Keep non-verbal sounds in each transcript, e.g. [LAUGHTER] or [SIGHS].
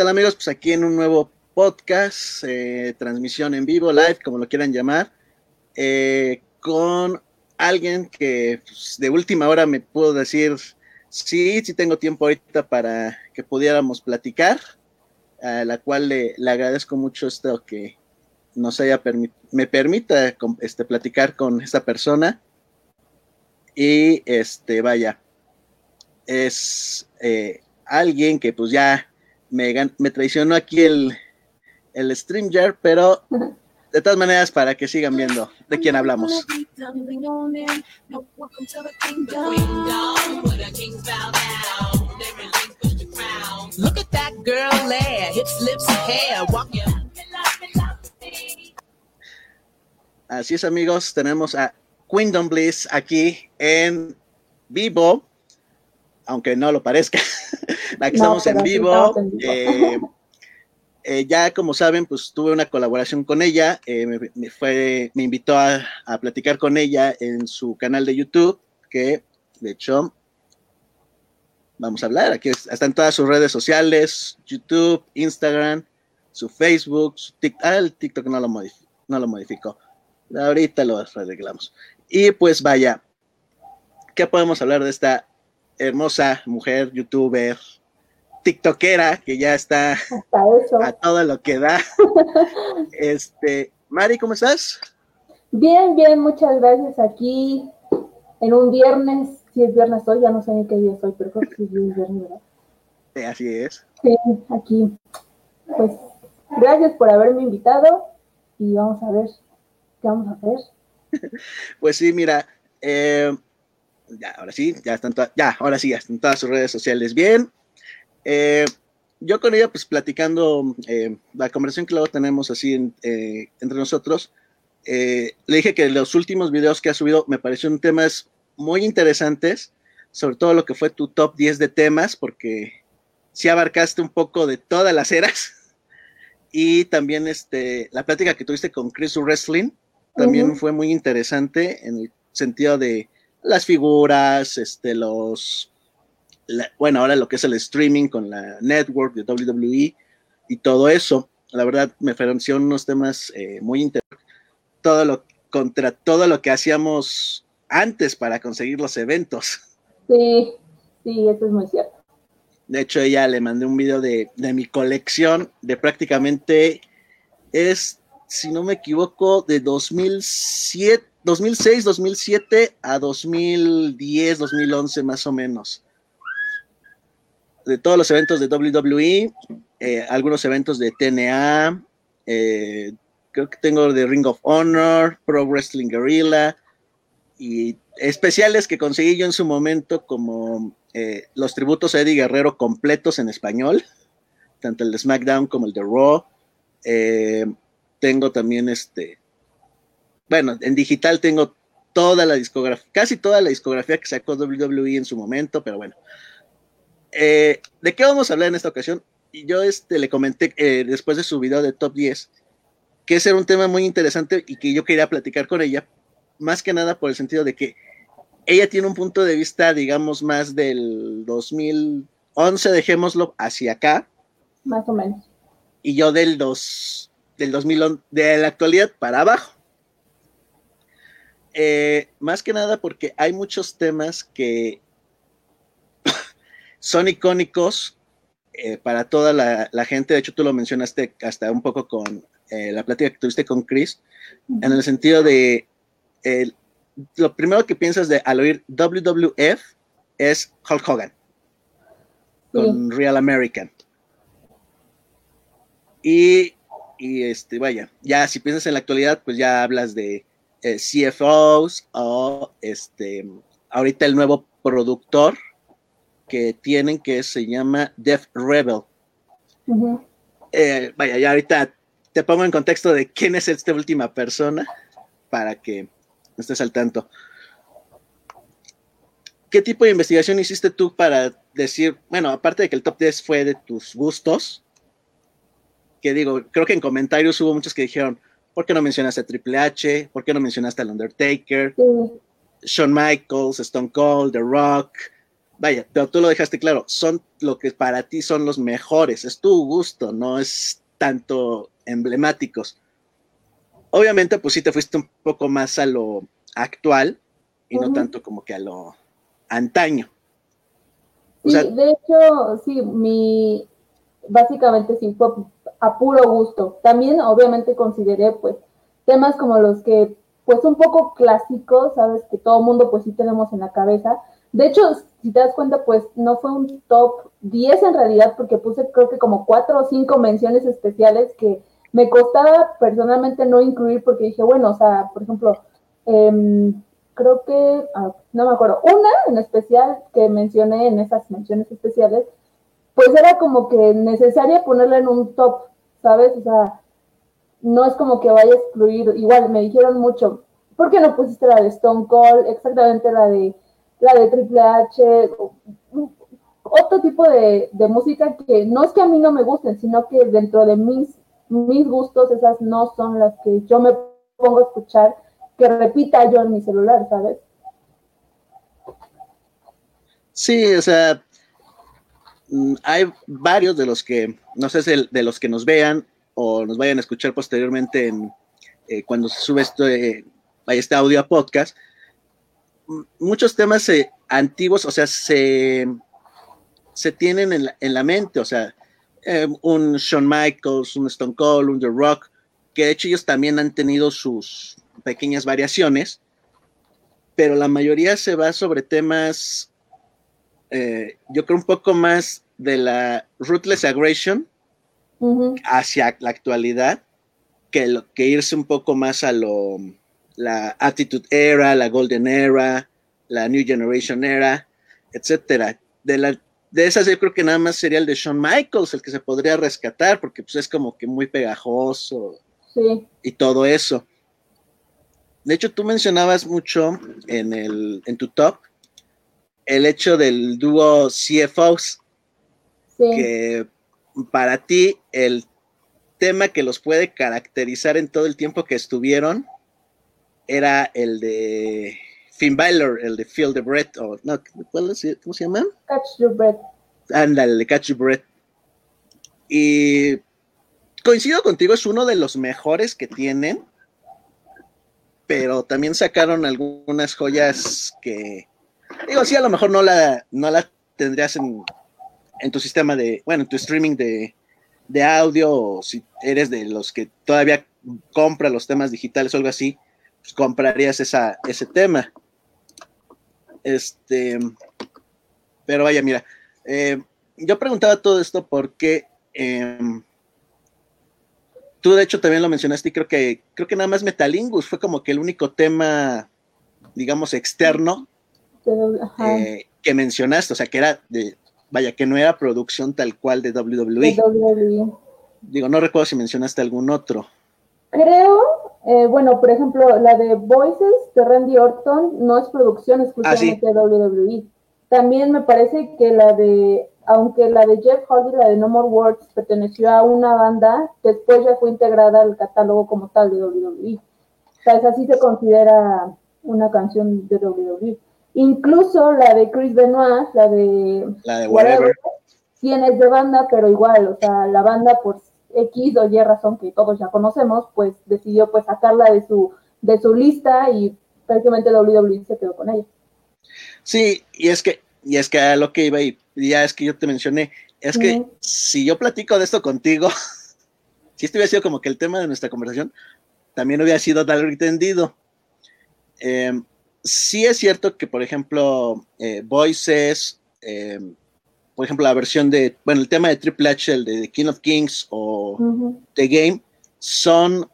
¿Qué tal amigos? Pues aquí en un nuevo podcast, eh, transmisión en vivo, live, como lo quieran llamar, eh, con alguien que pues, de última hora me pudo decir, sí, sí tengo tiempo ahorita para que pudiéramos platicar, a la cual le, agradezco mucho esto que nos haya me permita este, platicar con esta persona. Y este, vaya, es eh, alguien que pues ya me, me traicionó aquí el, el StreamYard, pero de todas maneras, para que sigan viendo de quién hablamos. Así es, amigos, tenemos a Quindom Bliss aquí en vivo, aunque no lo parezca. [LAUGHS] aquí estamos en vivo. Eh, [LAUGHS] eh, ya como saben, pues tuve una colaboración con ella, eh, me, fue, me invitó a, platicar con ella en su canal de YouTube, que de hecho vamos a hablar, aquí están todas sus redes sociales, YouTube, Instagram, su Facebook, su TikTok, ah, el TikTok no lo, no lo modificó, ahorita lo arreglamos. Y pues vaya, ¿qué podemos hablar de esta hermosa mujer, youtuber, tiktokera que ya está a todo lo que da. [LAUGHS] este, Mari, ¿cómo estás? Bien, bien, muchas gracias. Aquí en un viernes, si es viernes hoy, ya no sé ni qué día soy, pero creo que sí es viernes, ¿verdad? Sí, así es. Sí, aquí. Pues gracias por haberme invitado y vamos a ver qué vamos a hacer. [LAUGHS] pues sí, mira, eh, ya, ahora sí, ya están, ya, ahora sí, ya están todas sus redes sociales bien. Eh, yo con ella, pues platicando eh, la conversación que luego tenemos así eh, entre nosotros, le dije que los últimos videos que ha subido me parecieron temas muy interesantes, sobre todo lo que fue tu top 10 de temas, porque sí abarcaste un poco de todas las eras. [LAUGHS] Y también este, la plática que tuviste con Chris Wrestling también fue muy interesante en el sentido de las figuras, este, los, bueno, ahora lo que es el streaming con la network de WWE y todo eso. La verdad, me pareció unos temas eh, muy interesantes. Todo lo, contra todo lo que hacíamos antes para conseguir los eventos. Sí, sí, eso es muy cierto. De hecho, ella le mandé un video de, de mi colección de prácticamente, es, si no me equivoco, de 2007, 2006, 2007 a 2010, 2011 más o menos de todos los eventos de WWE, eh, algunos eventos de TNA, eh, creo que tengo de Ring of Honor, Pro Wrestling Guerrilla y especiales que conseguí yo en su momento como eh, los tributos a Eddie Guerrero completos en español, tanto el de SmackDown como el de Raw. tengo también este, bueno, en digital tengo toda la discografía, casi toda la discografía que sacó WWE en su momento, pero bueno, eh, ¿De qué vamos a hablar en esta ocasión? Y yo este, le comenté eh, después de su video de top 10 que ese era un tema muy interesante y que yo quería platicar con ella, más que nada por el sentido de que ella tiene un punto de vista, digamos, más del 2011, dejémoslo, hacia acá. Más o menos. Y yo del, dos, del 2011, de la actualidad para abajo. Eh, más que nada porque hay muchos temas que [COUGHS] son icónicos eh, para toda la, gente. De hecho, tú lo mencionaste hasta un poco con eh, la plática que tuviste con Chris, en el sentido de lo primero que piensas de al oír WWF es Hulk Hogan con Real American. Y, este, vaya, ya si piensas en la actualidad, pues ya hablas de eh, CFOs o este, ahorita el nuevo productor que tienen que se llama Death Rebel. Eh, vaya, ya ahorita te pongo en contexto de quién es esta última persona para que estés al tanto. ¿Qué tipo de investigación hiciste tú para decir, bueno, aparte de que el top 10 fue de tus gustos, que digo, creo que en comentarios hubo muchos que dijeron, ¿por qué no mencionaste a Triple H? ¿Por qué no mencionaste al Undertaker? Shawn Michaels, Stone Cold, The Rock, vaya, pero tú lo dejaste claro, son lo que para ti son los mejores, es tu gusto, no es tanto emblemáticos. Obviamente, pues sí te fuiste un poco más a lo actual y no tanto como que a lo antaño. sí, de hecho, sí, mi, básicamente sí fue a puro gusto. También, obviamente, consideré, pues, temas como los que, pues, un poco clásicos, sabes, que todo mundo, pues, sí tenemos en la cabeza. De hecho, si te das cuenta, pues, no fue un top 10 en realidad, porque puse, creo que como cuatro o cinco menciones especiales que me costaba personalmente no incluir, porque dije, bueno, o sea, por ejemplo, eh, creo que, ah, no me acuerdo, una en especial que mencioné en esas menciones especiales, pues era como que necesaria ponerla en un top, ¿sabes? O sea, no es como que vaya a excluir, igual me dijeron mucho, ¿por qué no pusiste la de Stone Cold? Exactamente la de la de Triple H, otro tipo de, música que no es que a mí no me gusten, sino que dentro de mis, mis gustos esas no son las que yo me pongo a escuchar que repita yo en mi celular, ¿sabes? Sí, o sea, hay varios de los que, no sé si de los que nos vean o nos vayan a escuchar posteriormente en, eh, cuando se sube este, este audio a podcast, muchos temas eh, antiguos, o sea, se, se tienen en la, en la mente, o sea, eh, un Shawn Michaels, un Stone Cold, un The Rock, que de hecho ellos también han tenido sus, pequeñas variaciones, pero la mayoría se va sobre temas, eh, yo creo un poco más de la ruthless aggression hacia la actualidad, que, lo, que irse un poco más a lo, la Attitude Era, la Golden Era, la New Generation Era, etcétera. De, la, de esas yo creo que nada más sería el de Shawn Michaels, el que se podría rescatar, porque pues es como que muy pegajoso y todo eso. De hecho, tú mencionabas mucho en, el, en tu top el hecho del dúo CFOs, que para ti el tema que los puede caracterizar en todo el tiempo que estuvieron era el de Finn Balor, el de Feel the Breath, o no, ¿cómo se llama? Catch Your Breath. Ándale, Catch Your Breath. Y coincido contigo, es uno de los mejores que tienen pero también sacaron algunas joyas que, digo, sí, a lo mejor no la, no la tendrías en, tu sistema de, bueno, en tu streaming de, audio, o si eres de los que todavía compra los temas digitales o algo así, pues comprarías esa, ese tema. Este, pero vaya, mira, eh, yo preguntaba todo esto porque em, Tú de hecho también lo mencionaste y creo que creo que nada más Metalingus fue como que el único tema, digamos, externo eh, que mencionaste, o sea, que era de, vaya, que no era producción tal cual de WWE. WWE. Digo, no recuerdo si mencionaste algún otro. Creo, eh, bueno, por ejemplo, la de Voices de Randy Orton no es producción exclusivamente ah, de WWE. También me parece que la de aunque la de Jeff Hardy, la de No More Words, perteneció a una banda, después ya fue integrada al catálogo como tal de WWE. O sea, así se considera una canción de WWE. Incluso la de Chris Benoit, la de, la de Whatever, es de banda, pero igual, o sea, la banda por X o Y razón que todos ya conocemos, pues decidió pues sacarla de su, de su lista y prácticamente WWE se quedó con ella. Sí, y es que, y es que a lo que iba y ya es que yo te mencioné, es que si yo platico de esto contigo, [LAUGHS] si esto hubiera sido como que el tema de nuestra conversación, también hubiera sido tal entendido. Em, sí es cierto que, por ejemplo, eh, Voices, em, por ejemplo, la versión de, bueno, el tema de Triple H, el de King of Kings o The Game, son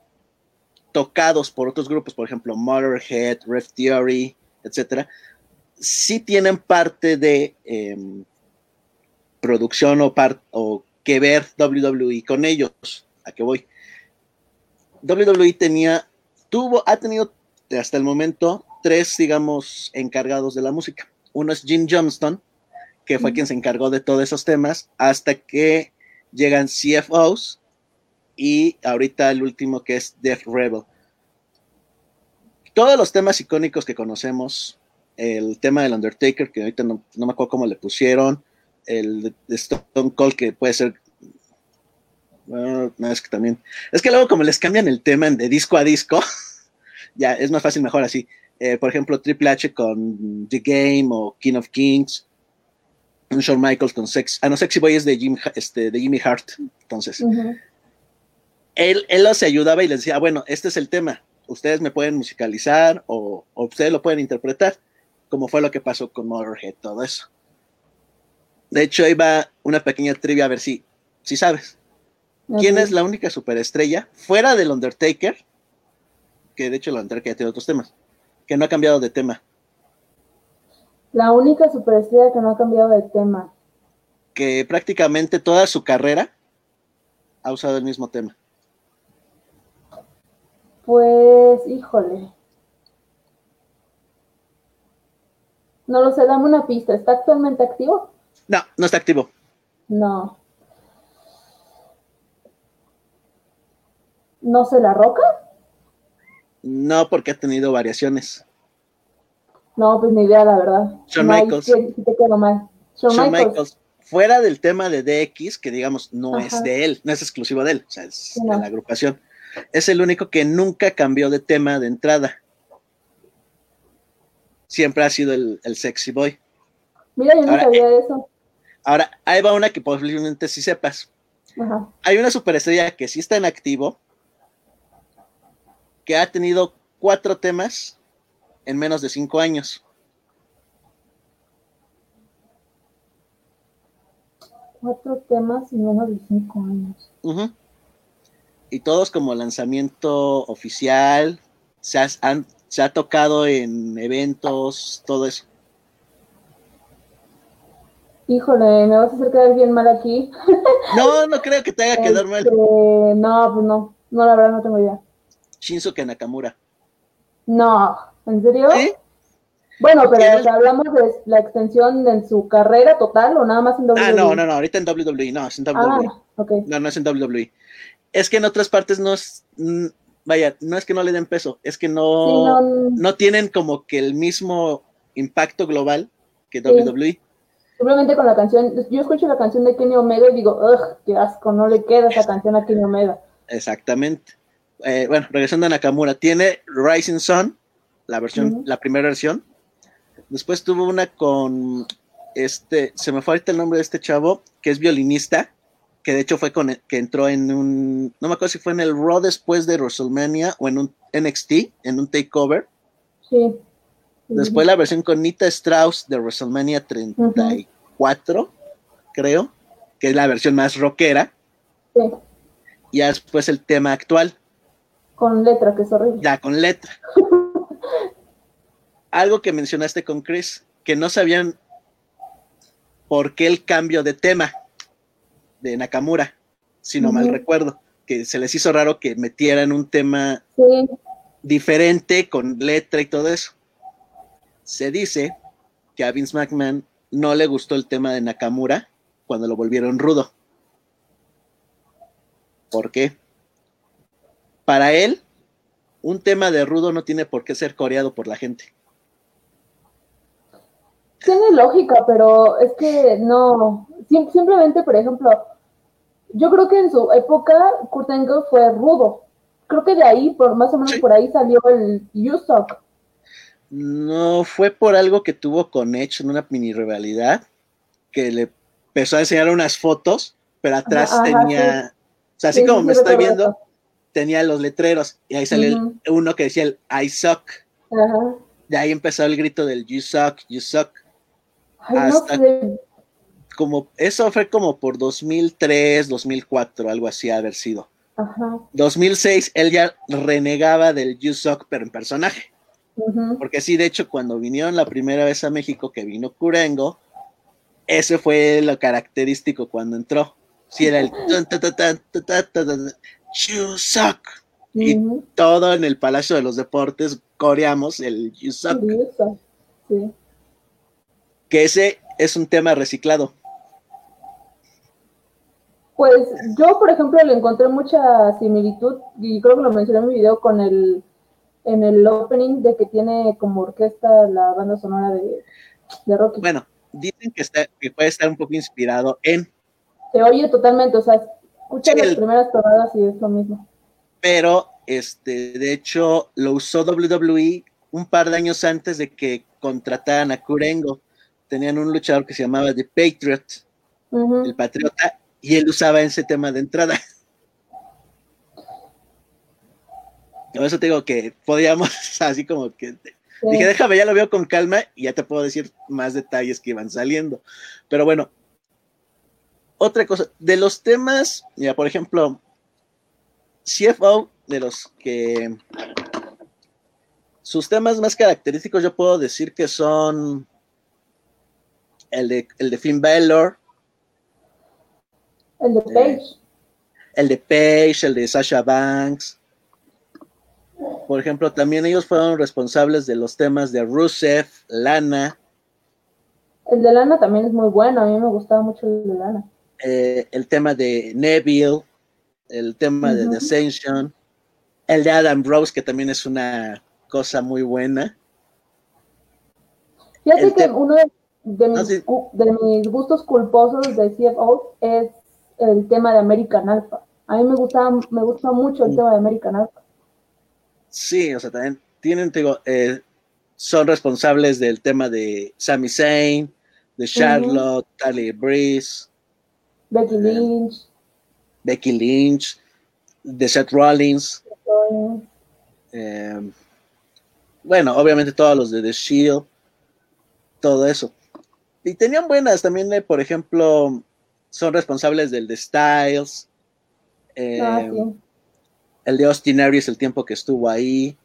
tocados por otros grupos, por ejemplo, Motorhead, Rev Theory, etcétera, sí tienen parte de em, producción o, o que ver WWE con ellos. ¿A qué voy? WWE tenía, tuvo, ha tenido hasta el momento tres, digamos, encargados de la música. Uno es Jim Johnston, que fue quien se encargó de todos esos temas, hasta que llegan CFOs y ahorita el último que es Def Rebel. Todos los temas icónicos que conocemos el tema del Undertaker, que ahorita no, me acuerdo cómo le pusieron, el Stone Cold, que puede ser. no, es que también. Es que luego, como les cambian el tema de disco a disco, [LAUGHS] ya es más fácil, mejor así. Eh, por ejemplo, Triple H con The Game o King of Kings. Shawn Michaels con Sex. Ah, no, Sexy Boy es de, Jim, este, de Jimmy Hart. Entonces, él, él los ayudaba y les decía, ah, bueno, este es el tema. Ustedes me pueden musicalizar o, ustedes lo pueden interpretar, como fue lo que pasó con Motorhead, todo eso. De hecho, ahí va una pequeña trivia a ver si, si sabes. ¿Quién es la única superestrella fuera del Undertaker? Que de hecho el Undertaker ya tiene otros temas que no ha cambiado de tema. La única superestrella que no ha cambiado de tema. Que prácticamente toda su carrera ha usado el mismo tema. Pues, híjole. No lo sé, dame una pista. ¿Está actualmente activo? No, no está activo. No. ¿No se la roca? No, porque ha tenido variaciones. No, pues ni idea, la verdad. Shawn Michaels. Shawn, Michaels. Fuera del tema de DX, que digamos no es de él, no es exclusivo de él, o sea, es de la agrupación. Es el único que nunca cambió de tema de entrada. Siempre ha sido el, sexy boy. Mira, yo no sabía eh, eso. Ahora, ahí va una que posiblemente sí sepas. Hay una superestrella que sí está en activo, que ha tenido cuatro temas en menos de cinco años. Cuatro temas en menos de cinco años. Y todos como lanzamiento oficial, se, se ha tocado en eventos, todo eso. Híjole, me vas a hacer quedar bien mal aquí. No, no creo que te haga quedar mal. Este, no, pues no, no, la verdad no tengo idea. Shinsuke Nakamura. No, ¿en serio? ¿Sí? Bueno, pero hablamos de la extensión en su carrera total o nada más en WWE. Ah, no, no, no, ahorita en WWE, no, es en WWE. Ah, okay. No, no es en WWE. Es que en otras partes no es, vaya, no es que no le den peso, es que no, no, tienen como que el mismo impacto global que WWE. Simplemente con la canción, yo escucho la canción de Kenny Omega y digo, ugh, qué asco, no le queda esa canción a Kenny Omega. Exactamente. Eh, bueno, regresando a Nakamura, tiene Rising Sun, la versión, la primera versión. Después tuvo una con este, se me fue ahorita el nombre de este chavo, que es violinista, que de hecho fue con que entró en un, no me acuerdo si fue en el Raw después de WrestleMania o en un NXT, en un takeover. Sí. Después la versión con Nita Strauss de WrestleMania 34, creo, que es la versión más rockera. Sí. Y después el tema actual, con letra, que es horrible. Ya, con letra. [LAUGHS] Algo que mencionaste con Chris, que no sabían por qué el cambio de tema de Nakamura, si no mal recuerdo, que se les hizo raro que metieran un tema diferente con letra y todo eso. Se dice que a Vince McMahon no le gustó el tema de Nakamura cuando lo volvieron rudo. ¿Por qué? Para él, un tema de rudo no tiene por qué ser coreado por la gente. Tiene lógica, pero es que no. simplemente, por ejemplo, yo creo que en su época Kurt Angle fue rudo. Creo que de ahí, por más o menos por ahí salió el Yusok. No, fue por algo que tuvo con Edge en una mini rivalidad, que le empezó a enseñar unas fotos, pero atrás tenía, o sea, así como me estoy viendo, tenía los letreros y ahí sale uno que decía el I suck. De ahí empezó el grito del you suck, you suck. hasta como eso fue como por 2003, 2004, algo así haber sido. 2006 él ya renegaba del you suck pero en personaje. Porque sí, de hecho, cuando vinieron la primera vez a México, que vino Curengo, ese fue lo característico cuando entró. Sí, era el [LAUGHS] You suck. Y todo en el Palacio de los Deportes coreamos el You suck. Que ese es un tema reciclado. Pues yo, por ejemplo, le encontré mucha similitud, y creo que lo mencioné en mi video, con el, en el opening de que tiene como orquesta la banda sonora de, de Rocky. Bueno, dicen que, está, que puede estar un poco inspirado en. Se oye totalmente, o sea, escucha las primeras tonadas y es lo mismo. Pero, este, de hecho, lo usó WWE un par de años antes de que contrataran a Kurengo. Tenían un luchador que se llamaba The Patriot, el Patriota, y él usaba ese tema de entrada. Por eso te digo que podíamos, [LAUGHS] así como que dije, déjame, ya lo veo con calma y ya te puedo decir más detalles que iban saliendo. Pero bueno, otra cosa, de los temas, ya por ejemplo, CFO, de los que sus temas más característicos, yo puedo decir que son el de, el de Finn Balor, el de Page, el de Page, el de Sasha Banks, por ejemplo, también ellos fueron responsables de los temas de Rusev, Lana. El de Lana también es muy bueno, a mí me gustaba mucho el de Lana. Eh, el tema de Neville, el tema de The Ascension, el de Adam Rose, que también es una cosa muy buena. Fíjate que uno de, mis, gustos culposos de CFO es el tema de American Alpha. A mí me gustaba, me gusta mucho el tema de American Alpha. Sí, o sea, también tienen, digo, eh, son responsables del tema de Sami Zayn, de Charlotte, uh Breeze, Becky eh, Lynch, Becky Lynch, de Seth Rollins. Eh, bueno, obviamente todos los de The Shield, todo eso. Y tenían buenas también, por ejemplo, son responsables del de Styles. ah, el de Austin Aries el tiempo que estuvo ahí,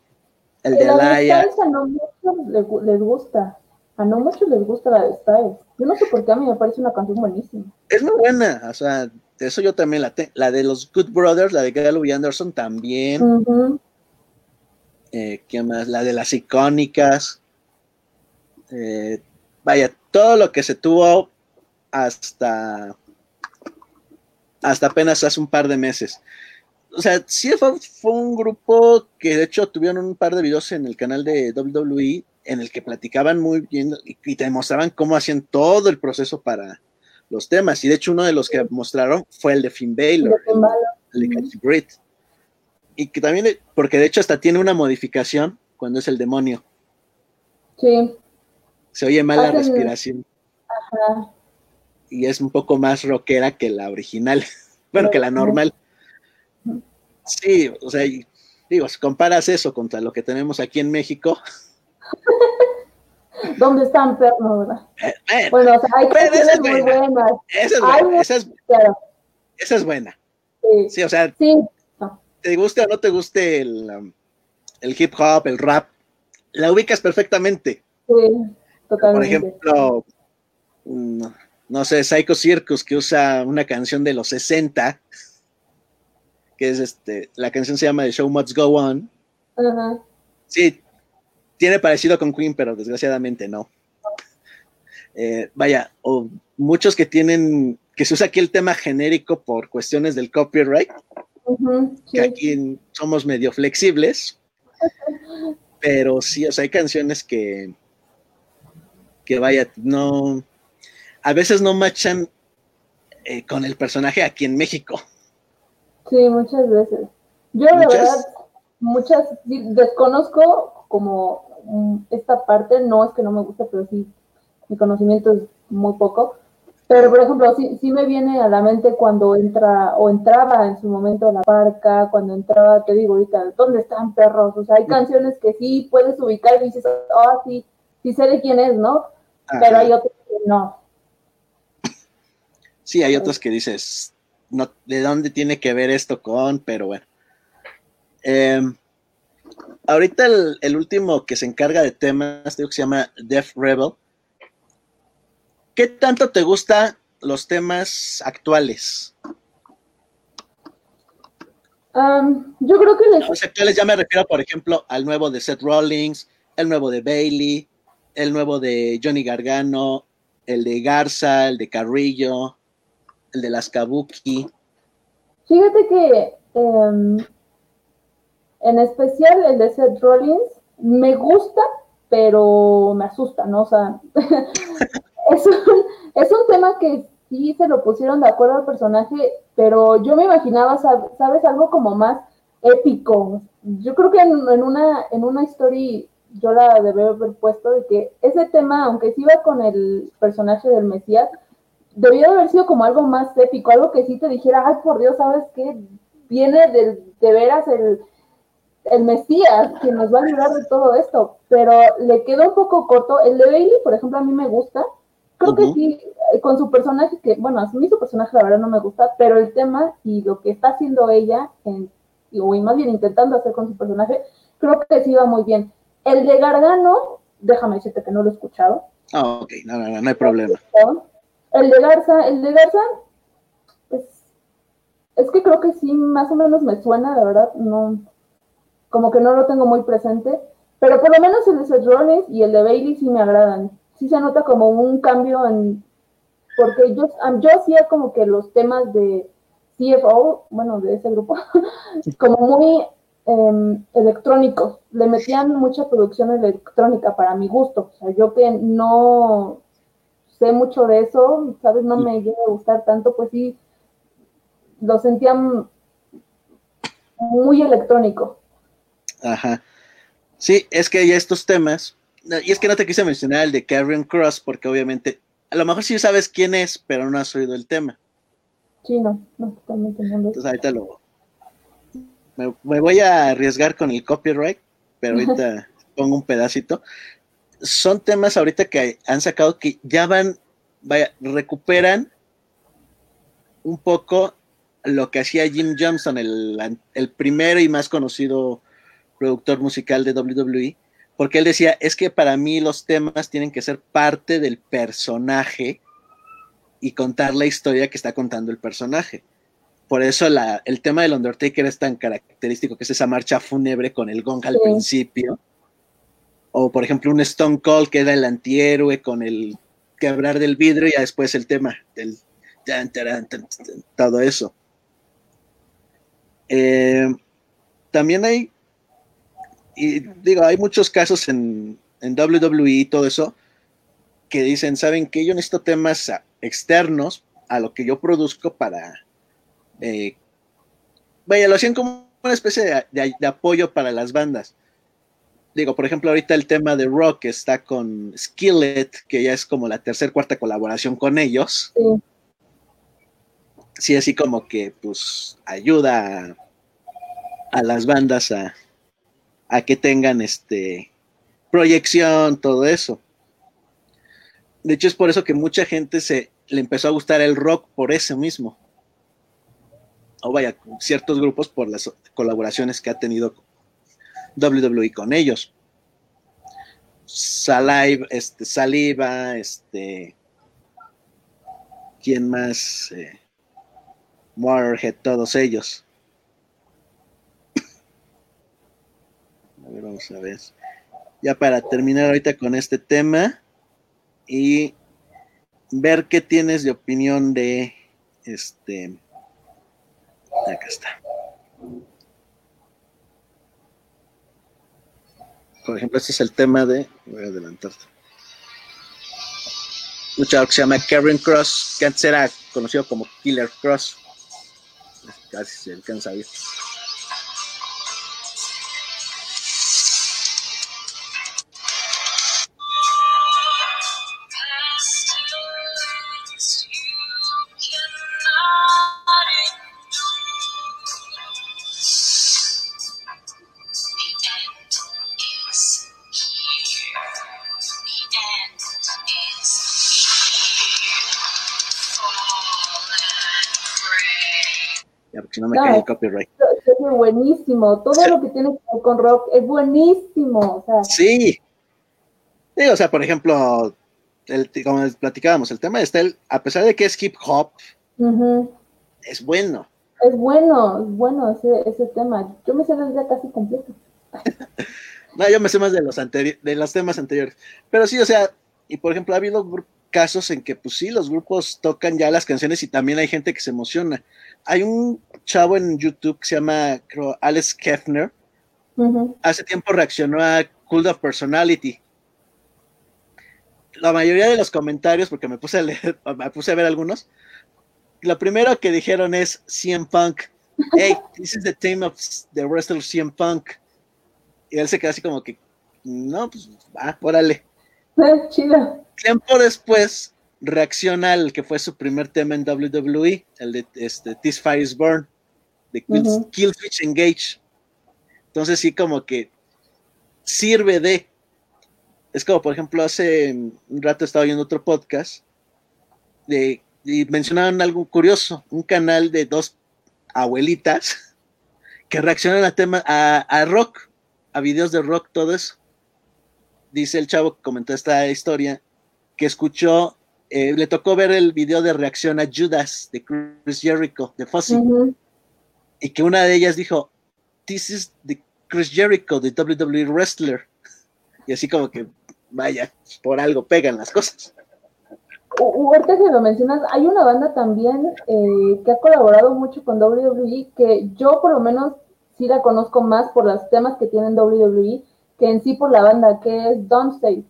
el de Laia. A no muchos les, gusta, a no muchos les gusta la de Styles. Yo no sé por qué a mí me parece una canción buenísima. Es muy buena, o sea, de eso yo también la tengo. La de los Good Brothers, la de Gallo y Anderson también. Eh, ¿Qué más? La de las icónicas. Eh, vaya, todo lo que se tuvo hasta hasta apenas hace un par de meses o sea, sí fue, un grupo que de hecho tuvieron un par de videos en el canal de WWE en el que platicaban muy bien y, te mostraban cómo hacían todo el proceso para los temas. Y de hecho uno de los que mostraron fue el de Finn Balor, el, de Y que también, porque de hecho hasta tiene una modificación cuando es el demonio. Sí. Se oye mal la respiración. Ajá. Y es un poco más rockera que la original. [LAUGHS] bueno, que la normal. Sí, o sea, digo, si comparas eso contra lo que tenemos aquí en México. ¿Dónde están perros? Eh, bueno, o sea, hay cosas muy buenas. Esa es buena. Esa es, esa es buena. Sí. sí. o sea, te guste o no te guste el, um, el hip hop, el rap, la ubicas perfectamente. Sí, totalmente. Por ejemplo, no, no sé, Psycho Circus, que usa una canción de los 60 que es este, la canción se llama The Show Must Go On. Sí, tiene parecido con Queen, pero desgraciadamente no. Eh, vaya, o muchos que tienen, que se usa aquí el tema genérico por cuestiones del copyright, que aquí somos medio flexibles, pero sí, o sea, hay canciones que, que vaya, no, a veces no machan eh, con el personaje aquí en México. Sí, muchas veces. Yo de verdad, muchas, desconozco como esta parte, no es que no me guste, pero sí, mi conocimiento es muy poco. Pero, por ejemplo, sí, sí me viene a la mente cuando entra, o entraba en su momento la parca, cuando entraba, te digo ahorita, ¿dónde están perros? O sea, hay canciones que sí puedes ubicar y dices, oh, sí, sí sé de quién es, ¿no? Pero hay otras que no. Sí, hay otras que dices, de dónde tiene que ver esto con, pero bueno. Em, ahorita el, último que se encarga de temas, digo que se llama Def Rebel. ¿Qué tanto te gustan los temas actuales? yo creo que los actuales ya me refiero, por ejemplo, al nuevo de Seth Rollins, el nuevo de Bailey, el nuevo de Johnny Gargano, el de Garza, el de Carrillo, el de las Kabuki. Fíjate que em, En especial el de Seth Rollins, me gusta, pero me asusta, ¿no? O sea, [LAUGHS] es, un, es un tema que sí se lo pusieron de acuerdo al personaje, pero yo me imaginaba, ¿sabes? Algo como más épico. Yo creo que en, una, en una historia yo la debe haber puesto de que ese tema, aunque sí iba con el personaje del Mesías, debió de haber sido como algo más épico, algo que sí te dijera, ay, por Dios, ¿sabes qué? Viene de, de veras el, el Mesías que nos va a librar de todo esto, pero le quedó un poco corto. El de Bailey, por ejemplo, a mí me gusta. Creo que sí, eh, con su personaje, que bueno, a mí su personaje la verdad no me gusta, pero el tema y lo que está haciendo ella, en, o más bien intentando hacer con su personaje, creo que sí va muy bien. El de Gargano, déjame decirte que no lo he escuchado. Ah, ok, no, no, no, hay problema. El de Garza, el de Garza, pues, es que creo que sí, más o menos me suena, la verdad, no, como que no lo tengo muy presente, pero por lo menos el de Seth Rollins y el de Bailey sí me agradan. Sí se nota como un cambio en, porque yo, yo hacía como que los temas de CFO, bueno, de ese grupo, [LAUGHS] como muy em, electrónicos. Le metían mucha producción electrónica para mi gusto. O sea, yo que no sé mucho de eso, ¿sabes? No me llega a gustar tanto, pues sí, lo sentía muy electrónico. Ajá. Sí, es que hay estos temas, y es que no te quise mencionar el de Karen Cross, porque obviamente, a lo mejor sí sabes quién es, pero no has oído el tema. Sí, no, no, totalmente no. Entonces ahorita lo... Me, me voy a arriesgar con el copyright, pero ahorita pongo un pedacito son temas ahorita que han sacado que ya van, vaya, recuperan un poco lo que hacía Jim Johnson, el, el primero y más conocido productor musical de WWE, porque él decía, es que para mí los temas tienen que ser parte del personaje y contar la historia que está contando el personaje. Por eso la, el tema del Undertaker es tan característico, que es esa marcha fúnebre con el gong al principio o por ejemplo un Stone Cold que era el antihéroe con el quebrar del vidrio y después el tema del todo eso. Eh, también hay, y digo, hay muchos casos en, en WWE y todo eso que dicen, ¿saben que Yo necesito temas externos a lo que yo produzco para... Eh, vaya, lo hacían como una especie de apoyo para las bandas digo, por ejemplo, ahorita el tema de Rock está con Skillet, que ya es como la tercera, cuarta colaboración con ellos. Sí. así como que pues ayuda a, las bandas a, a, que tengan este proyección, todo eso. De hecho, es por eso que mucha gente se le empezó a gustar el rock por eso mismo. O vaya, ciertos grupos por las colaboraciones que ha tenido WWE con ellos. Saliva, este, Saliva, este, ¿quién más? Eh, todos ellos. Vamos a ver. Ya para terminar ahorita con este tema y ver qué tienes de opinión de este. Acá está. Por ejemplo, este es el tema de. Voy a adelantar. Un chavo que se llama Karen Cross, que antes era conocido como Killer Cross. Casi se alcanza a ver. Copyright. Es buenísimo, todo lo que tiene que ver con rock es buenísimo. Sí. sí. O sea, por ejemplo, el, como platicábamos, el tema de Estel, a pesar de que es hip hop, es bueno. Es bueno, es bueno ese, ese tema. Yo me sé ya casi completo. [LAUGHS] no, yo me sé más de los, de los temas anteriores. Pero sí, o sea, y por ejemplo, ha habido casos en que, pues sí, los grupos tocan ya las canciones y también hay gente que se emociona. Hay un chavo en YouTube que se llama, creo, Alex Kefner, hace tiempo reaccionó a Cult of Personality. La mayoría de los comentarios, porque me puse a leer, [LAUGHS] me puse a ver algunos, lo primero que dijeron es CM Punk. [LAUGHS] Hey, this is the team of the wrestler CM Punk. Y él se queda así como que, no, pues va, órale. [LAUGHS] Chido. Tiempo después reacciona al que fue su primer tema en WWE, el de este, This Fire is Burn, de Kill, Switch Engage. Entonces sí como que sirve de... Es como, por ejemplo, hace un rato estaba viendo otro podcast de, y mencionaron algo curioso, un canal de dos abuelitas [LAUGHS] que reaccionan a tema, a rock, a videos de rock, todo eso. Dice el chavo que comentó esta historia, que escuchó eh, le tocó ver el video de reacción a Judas de Chris Jericho, de Fuzzy, y que una de ellas dijo, This is the Chris Jericho, the WWE wrestler. Y así como que, vaya, por algo pegan las cosas. Ahorita que lo mencionas, hay una banda también eh, que ha colaborado mucho con WWE, que yo por lo menos sí la conozco más por los temas que tienen WWE, que en sí por la banda, que es Don't State.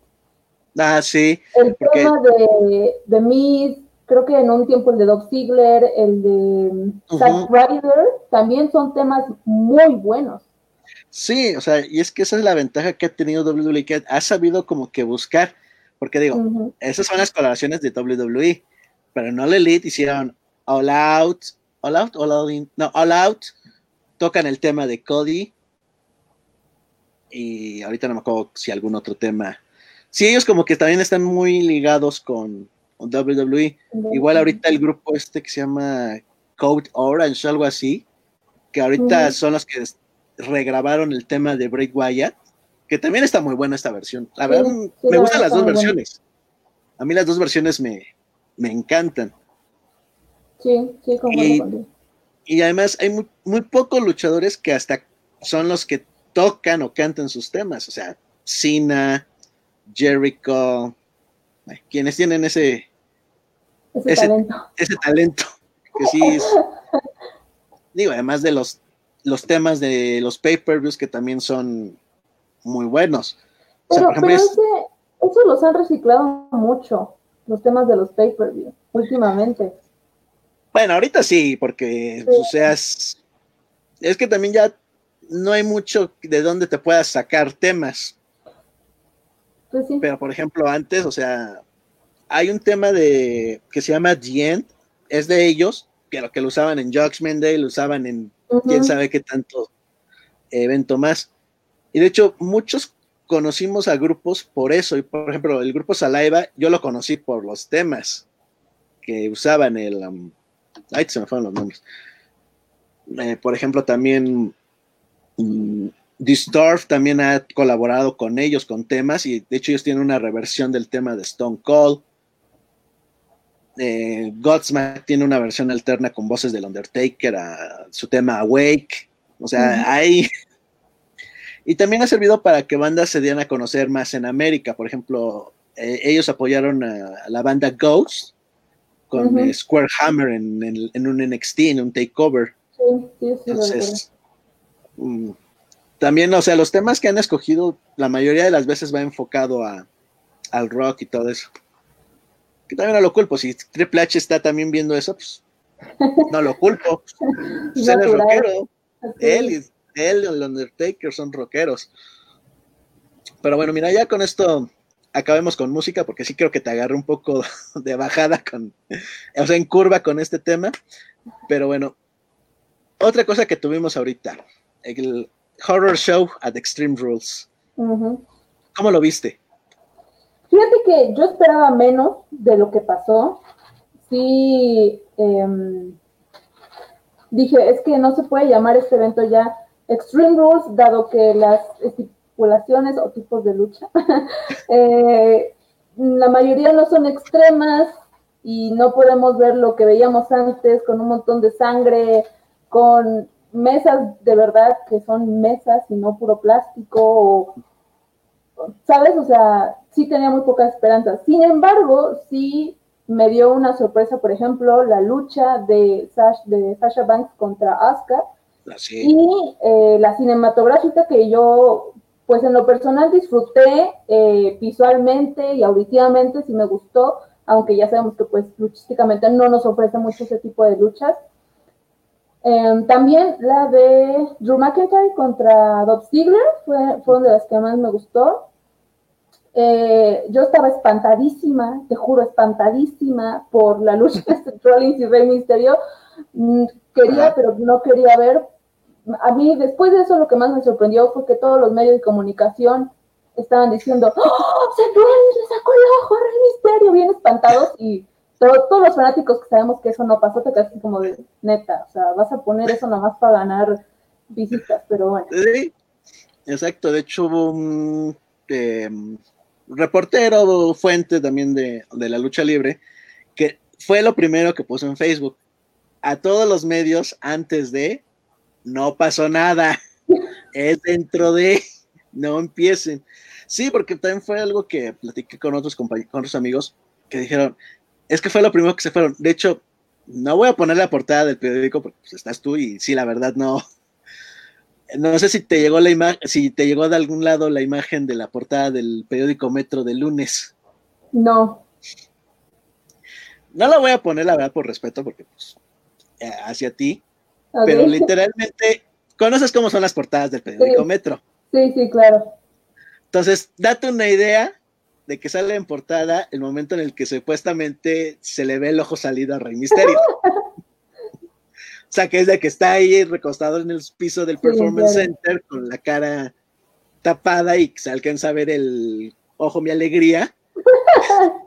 Ah, sí. El tema de, de Miss, creo que en un tiempo el de Doc Ziegler, el de Zack Ryder, también son temas muy buenos. Sí, o sea, y es que esa es la ventaja que ha tenido WWE, que ha sabido como que buscar, porque digo, esas son las colaboraciones de WWE, pero no la Elite hicieron All Out, All Out, All Out, no, All Out, tocan el tema de Cody, y ahorita no me acuerdo si algún otro tema sí, ellos como que también están muy ligados con, WWE. Igual ahorita el grupo este que se llama Code Orange, algo así, que ahorita son los que regrabaron el tema de Break Wyatt, que también está muy buena esta versión. La verdad, me gustan las dos versiones. A mí las dos versiones me, encantan. Sí, sí, como y, y además hay muy, muy pocos luchadores que hasta son los que tocan o cantan sus temas. O sea, Cena, Jericho, quienes tienen ese, ese, talento. ese talento, que sí es, [LAUGHS] digo, además de los, los temas de los pay-per-views que también son muy buenos. Pero, eso los han reciclado mucho, los temas de los pay-per-view, últimamente. Bueno, ahorita sí, porque, o sea, es, es que también ya no hay mucho de dónde te puedas sacar temas. Pues Pero, por ejemplo, antes, o sea, hay un tema de que se llama The End, es de ellos, pero que lo usaban en Judgment Day, lo usaban en quién sabe qué tanto evento más. Y de hecho, muchos conocimos a grupos por eso. Y por ejemplo, el grupo Saliva, yo lo conocí por los temas que usaban el. Um, ay, se me fueron los nombres. Eh, por ejemplo, también mm, Distorf también ha colaborado con ellos con temas y de hecho ellos tienen una reversión del tema de Stone Cold. Eh, Godsmack tiene una versión alterna con voces del Undertaker a su tema Awake. O sea, hay. [LAUGHS] Y también ha servido para que bandas se dieran a conocer más en América. Por ejemplo, eh, ellos apoyaron a, la banda Ghost con Square Hammer en, un NXT, en un takeover. Sí, sí, sí, Entonces, también, o sea, los temas que han escogido, la mayoría de las veces va enfocado a, al rock y todo eso. Que también no lo culpo, si Triple H está también viendo eso, pues no lo culpo. [LAUGHS] Pues, él es rockero. Él y él, el Undertaker son rockeros. Pero bueno, mira, ya con esto acabemos con música, porque sí creo que te agarré un poco [LAUGHS] de bajada con, o sea, en curva con este tema. Pero bueno, otra cosa que tuvimos ahorita, el, Horror Show at Extreme Rules. ¿Cómo lo viste? Fíjate que yo esperaba menos de lo que pasó. Sí, em, dije, es que no se puede llamar este evento ya Extreme Rules, dado que las estipulaciones o tipos de lucha, [LAUGHS] eh, la mayoría no son extremas y no podemos ver lo que veíamos antes con un montón de sangre, con mesas de verdad que son mesas y no puro plástico, ¿sabes? O sea, sí tenía muy poca esperanza. Sin embargo, sí me dio una sorpresa, por ejemplo, la lucha de, de Sasha Banks contra Asuka, Y eh, la cinematográfica que yo, pues en lo personal disfruté eh, visualmente y auditivamente, sí me gustó, aunque ya sabemos que pues luchísticamente no nos ofrece mucho ese tipo de luchas. Em, también la de Drew McIntyre contra Bob Ziegler fue, fue una de las que más me gustó. Eh, yo estaba espantadísima, te juro, espantadísima por la lucha de Rollins y Rey Misterio. Mm, quería, pero no quería ver. A mí, después de eso, lo que más me sorprendió fue que todos los medios de comunicación estaban diciendo, ¡Oh! ¡Se le sacó el ojo a Rey Misterio! Bien espantados y todos los fanáticos que sabemos que eso no pasó, te quedas como de neta, o sea, vas a poner eso nomás para ganar visitas, pero bueno. Sí, exacto, de hecho hubo un em, reportero, fuente también de, de la lucha libre, que fue lo primero que puso en Facebook. A todos los medios antes de, no pasó nada, [LAUGHS] es dentro de, no empiecen. Sí, porque también fue algo que platiqué con otros compañeros, con otros amigos que dijeron, es que fue lo primero que se fueron. De hecho, no voy a poner la portada del periódico porque pues, estás tú y sí, la verdad no. No sé si te llegó la imagen, si te llegó de algún lado la imagen de la portada del periódico Metro del lunes. No. No la voy a poner, la verdad, por respeto, porque pues, eh, hacia ti. Pero literalmente, conoces cómo son las portadas del periódico Metro. Sí, sí, claro. Entonces, date una idea de que sale en portada el momento en el que supuestamente se le ve el ojo salido a Rey Misterio. [LAUGHS] o sea, que es de que está ahí recostado en el piso del Performance Center con la cara tapada y se alcanza a ver el ojo mi alegría. [LAUGHS]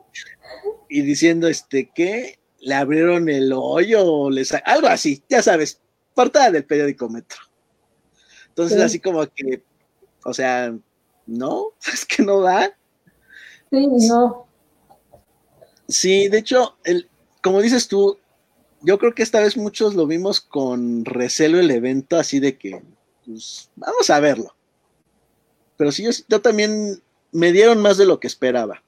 y diciendo, este, que le abrieron el hoyo o le algo así, ya sabes, portada del periódico Metro. Entonces, así como que, o sea, no, [LAUGHS] es que no da. Sí, no. Sí, de hecho, el, como dices tú, yo creo que esta vez muchos lo vimos con recelo el evento, así de que, pues, vamos a verlo. Pero sí, yo, también me dieron más de lo que esperaba.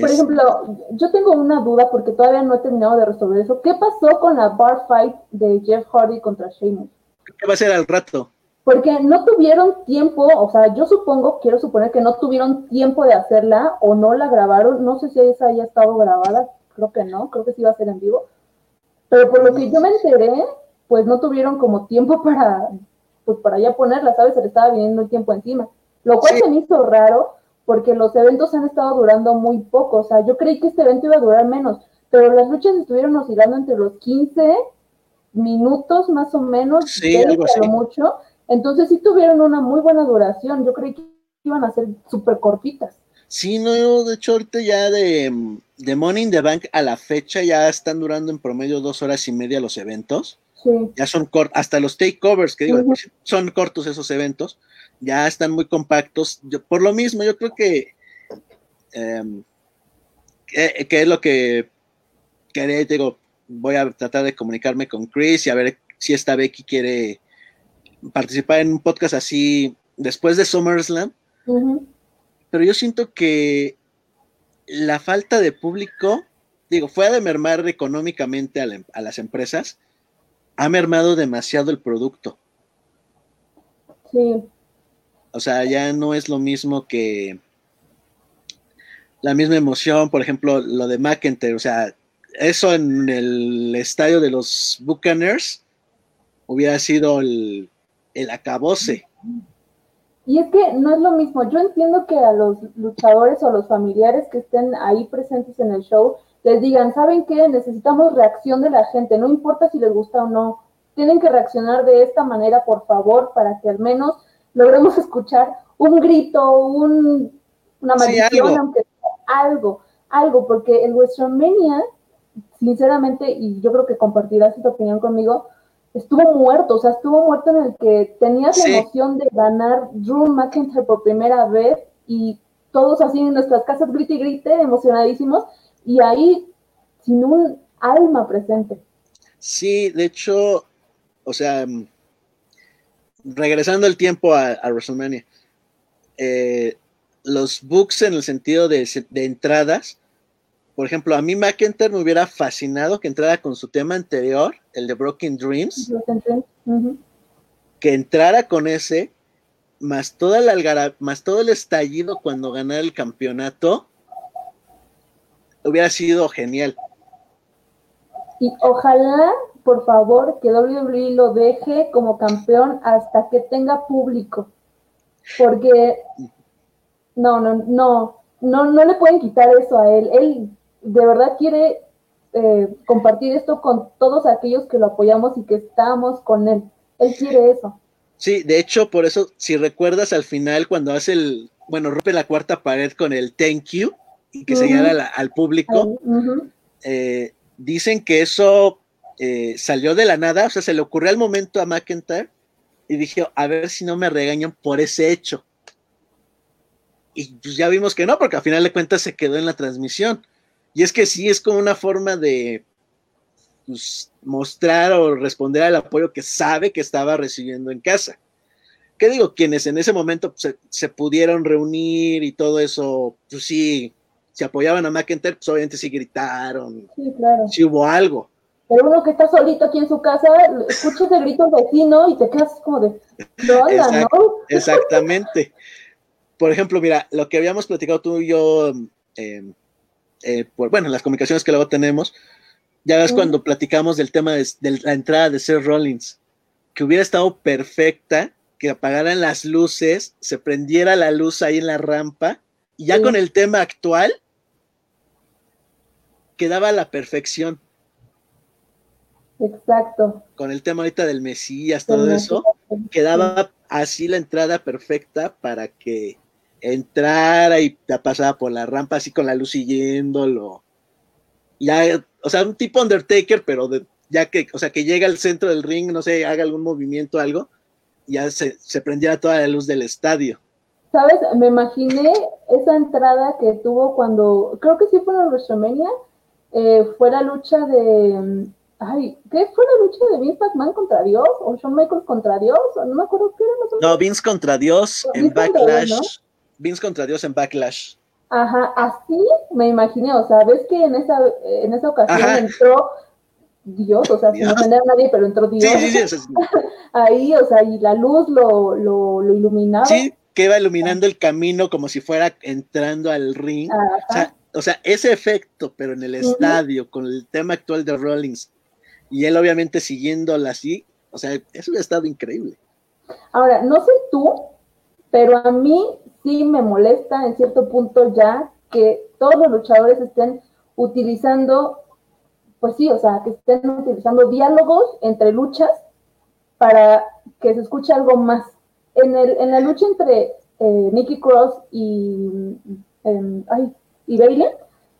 Por ejemplo, yo tengo una duda porque todavía no he terminado de resolver eso. ¿Qué pasó con la bar fight de Jeff Hardy contra Sheamus? ¿Qué va a ser al rato? Porque no tuvieron tiempo, o sea, yo supongo, quiero suponer que no tuvieron tiempo de hacerla o no la grabaron, no sé si esa haya estado grabada, creo que no, creo que sí iba a ser en vivo, pero por lo que yo me enteré, pues no tuvieron como tiempo [LAUGHS] para, pues para ya ponerla, ¿sabes? Se le estaba viniendo el tiempo encima, lo cual se me hizo raro porque los eventos han estado durando muy poco, o sea, yo creí que este evento iba a durar menos, pero las luchas estuvieron oscilando entre los 15 minutos más o menos, sí, algo así. mucho, entonces sí tuvieron una muy buena duración. Yo creí que iban a ser súper cortitas. Sí, no, de hecho ahorita ya de, de Money in the Bank a la fecha ya están durando en promedio dos horas y media los eventos. Sí. Ya son cortos, hasta los takeovers, que digo, son cortos esos eventos, ya están muy compactos. Yo, por lo mismo, yo creo que, em, que, es lo que quería, digo, voy a tratar de comunicarme con Chris y a ver si esta Becky quiere participar en un podcast así después de SummerSlam, pero yo siento que la falta de público, digo, fue de mermar económicamente a, a las empresas, ha mermado demasiado el producto. Sí. O sea, ya no es lo mismo que la misma emoción, por ejemplo, lo de McIntyre, o sea, eso en el estadio de los Buccaneers hubiera sido el, el acabose. Y es que no es lo mismo. Yo entiendo que a los luchadores o los familiares que estén ahí presentes en el show les digan, ¿saben qué? Necesitamos reacción de la gente, no importa si les gusta o no. Tienen que reaccionar de esta manera, por favor, para que al menos logremos [LAUGHS] escuchar un grito, un, una maldición, aunque sea algo, algo, porque el WrestleMania, sinceramente, y yo creo que compartirás esta opinión conmigo, estuvo muerto, o sea, estuvo muerto en el que tenías la emoción de ganar Drew McIntyre por primera vez y todos así en nuestras casas grite y grite, emocionadísimos, y ahí sin un alma presente. Sí, de hecho, o sea, mm, regresando el tiempo a, WrestleMania, eh, los books en el sentido de, de entradas por ejemplo, a mí McIntyre me hubiera fascinado que entrara con su tema anterior, el de Broken Dreams, que entrara con ese, más toda la más todo el estallido cuando ganara el campeonato, hubiera sido genial. Y ojalá, por favor, que WWE lo deje como campeón hasta que tenga público. Porque no, no, no, no, no le pueden quitar eso a él. Él de verdad quiere eh, compartir esto con todos aquellos que lo apoyamos y que estamos con él. Él quiere eso. Sí, de hecho, por eso, si recuerdas al final, cuando hace el, bueno, rompe la cuarta pared con el thank you y que señala al público, eh, dicen que eso eh, salió de la nada, o sea, se le ocurrió al momento a McIntyre y dije, a ver si no me regañan por ese hecho. Y pues ya vimos que no, porque al final de cuentas se quedó en la transmisión. Y es que sí, es como una forma de pues, mostrar o responder al apoyo que sabe que estaba recibiendo en casa. ¿Qué digo? Quienes en ese momento se, pudieron reunir y todo eso, pues sí, se apoyaban a McIntyre, pues obviamente sí gritaron. Sí, claro. Sí hubo algo. Pero uno que está solito aquí en su casa, escucha ese grito vecino y te quedas como de, ¿no? Exactamente. Por ejemplo, mira, lo que habíamos platicado tú y yo, eh, eh, por, bueno, las comunicaciones que luego tenemos, ya ves cuando platicamos del tema de, la entrada de Seth Rollins, que hubiera estado perfecta, que apagaran las luces, se prendiera la luz ahí en la rampa, y ya con el tema actual, quedaba la perfección. Exacto. Con el tema ahorita del Mesías, todo eso, quedaba así la entrada perfecta para que entrara y pasaba por la rampa así con la luz siguiéndolo. Ya o sea, un tipo Undertaker, pero de, ya que, o sea, que llega al centro del ring, no sé, haga algún movimiento, algo, ya se, se prendiera toda la luz del estadio. ¿Sabes? Me imaginé esa entrada que tuvo cuando, creo que sí fue en WrestleMania, eh, fue la lucha de, ay, ¿qué fue la lucha de Vince McMahon contra Dios? ¿O Shawn Michaels contra Dios? No me acuerdo qué era. No, Vince contra Dios en Backlash. Vince contra Dios en Backlash. Ajá, así me imaginé, o sea, ves que en esa, en esa ocasión entró Dios, o sea, sin ofender a nadie, pero entró Dios. Sí, sí, sí, [LAUGHS] Ahí, o sea, y la luz lo, lo, lo, iluminaba. Sí, que iba iluminando el camino como si fuera entrando al ring. O sea, o sea, ese efecto, pero en el estadio, con el tema actual de Rollins, y él obviamente siguiéndola así, o sea, eso hubiera estado increíble. Ahora, no sé tú, pero a mí sí me molesta en cierto punto ya que todos los luchadores estén utilizando, pues sí, o sea, que estén utilizando diálogos entre luchas para que se escuche algo más. En, el, en la lucha entre eh, Nikki Cross y, em, ay, y Bailey,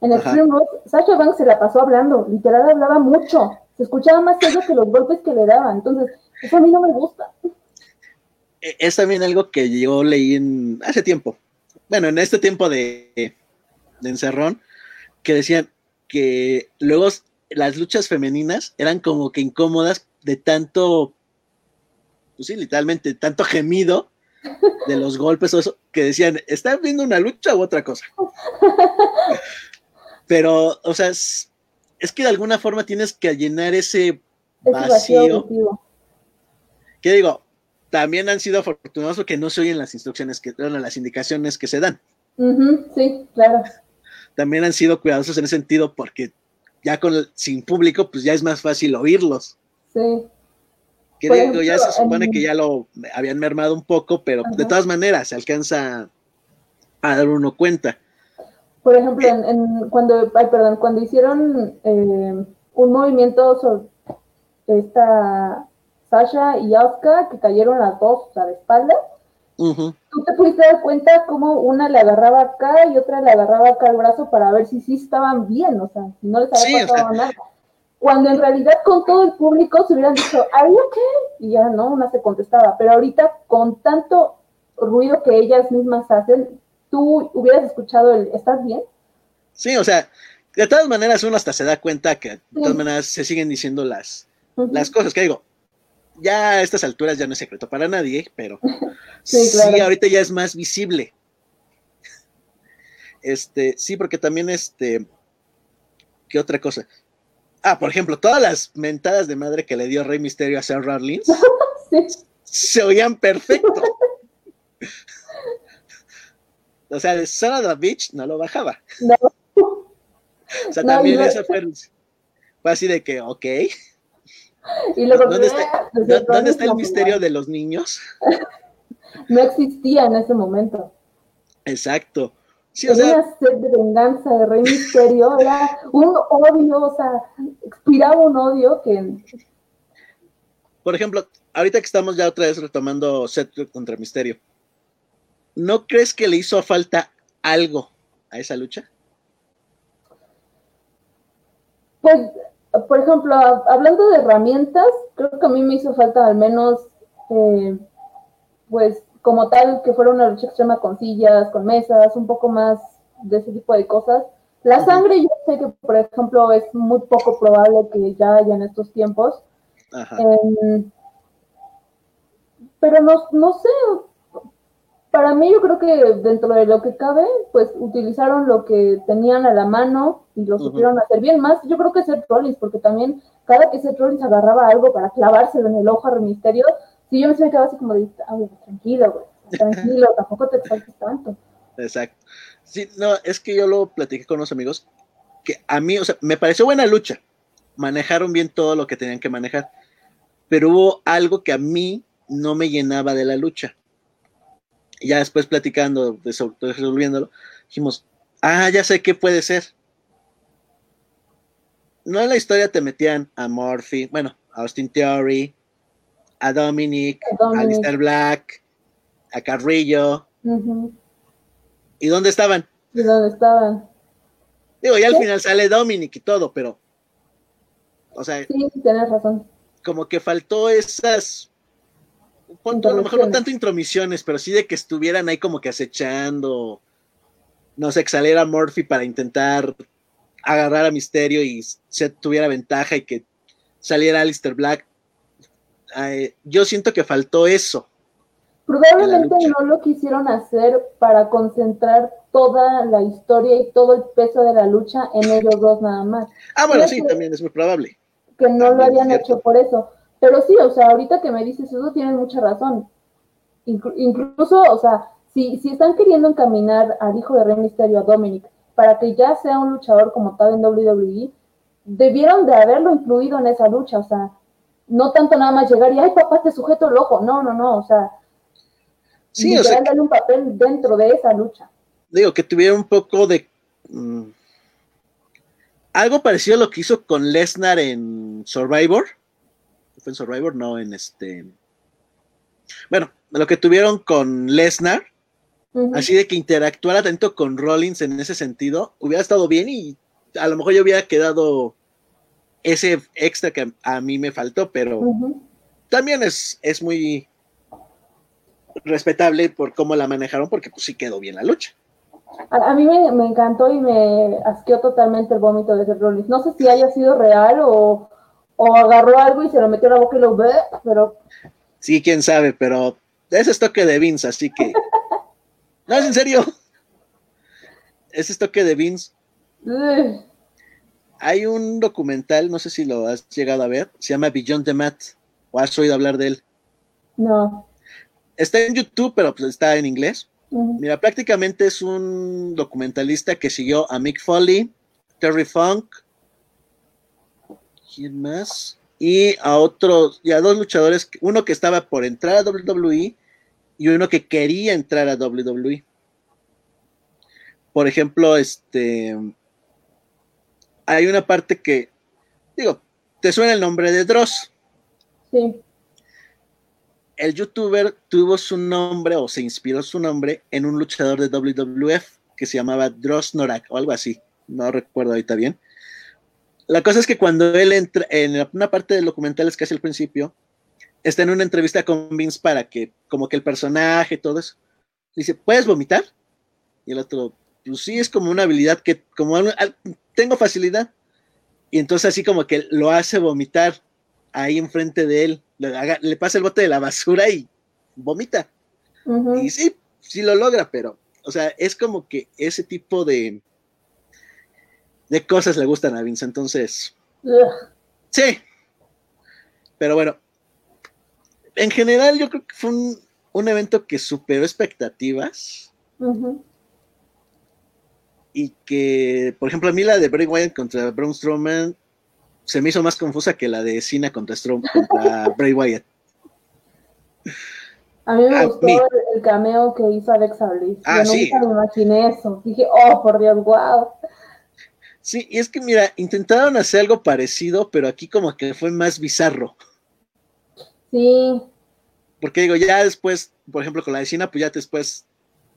en el Stream Sasha Banks se la pasó hablando, literal hablaba mucho, se escuchaba más ella que los golpes que le daban, entonces eso a mí no me gusta. E-, es también algo que yo leí en, hace tiempo, bueno, en este tiempo de, encerrón, que decían que luego las luchas femeninas eran como que incómodas de tanto, pues sí, literalmente, tanto gemido de los golpes o eso, que decían, ¿están viendo una lucha u otra cosa? [LAUGHS] Pero, o sea, es, que de alguna forma tienes que llenar ese vacío. ¿Qué digo? También han sido afortunados porque no se oyen las instrucciones que dan, las indicaciones que se dan. sí, claro. También han sido cuidadosos en ese sentido porque ya con sin público, pues ya es más fácil oírlos. Sí. Que digo, ya se supone que ya lo habían mermado un poco, pero de todas maneras se alcanza a dar uno cuenta. Por ejemplo, en, cuando, ay, perdón, cuando hicieron eh, un movimiento sobre esta Sasha y Asuka, que cayeron las dos a la espalda, tú te pudiste dar cuenta cómo una le agarraba acá y otra le agarraba acá el brazo para ver si sí estaban bien, o sea, si no les había pasado nada. Cuando en realidad con todo el público se hubieran dicho, ¿are you Y ya no, una se contestaba. Pero ahorita con tanto ruido que ellas mismas hacen, tú hubieras escuchado el, ¿estás bien? Sí, o sea, de todas maneras uno hasta se da cuenta que de todas maneras se siguen diciendo las, las cosas que digo ya a estas alturas ya no es secreto para nadie, pero [LAUGHS] sí, ahorita ya es más visible. Este, sí, porque también este, ¿Qué otra cosa? Ah, por ejemplo, todas las mentadas de madre que le dio Rey Misterio a Seth Rollins [LAUGHS] se oían perfecto. [LAUGHS] o sea, de Son of the Beach no lo bajaba. No. O sea, también eso fue, fue, así de que, ok. Y luego, ¿Dónde, está, ¿dónde está el misterio de los niños? [LAUGHS] no existía en ese momento. Exacto. Sí, o sea, una sed de venganza de Rey Misterio, [LAUGHS] era un odio, o sea, expiraba un odio que... Por ejemplo, ahorita que estamos ya otra vez retomando set contra Misterio, ¿no crees que le hizo falta algo a esa lucha? Pues, por ejemplo, hablando de herramientas, creo que a mí me hizo falta al menos, eh, pues, como tal, que fuera una lucha extrema con sillas, con mesas, un poco más de ese tipo de cosas. La sangre, yo sé que, por ejemplo, es muy poco probable que ya haya en estos tiempos. Em, pero no, no sé, para mí yo creo que dentro de lo que cabe, pues utilizaron lo que tenían a la mano y lo supieron hacer bien. Más, yo creo que Seth Rollins, porque también cada que Seth Rollins agarraba algo para clavárselo en el ojo a Misterio, Sí, yo me quedaba así como de, tranquilo, güey, tranquilo, [LAUGHS] tampoco te exaltes tanto. Exacto. Sí, no, es que yo lo platiqué con unos amigos que a mí, o sea, me pareció buena lucha. Manejaron bien todo lo que tenían que manejar. Pero hubo algo que a mí no me llenaba de la lucha. Ya después platicando, resolviéndolo, dijimos, ah, ya sé qué puede ser. No en la historia te metían a Murphy, bueno, a Austin Theory, a Dominic, a, Alistair Black, a Carrillo. ¿Y dónde estaban? ¿Y dónde estaban? Digo, ya al final sale Dominic y todo, pero. O sea. Sí, tienes razón. Como que faltó esas. A lo mejor no tanto intromisiones, pero sí de que estuvieran ahí como que acechando. No sé, que saliera Murphy para intentar agarrar a Misterio y se tuviera ventaja y que saliera Alistair Black yo siento que faltó eso. Probablemente no lo quisieron hacer para concentrar toda la historia y todo el peso de la lucha en ellos dos nada más. Ah, bueno, sí, también es muy probable. Que no lo habían hecho por eso. Pero sí, o sea, ahorita que me dices eso, tienes mucha razón. incluso, o sea, si, si están queriendo encaminar al hijo de Rey Misterio, a Dominic, para que ya sea un luchador como tal en WWE, debieron de haberlo incluido en esa lucha, o sea, no tanto nada más llegar y, ay, papá, te sujeto el ojo. No, no, no, o sea, sí, o sea, darle un papel dentro de esa lucha. Digo, que tuviera un poco de... Mm, algo parecido a lo que hizo con Lesnar en Survivor. ¿Fue en Survivor? No, en este... Bueno, lo que tuvieron con Lesnar, así de que interactuara tanto con Rollins en ese sentido, hubiera estado bien y a lo mejor yo hubiera quedado ese extra que a mí me faltó, pero también es, es muy respetable por cómo la manejaron, porque pues sí quedó bien la lucha. A, mí me, encantó y me asqueó totalmente el vómito de Seth Rollins. No sé si haya sido real o, agarró algo y se lo metió a la boca y lo ve, pero... Sí, quién sabe, pero ese es toque de Vince, así que... [LAUGHS] no, es en serio. Ese es toque de Vince. Hay un documental, no sé si lo has llegado a ver, se llama Beyond the Mat, o has oído hablar de él. No. Está en YouTube, pero pues está en inglés. Mira, prácticamente es un documentalista que siguió a Mick Foley, Terry Funk, ¿quién más? Y a otros, y a dos luchadores, uno que estaba por entrar a WWE y uno que quería entrar a WWE. Por ejemplo, este, hay una parte que, digo, te suena el nombre de Dross. Sí. El youtuber tuvo su nombre o se inspiró su nombre en un luchador de WWF que se llamaba Dross Norak o algo así. No recuerdo ahorita bien. La cosa es que cuando él entra en una parte del documental es casi al principio, está en una entrevista con Vince para que, como que el personaje, todo eso, dice, ¿puedes vomitar? Y el otro, pues sí, es como una habilidad que, como tengo facilidad. Y entonces así como que lo hace vomitar ahí enfrente de él, le, pasa el bote de la basura y vomita. Y sí, sí lo logra, pero, o sea, es como que ese tipo de... de cosas le gustan a Vince, entonces. Sí. Pero bueno, en general yo creo que fue un, evento que superó expectativas. Y que, por ejemplo, a mí la de Bray Wyatt contra Braun Strowman se me hizo más confusa que la de Cena contra, contra [LAUGHS] Bray Wyatt. A mí me gustó El, cameo que hizo Alexa Bliss. Ah, Yo nunca me imaginé eso. Dije, oh, por Dios, wow. Sí, y es que mira, intentaron hacer algo parecido, pero aquí como que fue más bizarro. Sí. Porque digo, ya después, por ejemplo, con la vecina, pues ya después,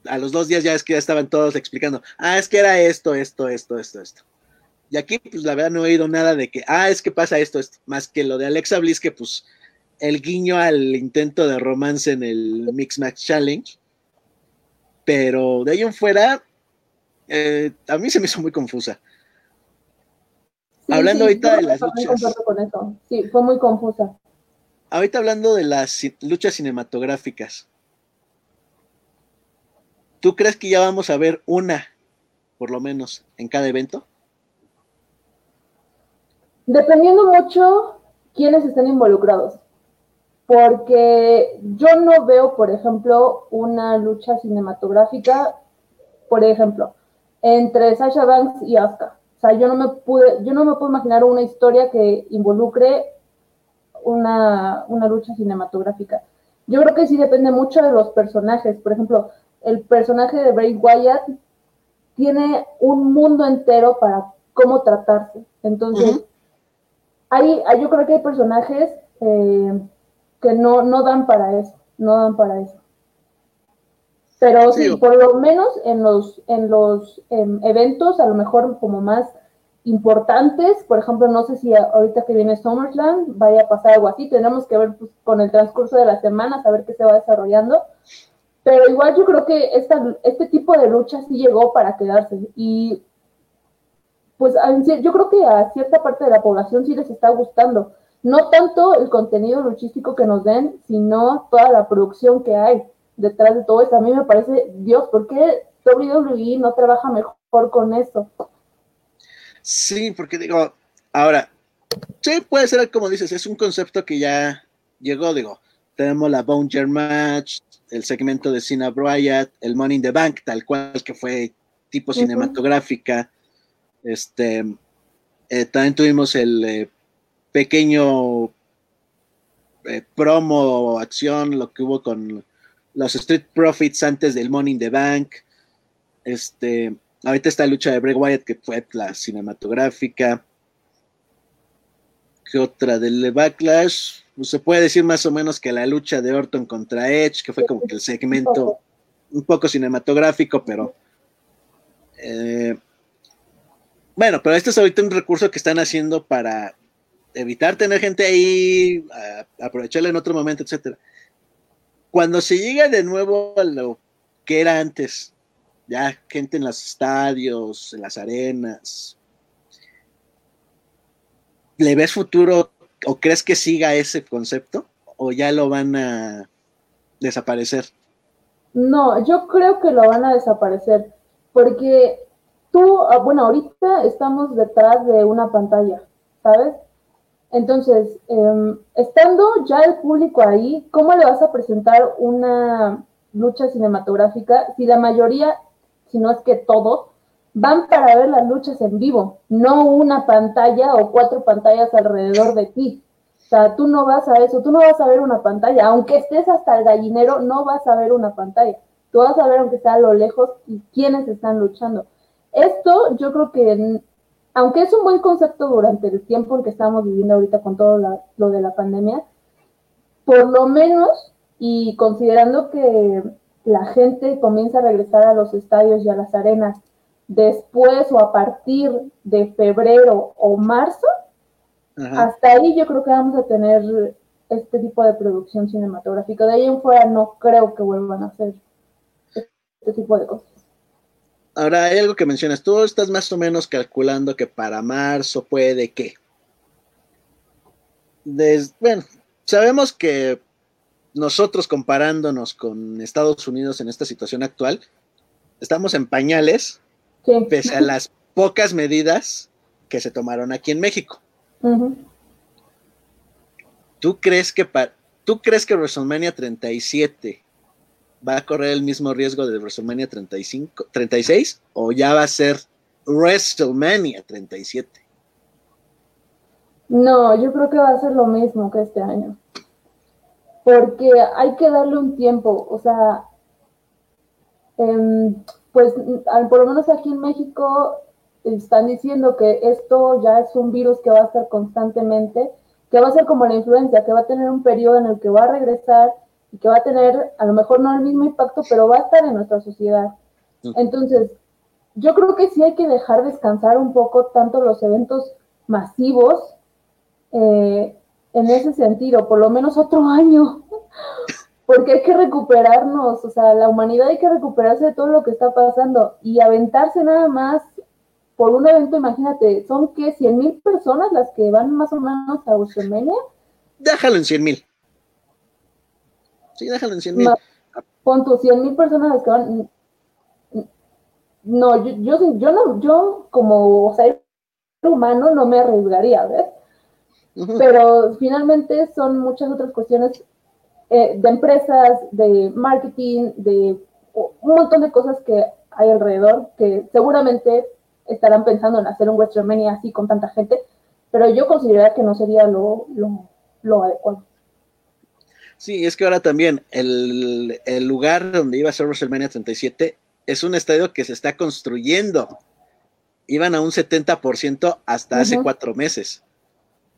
a los dos días ya es que ya estaban todos explicando, ah, es que era esto, esto, esto, esto, esto. Y aquí, pues la verdad no he oído nada de que, ah, es que pasa esto, esto, más que lo de Alexa Bliss, que pues el guiño al intento de romance en el Mix Match Challenge. Pero de ahí en fuera, eh, a mí se me hizo muy confusa. hablando ahorita de las luchas. Sí, fue muy confusa ahorita hablando de las luchas cinematográficas, ¿tú crees que ya vamos a ver una, por lo menos, en cada evento? Dependiendo mucho quiénes estén involucrados. Porque yo no veo, por ejemplo, una lucha cinematográfica, por ejemplo, entre Sasha Banks y Asuka. O sea, yo no me pude, yo no me puedo imaginar una historia que involucre una, lucha cinematográfica. Yo creo que sí depende mucho de los personajes. Por ejemplo, el personaje de Bray Wyatt tiene un mundo entero para cómo tratarse. Entonces, hay, yo creo que hay personajes eh, que no, no dan para eso, no dan para eso. Pero sí, por lo menos en los, en los em, eventos, a lo mejor como más importantes, por ejemplo, no sé si ahorita que viene SummerSlam vaya a pasar algo así, tenemos que ver pues, con el transcurso de las semanas, a ver qué se va desarrollando, pero igual yo creo que este tipo de lucha sí llegó para quedarse. Y pues yo creo que a cierta parte de la población sí les está gustando, no tanto el contenido luchístico que nos den, sino toda la producción que hay detrás de todo esto. A mí me parece, Dios, ¿por qué WWE no trabaja mejor con eso? Sí, porque digo, ahora, sí, puede ser como dices, es un concepto que ya llegó, digo, tenemos la Bouncer Match, el segmento de Cena Bryant, el Money in the Bank, tal cual que fue tipo cinematográfica. Este, eh, también tuvimos el eh, pequeño eh, promo acción, lo que hubo con los Street Profits antes del Money in the Bank. Este, Ahorita está la lucha de Bray Wyatt, que fue la cinematográfica. ¿Qué otra? Del Backlash. Pues se puede decir más o menos que la lucha de Orton contra Edge, que fue como que el segmento un poco cinematográfico, pero. Eh, bueno, pero este es ahorita un recurso que están haciendo para evitar tener gente ahí, aprovecharla en otro momento, etcétera. Cuando se llega de nuevo a lo que era antes, ya gente en los estadios, en las arenas. ¿Le ves futuro o crees que siga ese concepto o ya lo van a desaparecer? No, yo creo que lo van a desaparecer porque tú, ah, bueno, ahorita estamos detrás de una pantalla, ¿sabes? Entonces, em, estando ya el público ahí, ¿cómo le vas a presentar una lucha cinematográfica si la mayoría sino es que todos van para ver las luchas en vivo, no una pantalla o cuatro pantallas alrededor de ti. O sea, tú no vas a eso, tú no vas a ver una pantalla, aunque estés hasta el gallinero, no vas a ver una pantalla. Tú vas a ver, aunque sea a lo lejos, y quiénes están luchando. Esto yo creo que, aunque es un buen concepto durante el tiempo en que estamos viviendo ahorita con todo lo de la pandemia, por lo menos, y considerando que la gente comienza a regresar a los estadios y a las arenas después o a partir de febrero o marzo, hasta ahí yo creo que vamos a tener este tipo de producción cinematográfica. De ahí en fuera no creo que vuelvan a hacer este tipo de cosas. Ahora, hay algo que mencionas, tú estás más o menos calculando que para marzo puede que. bueno, sabemos que nosotros comparándonos con Estados Unidos en esta situación actual, estamos en pañales, pese a [LAUGHS] las pocas medidas que se tomaron aquí en México. ¿Tú crees que ¿Tú crees que WrestleMania 37 va a correr el mismo riesgo de WrestleMania 35, 36 o ya va a ser WrestleMania 37? No, yo creo que va a ser lo mismo que este año. Porque hay que darle un tiempo, o sea, em, pues por lo menos aquí en México están diciendo que esto ya es un virus que va a estar constantemente, que va a ser como la influencia, que va a tener un periodo en el que va a regresar y que va a tener, a lo mejor no el mismo impacto, pero va a estar en nuestra sociedad. Entonces, yo creo que sí hay que dejar descansar un poco tanto los eventos masivos eh, en ese sentido, por lo menos otro año, [LAUGHS] porque hay que recuperarnos, o sea, la humanidad hay que recuperarse de todo lo que está pasando y aventarse nada más por un evento, imagínate, son que 100 mil personas las que van más o menos a WrestleMania. Déjalo en 100 mil. Sí, déjalo en 100 mil. Pon tus 100 mil personas las que van. No, yo, yo, yo no, yo como ser humano no me arriesgaría, ¿ves? Pero finalmente son muchas otras cuestiones eh, de empresas, de marketing, de un montón de cosas que hay alrededor que seguramente estarán pensando en hacer un WrestleMania así con tanta gente, pero yo consideraría que no sería lo, lo, adecuado. Sí, es que ahora también el, lugar donde iba a ser WrestleMania 37 es un estadio que se está construyendo. Iban a un 70% hasta hace cuatro meses.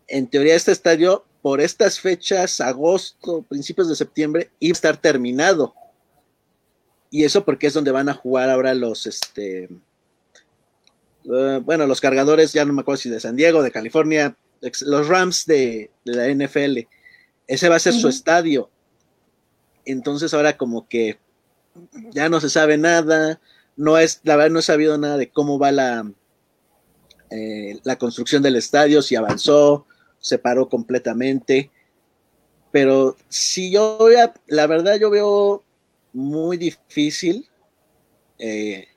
En teoría, este estadio, por estas fechas, agosto, principios de septiembre, iba a estar terminado. Y eso porque es donde van a jugar ahora los, este, eh, bueno, los cargadores, ya no me acuerdo si de San Diego, de California, los Rams de, la NFL. Ese va a ser su estadio. Entonces ahora como que ya no se sabe nada, no es, la verdad no he sabido nada de cómo va la, eh, la construcción del estadio, si avanzó, se paró completamente. Pero si yo la verdad yo veo muy difícil eh,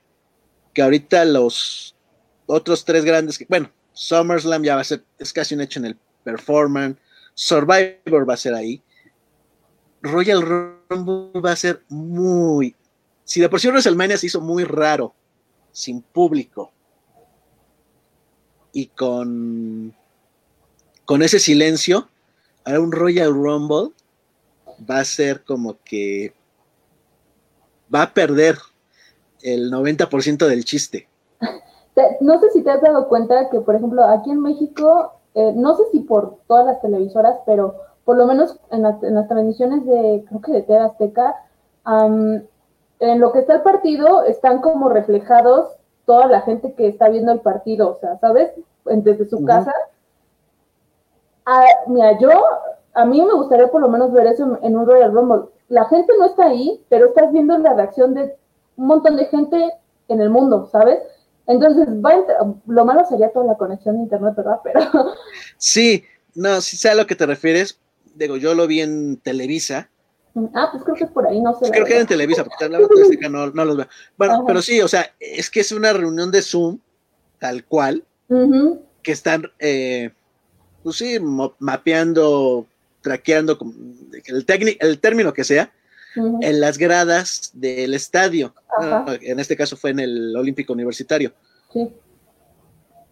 que ahorita los otros tres grandes bueno, SummerSlam ya va a ser, es casi un hecho en el performance, Survivor va a ser ahí, Royal Rumble va a ser muy, si de por sí WrestleMania se hizo muy raro, sin público, y con, con ese silencio, ahora un Royal Rumble va a ser como que va a perder el 90% del chiste no sé si te has dado cuenta que, por ejemplo, aquí en México, eh, no sé si por todas las televisoras, pero por lo menos en, las transmisiones de, creo que de TV Azteca, en lo que está el partido están como reflejados toda la gente que está viendo el partido, o sea, ¿sabes? Desde su casa. Ah, mira, yo, a mí me gustaría por lo menos ver eso en, en un Royal Rumble. La gente no está ahí, pero estás viendo la reacción de un montón de gente en el mundo, ¿sabes? Entonces, lo malo sería toda la conexión de internet, ¿verdad? Pero... [LAUGHS] Sí, no, si sé a lo que te refieres. Digo, yo lo vi en Televisa. Ah, pues creo que es por ahí, no sé. Creo que era en Televisa, porque este canal, no los veo. Bueno, pero sí, o sea, es que es una reunión de Zoom, tal cual, que están, eh, pues sí, mapeando, traqueando, el, el término que sea, en las gradas del estadio. en este caso fue en el Olímpico Universitario. Sí.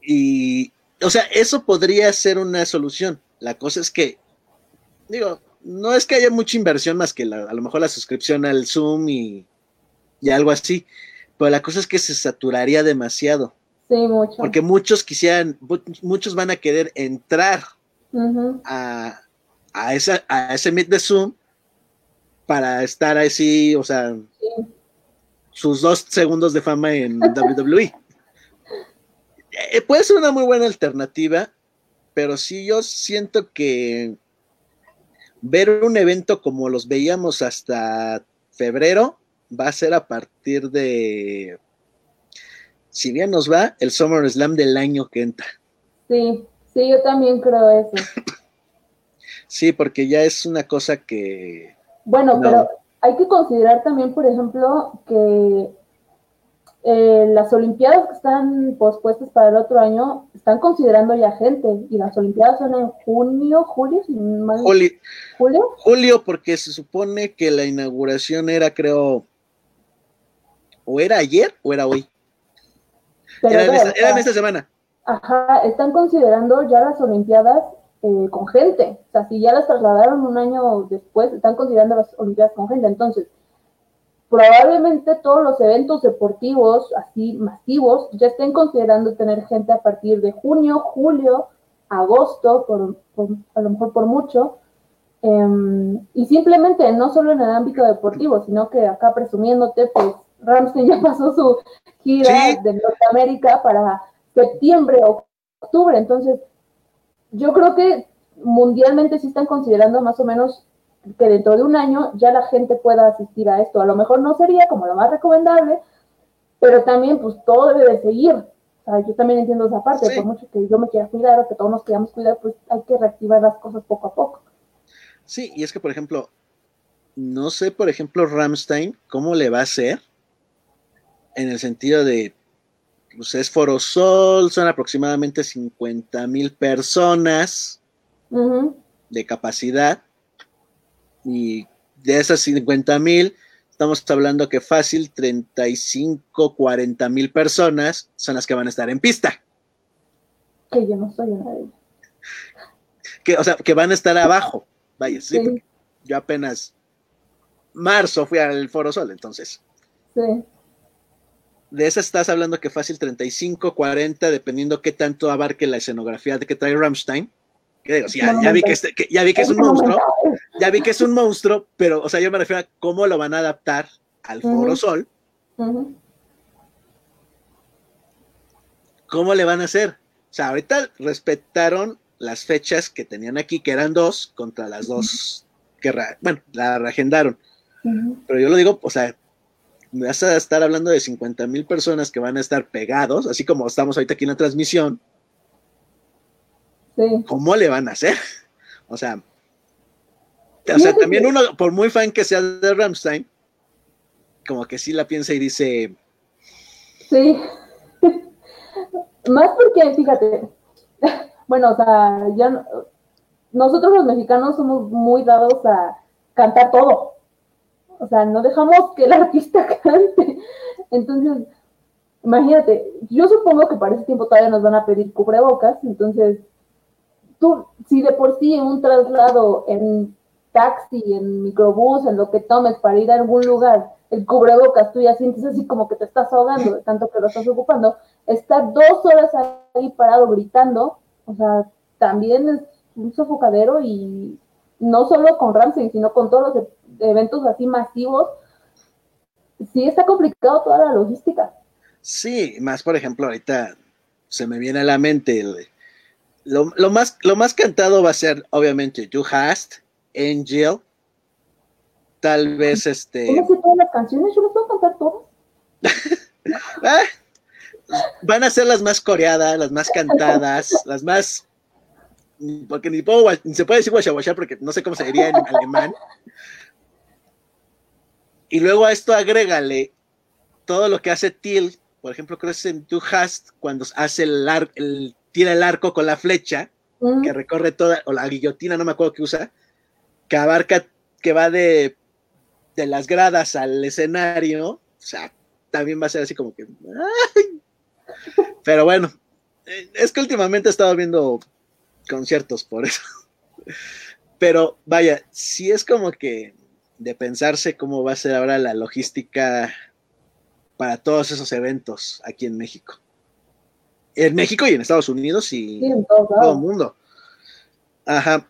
Y, o sea, eso podría ser una solución. La cosa es que, digo, no es que haya mucha inversión más que a lo mejor la suscripción al Zoom y, algo así, pero la cosa es que se saturaría demasiado. Sí, mucho. Porque muchos quisieran, muchos van a querer entrar a, a, esa, a ese Meet de Zoom para estar así, o sea, sus dos segundos de fama en [LAUGHS] WWE. Eh, puede ser una muy buena alternativa, pero sí yo siento que ver un evento como los veíamos hasta febrero va a ser a partir de, si bien nos va, el Summer Slam del año que entra. Sí, sí, yo también creo eso. sí, porque ya es una cosa que bueno, pero hay que considerar también, por ejemplo, que eh, las Olimpiadas que están pospuestas para el otro año están considerando ya gente y las Olimpiadas son en junio, julio, julio, julio, julio, porque se supone que la inauguración era, creo, o era ayer o era hoy. Era, en esta, semana. Ajá, están considerando ya las Olimpiadas eh, con gente. O sea, si ya las trasladaron un año después, están considerando las Olimpiadas con gente. Entonces, probablemente todos los eventos deportivos así masivos ya estén considerando tener gente a partir de junio, julio, agosto, por, a lo mejor por mucho. Em, y simplemente no solo en el ámbito deportivo, sino que acá presumiéndote, pues Ramsey ya pasó su gira de Norteamérica para septiembre o octubre. Entonces, yo creo que mundialmente sí están considerando más o menos que dentro de un año ya la gente pueda asistir a esto. A lo mejor no sería como lo más recomendable, pero también pues todo debe de seguir. yo también entiendo esa parte, por mucho que yo me quiera cuidar o que todos nos queramos cuidar, pues hay que reactivar las cosas poco a poco. Sí, y es que, por ejemplo, no sé, por ejemplo, Ramstein, cómo le va a hacer en el sentido de, pues es Forosol, son aproximadamente 50 mil personas de capacidad y de esas 50 mil, estamos hablando que fácil 35, 40 mil personas son las que van a estar en pista. Que yo no soy una de ellas. Que, o sea, que van a estar abajo. Vaya, sí. Yo apenas marzo fui al Foro Sol, entonces. Sí. De esas estás hablando que fácil 35, 40, dependiendo qué tanto abarque la escenografía de que trae Rammstein ya, vi que, este, ya vi que es un monstruo, ya vi que es un monstruo, pero, o sea, yo me refiero a cómo lo van a adaptar al Foro Sol. ¿Cómo le van a hacer? O sea, ahorita respetaron las fechas que tenían aquí, que eran dos, contra las dos que, bueno, la reagendaron. Pero yo lo digo, o sea, vas a estar hablando de 50 mil personas que van a estar pegados, así como estamos ahorita aquí en la transmisión, ¿Cómo le van a hacer? [LAUGHS] O sea, o sea, también uno, por muy fan que sea de Ramstein, como que sí la piensa y dice. Sí. [LAUGHS] Más porque, fíjate, [LAUGHS] bueno, o sea, ya nosotros los mexicanos somos muy dados a cantar todo. O sea, no dejamos que el artista [LAUGHS] cante. Entonces, imagínate, yo supongo que para ese tiempo todavía nos van a pedir cubrebocas, entonces tú, si de por sí en un traslado, en taxi, en microbús, en lo que tomes para ir a algún lugar, el cubrebocas, tú ya sientes así como que te estás ahogando tanto que lo estás ocupando, estar dos horas ahí parado gritando, o sea, también es un sofocadero y no solo con Ramsey, sino con todos los eventos así masivos, sí está complicado toda la logística. Sí, más por ejemplo, ahorita se me viene a la mente el, lo, más, lo más cantado va a ser, obviamente, You Hast, Angel, tal vez este. ¿Cómo sé todas las canciones? ¿Yo las puedo cantar todas? [LAUGHS] Ah, van a ser las más coreadas, las más cantadas, las más. Porque ni, puedo, ni se puede decir washa porque no sé cómo se diría en alemán. Y luego a esto agrégale todo lo que hace Till, por ejemplo, creo que es en Hast, cuando hace el, el tira el arco con la flecha, que recorre toda, o la guillotina, no me acuerdo qué usa, que abarca, que va de, de las gradas al escenario, o sea, también va a ser así como que... Pero bueno, eh, es que últimamente he estado viendo conciertos por eso. Pero vaya, si es como que de pensarse cómo va a ser ahora la logística para todos esos eventos aquí en México en México y en Estados Unidos y en todo, el mundo. Ajá.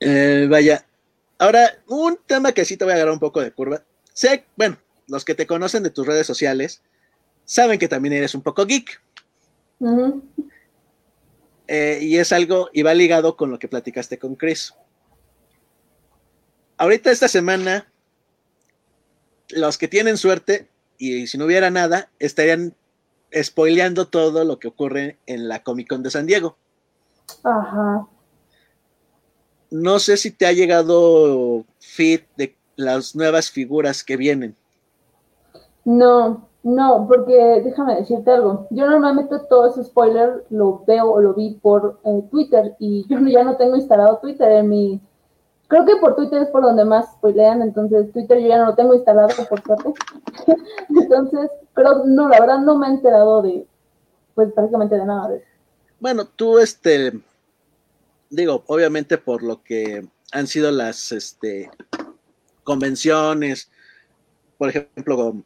Eh, vaya. Ahora, un tema que sí te voy a agarrar un poco de curva. Sé, bueno, los que te conocen de tus redes sociales saben que también eres un poco geek. Eh, y es algo, y va ligado con lo que platicaste con Chris. Ahorita esta semana, los que tienen suerte, y si no hubiera nada, estarían spoileando todo lo que ocurre en la Comic Con de San Diego. Ajá. No sé si te ha llegado feed de las nuevas figuras que vienen. No, No, porque déjame decirte algo. Yo normalmente todo ese spoiler lo veo o lo vi por eh, Twitter y [LAUGHS] yo ya no tengo instalado Twitter en mi... Creo que por Twitter es por donde más spoilean, entonces Twitter yo ya no lo tengo instalado por suerte. [LAUGHS] entonces, pero no, la verdad no me he enterado de, pues prácticamente de nada de eso. Bueno, tú, este, digo, obviamente por lo que han sido las, este, convenciones, por ejemplo,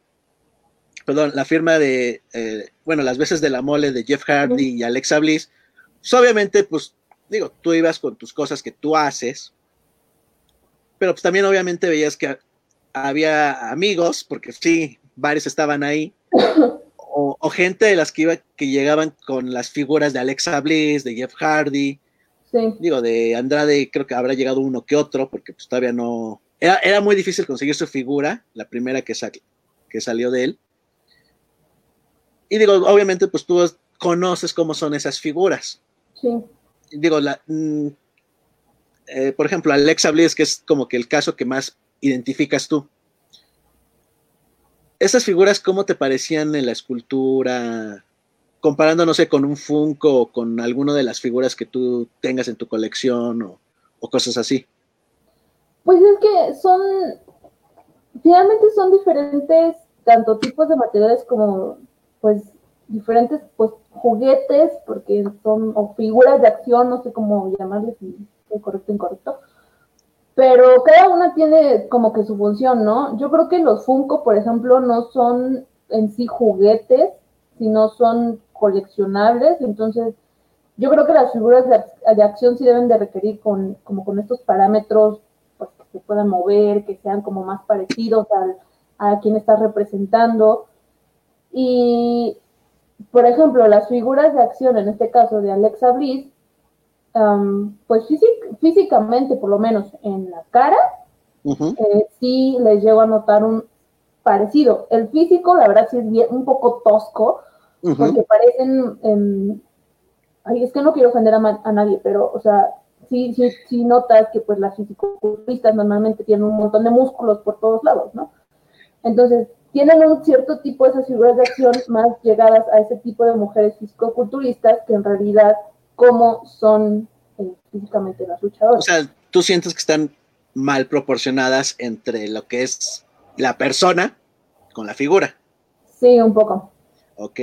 perdón, la firma de, eh, bueno, las veces de la mole de Jeff Hardy y Alexa Bliss, pues obviamente, pues, digo, tú ibas con tus cosas que tú haces, pero pues también obviamente veías que había amigos, porque sí, varios estaban ahí, o, gente de las que iba, que llegaban con las figuras de Alexa Bliss, de Jeff Hardy, digo, de Andrade creo que habrá llegado uno que otro, porque pues todavía no, era, era muy difícil conseguir su figura, la primera que, que salió de él, y digo, obviamente, pues tú conoces cómo son esas figuras. Sí. Digo, la, mm, eh, por ejemplo, Alexa Bliss, que es como que el caso que más identificas tú. Esas figuras, ¿cómo te parecían en la escultura? Comparando, no sé, con un Funko o con alguna de las figuras que tú tengas en tu colección o, o cosas así. Pues es que son, finalmente son diferentes tanto tipos de materiales como pues diferentes pues juguetes, porque son o figuras de acción, no sé cómo llamarles, correcto incorrecto, pero cada una tiene como que su función, ¿no? Yo creo que los Funko, por ejemplo, no son en sí juguetes, sino son coleccionables, entonces yo creo que las figuras de, acción sí deben de requerir con, como con estos parámetros, pues que se puedan mover, que sean como más parecidos al, a quien está representando, y, por ejemplo, las figuras de acción, en este caso de Alexa Bliss, pues físicamente, por lo menos en la cara, eh, sí les llego a notar un parecido. El físico, la verdad, sí es bien, un poco tosco, porque parecen, em, ay, es que no quiero ofender a, a, nadie, pero, o sea, sí, sí, sí notas que pues las fisicoculturistas normalmente tienen un montón de músculos por todos lados, ¿no? Entonces, tienen un cierto tipo de esas figuras de acción más llegadas a ese tipo de mujeres fisicoculturistas que en realidad como son eh, físicamente las luchadoras. O sea, tú sientes que están mal proporcionadas entre lo que es la persona con la figura. Sí, un poco. Ok.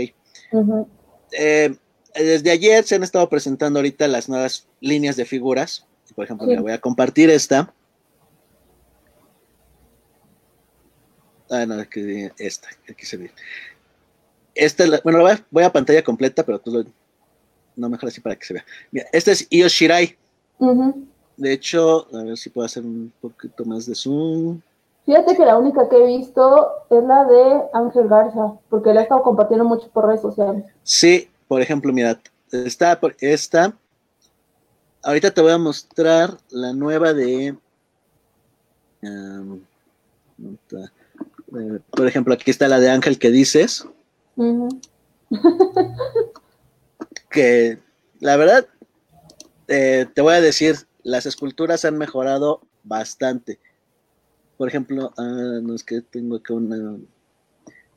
Eh, desde ayer se han estado presentando ahorita las nuevas líneas de figuras. Por ejemplo, voy a compartir esta. Ah, no, esta, aquí se ve. Esta, bueno, voy a, pantalla completa, pero tú no mejor así para que se vea. Mira, esta es Io Shirai. De hecho, a ver si puedo hacer un poquito más de zoom. Fíjate que la única que he visto es la de Ángel Garza, porque la he estado compartiendo mucho por redes sociales. Sí, por ejemplo, mira, está por esta. Ahorita te voy a mostrar la nueva de. Um, eh, por ejemplo, aquí está la de Ángel que dices. [LAUGHS] que la verdad, eh, te voy a decir, las esculturas han mejorado bastante. Por ejemplo, ah, no es que tengo que una.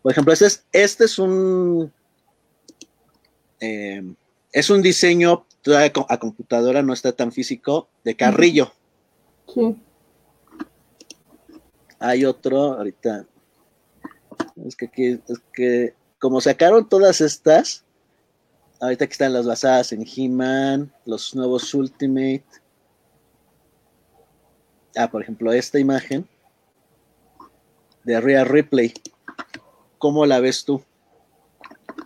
Por ejemplo, este es, este es un. Eh, es un diseño a computadora, no está tan físico, de Carrillo. Sí. Hay otro, ahorita es que aquí, es que como sacaron todas estas, ahorita que están las basadas en He-Man, los nuevos Ultimate. Ah, por ejemplo, esta imagen de Rhea Ripley. ¿Cómo la ves tú?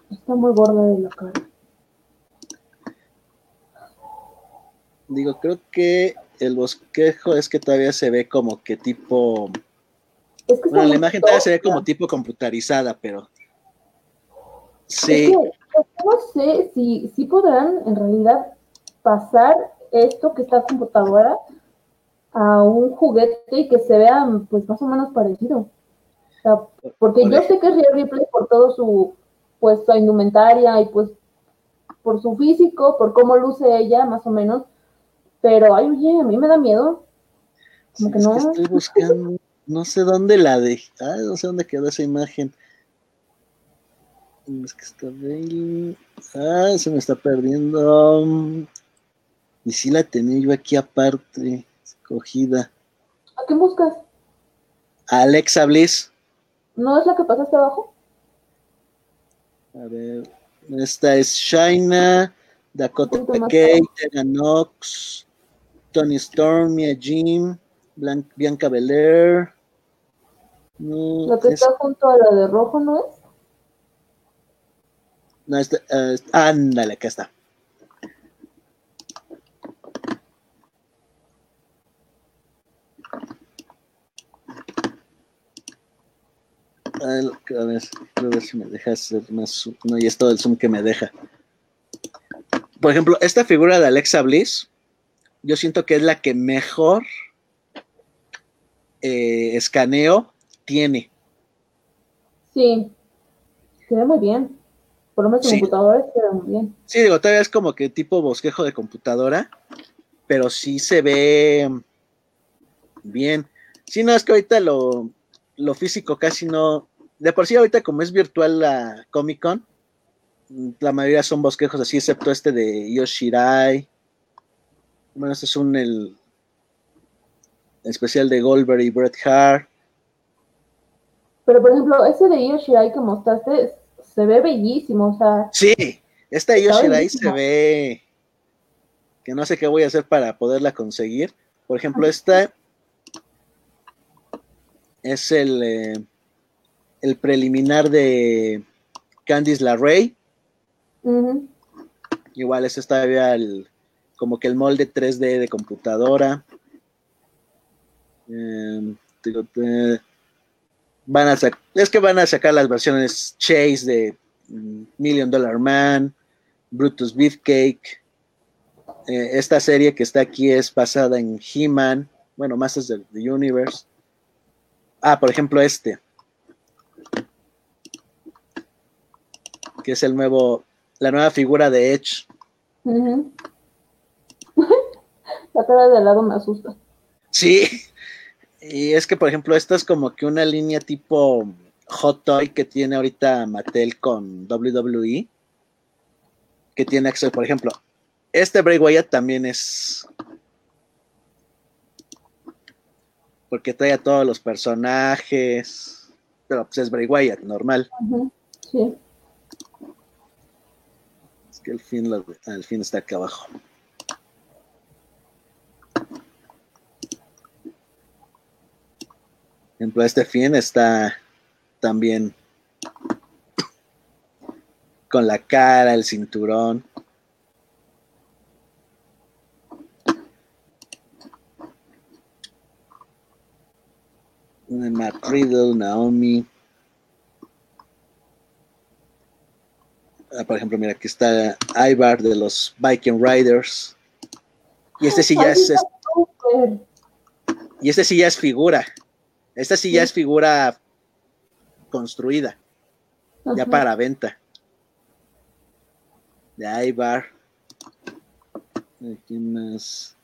Está muy gorda de la cara. Digo, creo que el bosquejo es que todavía se ve como que tipo bueno, la imagen todavía se ve como tipo computarizada, pero sí. No sé si, si podrán en realidad pasar esto que está computadora a un juguete y que se vea pues más o menos parecido. porque yo sé que es Ripley por todo su pues su indumentaria y pues por su físico, por cómo luce ella más o menos, pero ay oye, a mí me da miedo. Como que no. estoy buscando no sé dónde la dejé, no sé dónde quedó esa imagen. Es que está bien. Ah, se me está perdiendo. Y si la tenía yo aquí aparte, escogida. ¿A qué buscas? Alexa Bliss. ¿No es la que pasaste abajo? A ver, esta es Shaina, Dakota Kate, Nox, Tony Storm, Mia Jim, Bianca Belair. la que está junto a la de rojo, ¿no es? No, este, uh, ándale, acá está. A ver, a ver si me deja hacer más No, y es todo el zoom que me deja. Por ejemplo, esta figura de Alexa Bliss, yo siento que es la que mejor eh, escaneo tiene. Sí, ve muy bien. Por lo menos en computadora se ve muy bien. Sí, digo, todavía es como que tipo bosquejo de computadora, pero sí se ve bien. Sí, no, es que ahorita lo, lo físico casi no, de por sí ahorita como es virtual la Comic Con, la mayoría son bosquejos así, excepto este de Yoshirai. Bueno, este es un el, especial de Goldberg y Bret Hart. Pero por ejemplo, ese de Yoshirai que mostraste se ve bellísimo, o sea. Sí, esta Yoshirai se ve que no sé qué voy a hacer para poderla conseguir. Por ejemplo, esta es el eh, el preliminar de Candice LaRey. Igual es todavía el, como que el molde 3D de computadora. Em, van a es que van a sacar las versiones Chase de mm, Million Dollar Man, Brutus Beefcake. Eh, esta serie que está aquí es basada en He-Man, bueno, Masters of the Universe. Ah, por ejemplo, este. que es el nuevo, la nueva figura de Edge. la cara de lado me asusta. Sí, y es que, por ejemplo, esta es como que una línea tipo Hot Toy que tiene ahorita Mattel con WWE, que tiene acceso, por ejemplo, este Bray Wyatt también es porque trae a todos los personajes, pero pues es Bray Wyatt, normal. Sí que el fin, al fin está acá abajo. Ejemplo, este fin está también con la cara, el cinturón. Matt Riddle, Naomi. Ah, por ejemplo, mira, aquí está Ivar de los Viking Riders. Y este sí ya es, y este sí ya es figura. Esta sí ya es figura construida. Ya para venta. De Ivar. Aquí más.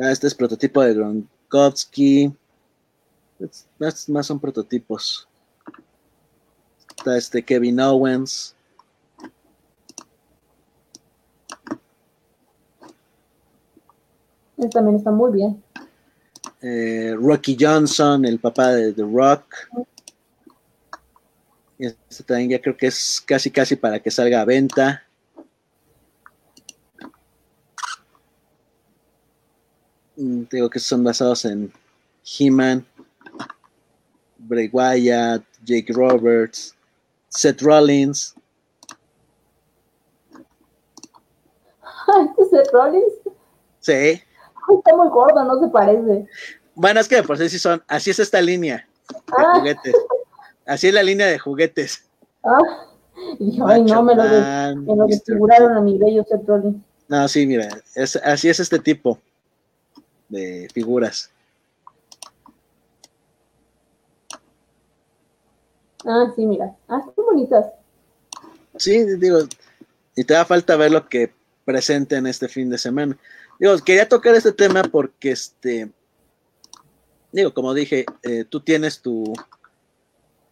Ah, este es prototipo de Gronkowski. Estos más son prototipos. Está este Kevin Owens. también está muy bien. Eh, Rocky Johnson, el papá de The Rock. Este también ya creo que es casi casi para que salga a venta. Mm, digo que son basados en He-Man, Bray Wyatt, Jake Roberts, Seth Rollins. [LAUGHS] ¿Seth Rollins? Sí. Está muy gordo, no se parece. Bueno, es que por sí son, así es esta línea de ah. juguetes. Así es la línea de juguetes. Ah, y dije, ay, no, me lo, me lo desfiguraron a mi bello Seth No, sí, mira, es, así es este tipo de figuras. Ah, sí, mira. Ah, son bonitas. Sí, digo, y te da falta ver lo que presenten este fin de semana. Digo, quería tocar este tema porque, este, digo, como dije, eh, tú tienes tu,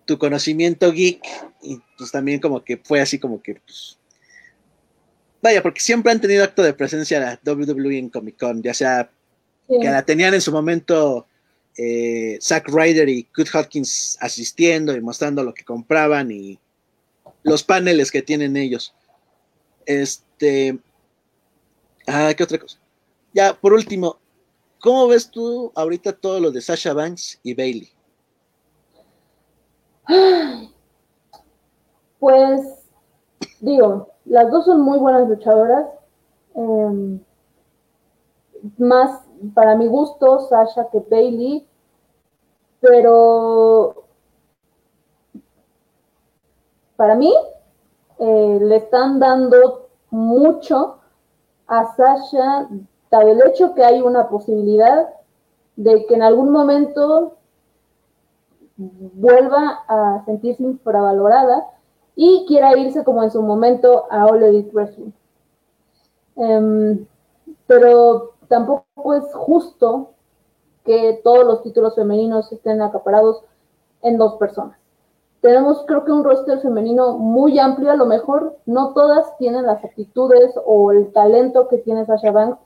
tu conocimiento geek y pues también como que fue así como que pues, vaya, porque siempre han tenido acto de presencia la WWE en Comic Con, ya sea que la tenían en su momento eh, Zack Ryder y Kurt Hopkins asistiendo y mostrando lo que compraban y los paneles que tienen ellos. Este. Ah, ¿qué otra cosa? Ya, por último, ¿cómo ves tú ahorita todo lo de Sasha Banks y Bailey? [SIGHS] Pues, digo, las dos son muy buenas luchadoras. Em, más para mi gusto, Sasha que Bailey. Pero para mí, eh, le están dando mucho a Sasha, tal el hecho que hay una posibilidad de que en algún momento vuelva a sentirse infravalorada y quiera irse como en su momento a All Elite Wrestling. Em, pero tampoco es justo que todos los títulos femeninos estén acaparados en dos personas. Tenemos creo que un roster femenino muy amplio, a lo mejor no todas tienen las actitudes o el talento que tiene Sasha Banks,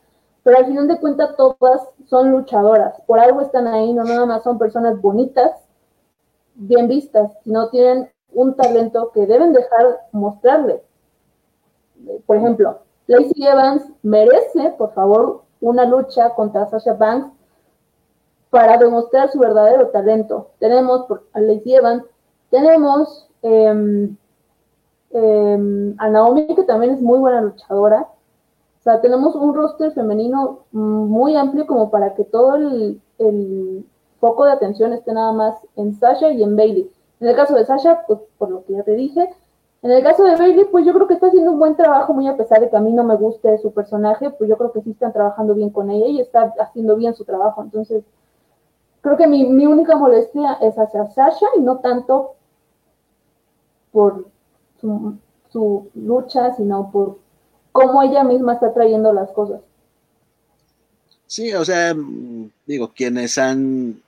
pero al final de cuentas todas son luchadoras, por algo están ahí, no nada más son personas bonitas, bien vistas, sino tienen un talento que deben dejar mostrarle. Por ejemplo, Lacey Evans merece, por favor, una lucha contra Sasha Banks para demostrar su verdadero talento. Tenemos a Lacey Evans, tenemos em, em, a Naomi, que también es muy buena luchadora. O sea, tenemos un roster femenino muy amplio como para que todo el, foco de atención esté nada más en Sasha y en Bailey. En el caso de Sasha, pues por lo que ya te dije, en el caso de Bailey, pues yo creo que está haciendo un buen trabajo, muy a pesar de que a mí no me guste su personaje, pues yo creo que sí están trabajando bien con ella y está haciendo bien su trabajo. Entonces, creo que mi, única molestia es hacia Sasha y no tanto por su, su lucha, sino por cómo ella misma está trayendo las cosas. Sí, o sea, digo, quienes han,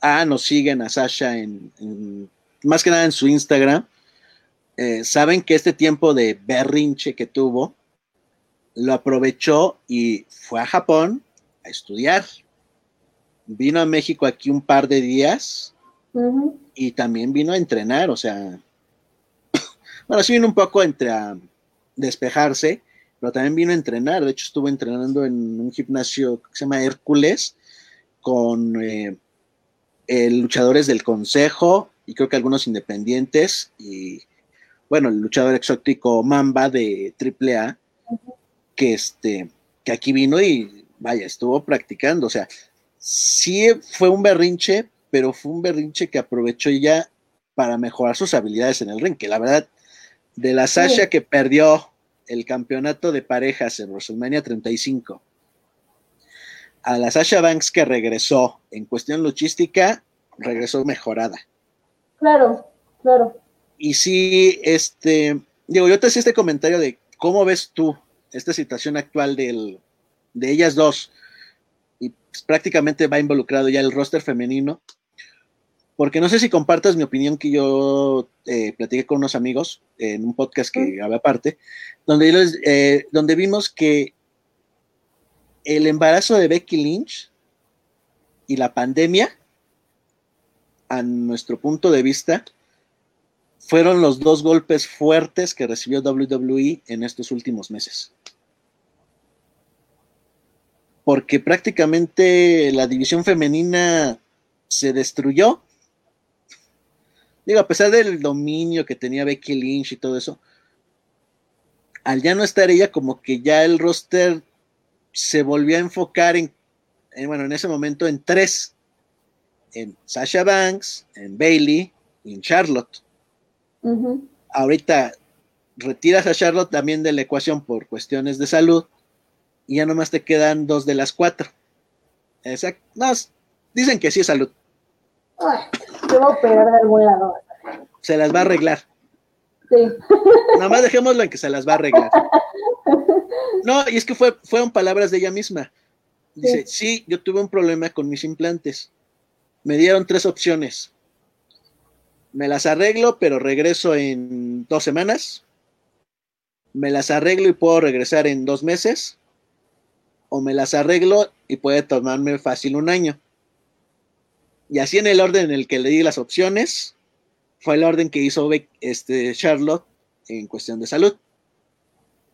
ah, nos siguen a Sasha en más que nada en su Instagram, eh, saben que este tiempo de berrinche que tuvo, lo aprovechó y fue a Japón a estudiar. Vino a México aquí un par de días y también vino a entrenar, o sea, [COUGHS] bueno, sí vino un poco entre a despejarse, pero también vino a entrenar. De hecho, estuvo entrenando en un gimnasio que se llama Hércules con eh, luchadores del Consejo y creo que algunos independientes y bueno, el luchador exótico Mamba de AAA, que este, que aquí vino y vaya, estuvo practicando, o sea, sí fue un berrinche, pero fue un berrinche que aprovechó ya para mejorar sus habilidades en el ring, que la verdad, de la Sasha que perdió el campeonato de parejas en WrestleMania 35, a la Sasha Banks que regresó en cuestión luchística, regresó mejorada. Claro, claro. Y sí, este, digo, yo te hacía este comentario de cómo ves tú esta situación actual del, de ellas dos. Y pues, prácticamente va involucrado ya el roster femenino. Porque no sé si compartas mi opinión que yo eh, platiqué con unos amigos en un podcast que grabé aparte, donde, eh, donde vimos que el embarazo de Becky Lynch y la pandemia a nuestro punto de vista, fueron los dos golpes fuertes que recibió WWE en estos últimos meses. Porque prácticamente la división femenina se destruyó. Digo, a pesar del dominio que tenía Becky Lynch y todo eso, al ya no estar ella, como que ya el roster se volvió a enfocar en, bueno, en ese momento en tres en Sasha Banks, en Bailey y en Charlotte. Ahorita retiras a Charlotte también de la ecuación por cuestiones de salud y ya nomás te quedan dos de las cuatro. Exacto. No, dicen que sí es salud. Se va a operar de algún lado. Se las va a arreglar. Sí. Nada más dejémoslo en que se las va a arreglar. No, y es que fue, fueron palabras de ella misma. Dice, sí, yo tuve un problema con mis implantes me dieron tres opciones. me las arreglo, pero regreso en dos semanas, me las arreglo y puedo regresar en dos meses, o me las arreglo y puede tomarme fácil un año. Y así en el orden en el que le di las opciones, fue el orden que hizo este, Charlotte en cuestión de salud.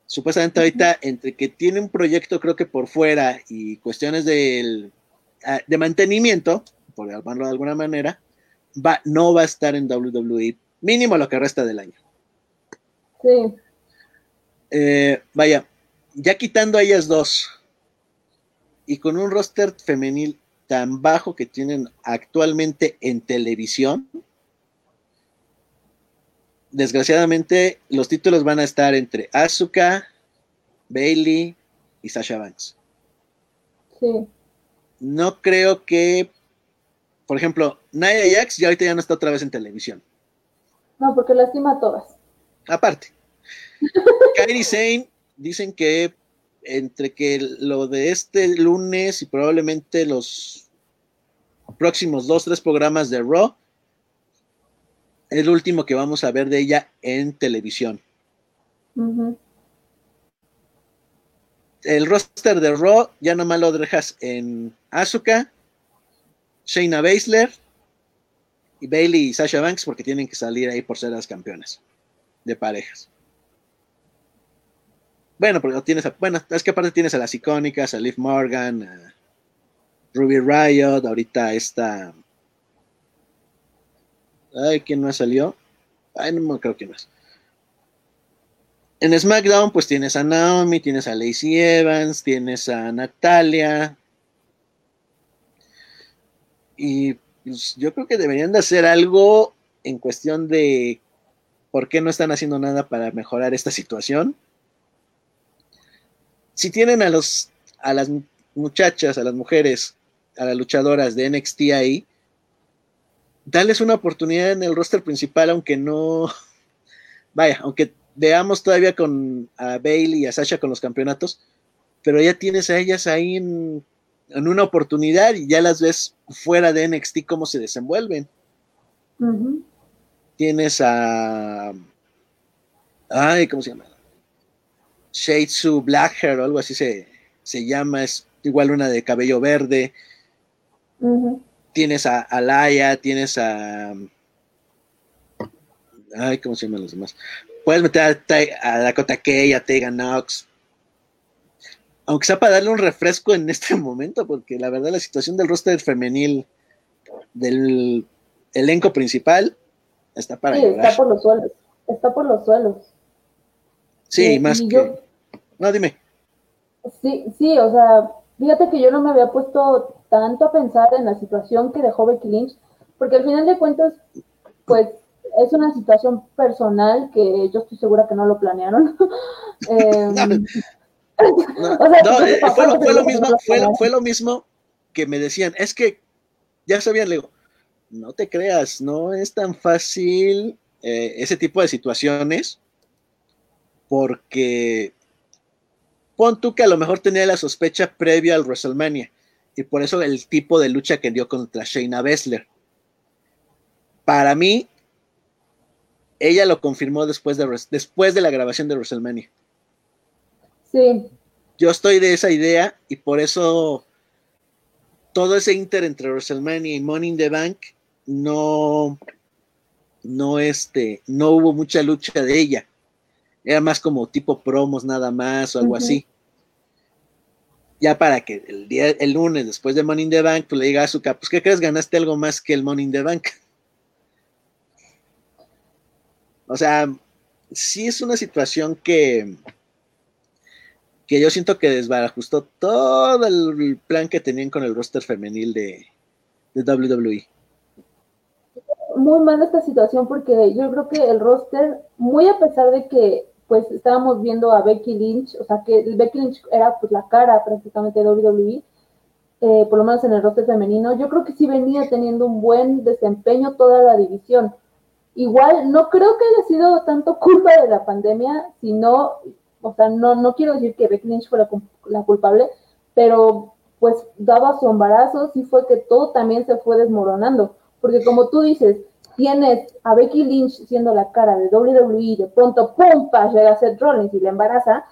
Supuestamente ahorita, entre que tiene un proyecto creo que por fuera y cuestiones de, ah, de mantenimiento, por llamarlo de alguna manera, va, no va a estar en WWE, mínimo lo que resta del año. Sí. Eh, vaya, ya quitando a ellas dos y con un roster femenil tan bajo que tienen actualmente en televisión, desgraciadamente los títulos van a estar entre Asuka, Bailey y Sasha Banks. Sí. No creo que, por ejemplo, Nia Jax ya ahorita ya no está otra vez en televisión. No, porque lastima a todas. Aparte. [LAUGHS] Kairi Sane dicen que entre que lo de este lunes y probablemente los próximos dos, tres programas de Raw, el último que vamos a ver de ella en televisión. El roster de Raw ya nomás lo dejas en Asuka, Shayna Baszler y Bailey y Sasha Banks porque tienen que salir ahí por ser las campeonas de parejas. Bueno, porque tienes a, bueno, es que aparte tienes a las icónicas, a Liv Morgan, a Ruby Riot, ahorita esta. Ay, ¿quién más salió? Ay, no creo quién más. En SmackDown, pues tienes a Naomi, tienes a Lacey Evans, tienes a Natalia. Y pues, yo creo que deberían de hacer algo en cuestión de por qué no están haciendo nada para mejorar esta situación si tienen a los a las muchachas, a las mujeres, a las luchadoras de NXT ahí, darles una oportunidad en el roster principal, aunque no, [LAUGHS] vaya, aunque veamos todavía con a Bailey y a Sasha con los campeonatos, pero ya tienes a ellas ahí en, una oportunidad y ya las ves fuera de NXT cómo se desenvuelven. Tienes a, ay, ¿cómo se llama? Shade Blackhair o algo así se, llama, es igual una de cabello verde. Tienes a Alaya, tienes a. Ay, ¿cómo se llaman los demás? Puedes meter a, Dakota Kay, a Tegan Knox. Aunque sea para darle un refresco en este [LAUGHS] momento, porque la verdad la situación del roster femenil del elenco principal está para sí, está por los suelos. Está por los suelos. Sí, más que. No, dime. Sí, sí, o sea, fíjate que yo no me había puesto tanto a pensar en la situación que dejó Becky Lynch, porque al final de cuentas, pues es una situación personal que yo estoy segura que no lo planearon. [LAUGHS] [LAUGHS] [LAUGHS] fue, lo, mismo, fue, lo mismo que me decían, es que ya sabían, le no te creas, no es tan fácil eh, ese tipo de situaciones porque pon tú que a lo mejor tenía la sospecha previa al WrestleMania y por eso el tipo de lucha que dio contra Shayna Baszler. Para mí, ella lo confirmó después de, después de la grabación de WrestleMania. Sí. Yo estoy de esa idea y por eso todo ese inter entre WrestleMania y Money in the Bank no, no, este, no hubo mucha lucha de ella era más como tipo promos nada más o algo así. Ya para que el día, el lunes, después de Money in the Bank, pues le diga a su pues ¿qué crees? Ganaste algo más que el Money in the Bank. [LAUGHS] O sea, sí es una situación que, que yo siento que desbarajustó todo el plan que tenían con el roster femenil de, de WWE muy mal esta situación porque yo creo que el roster, muy a pesar de que pues estábamos viendo a Becky Lynch, o sea que Becky Lynch era pues la cara prácticamente de WWE, eh, por lo menos en el roster femenino, yo creo que sí venía teniendo un buen desempeño toda la división. Igual, no creo que haya sido tanto culpa de la pandemia, sino, o sea, no, no quiero decir que Becky Lynch fue la, culpable, pero pues daba su embarazo, sí fue que todo también se fue desmoronando, porque como tú dices, tienes a Becky Lynch siendo la cara de WWE, de pronto, ¡pum! llega a Seth Rollins y le embaraza,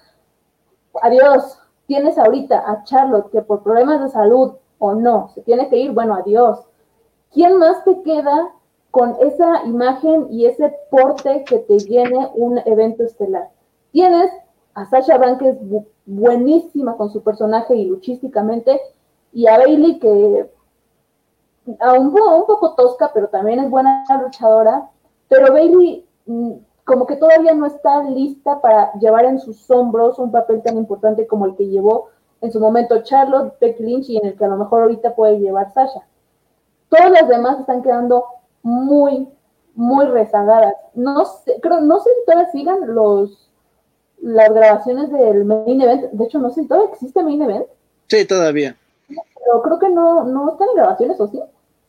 adiós. Tienes ahorita a Charlotte que por problemas de salud o no se tiene que ir, bueno, adiós. ¿Quién más te queda con esa imagen y ese porte que te llene un evento estelar? Tienes a Sasha Banks buenísima con su personaje y luchísticamente, y a Bailey que un, un poco tosca, pero también es buena luchadora, pero Bailey mm, como que todavía no está lista para llevar en sus hombros un papel tan importante como el que llevó en su momento Charlotte, Becky Lynch y en el que a lo mejor ahorita puede llevar Sasha. Todas las demás están quedando muy, muy rezagadas. No sé, creo, no sé si todavía sigan los las grabaciones del main event. De hecho, no sé si todavía existe main event. Sí, todavía. Pero creo que no, no están en grabaciones, ¿o sí?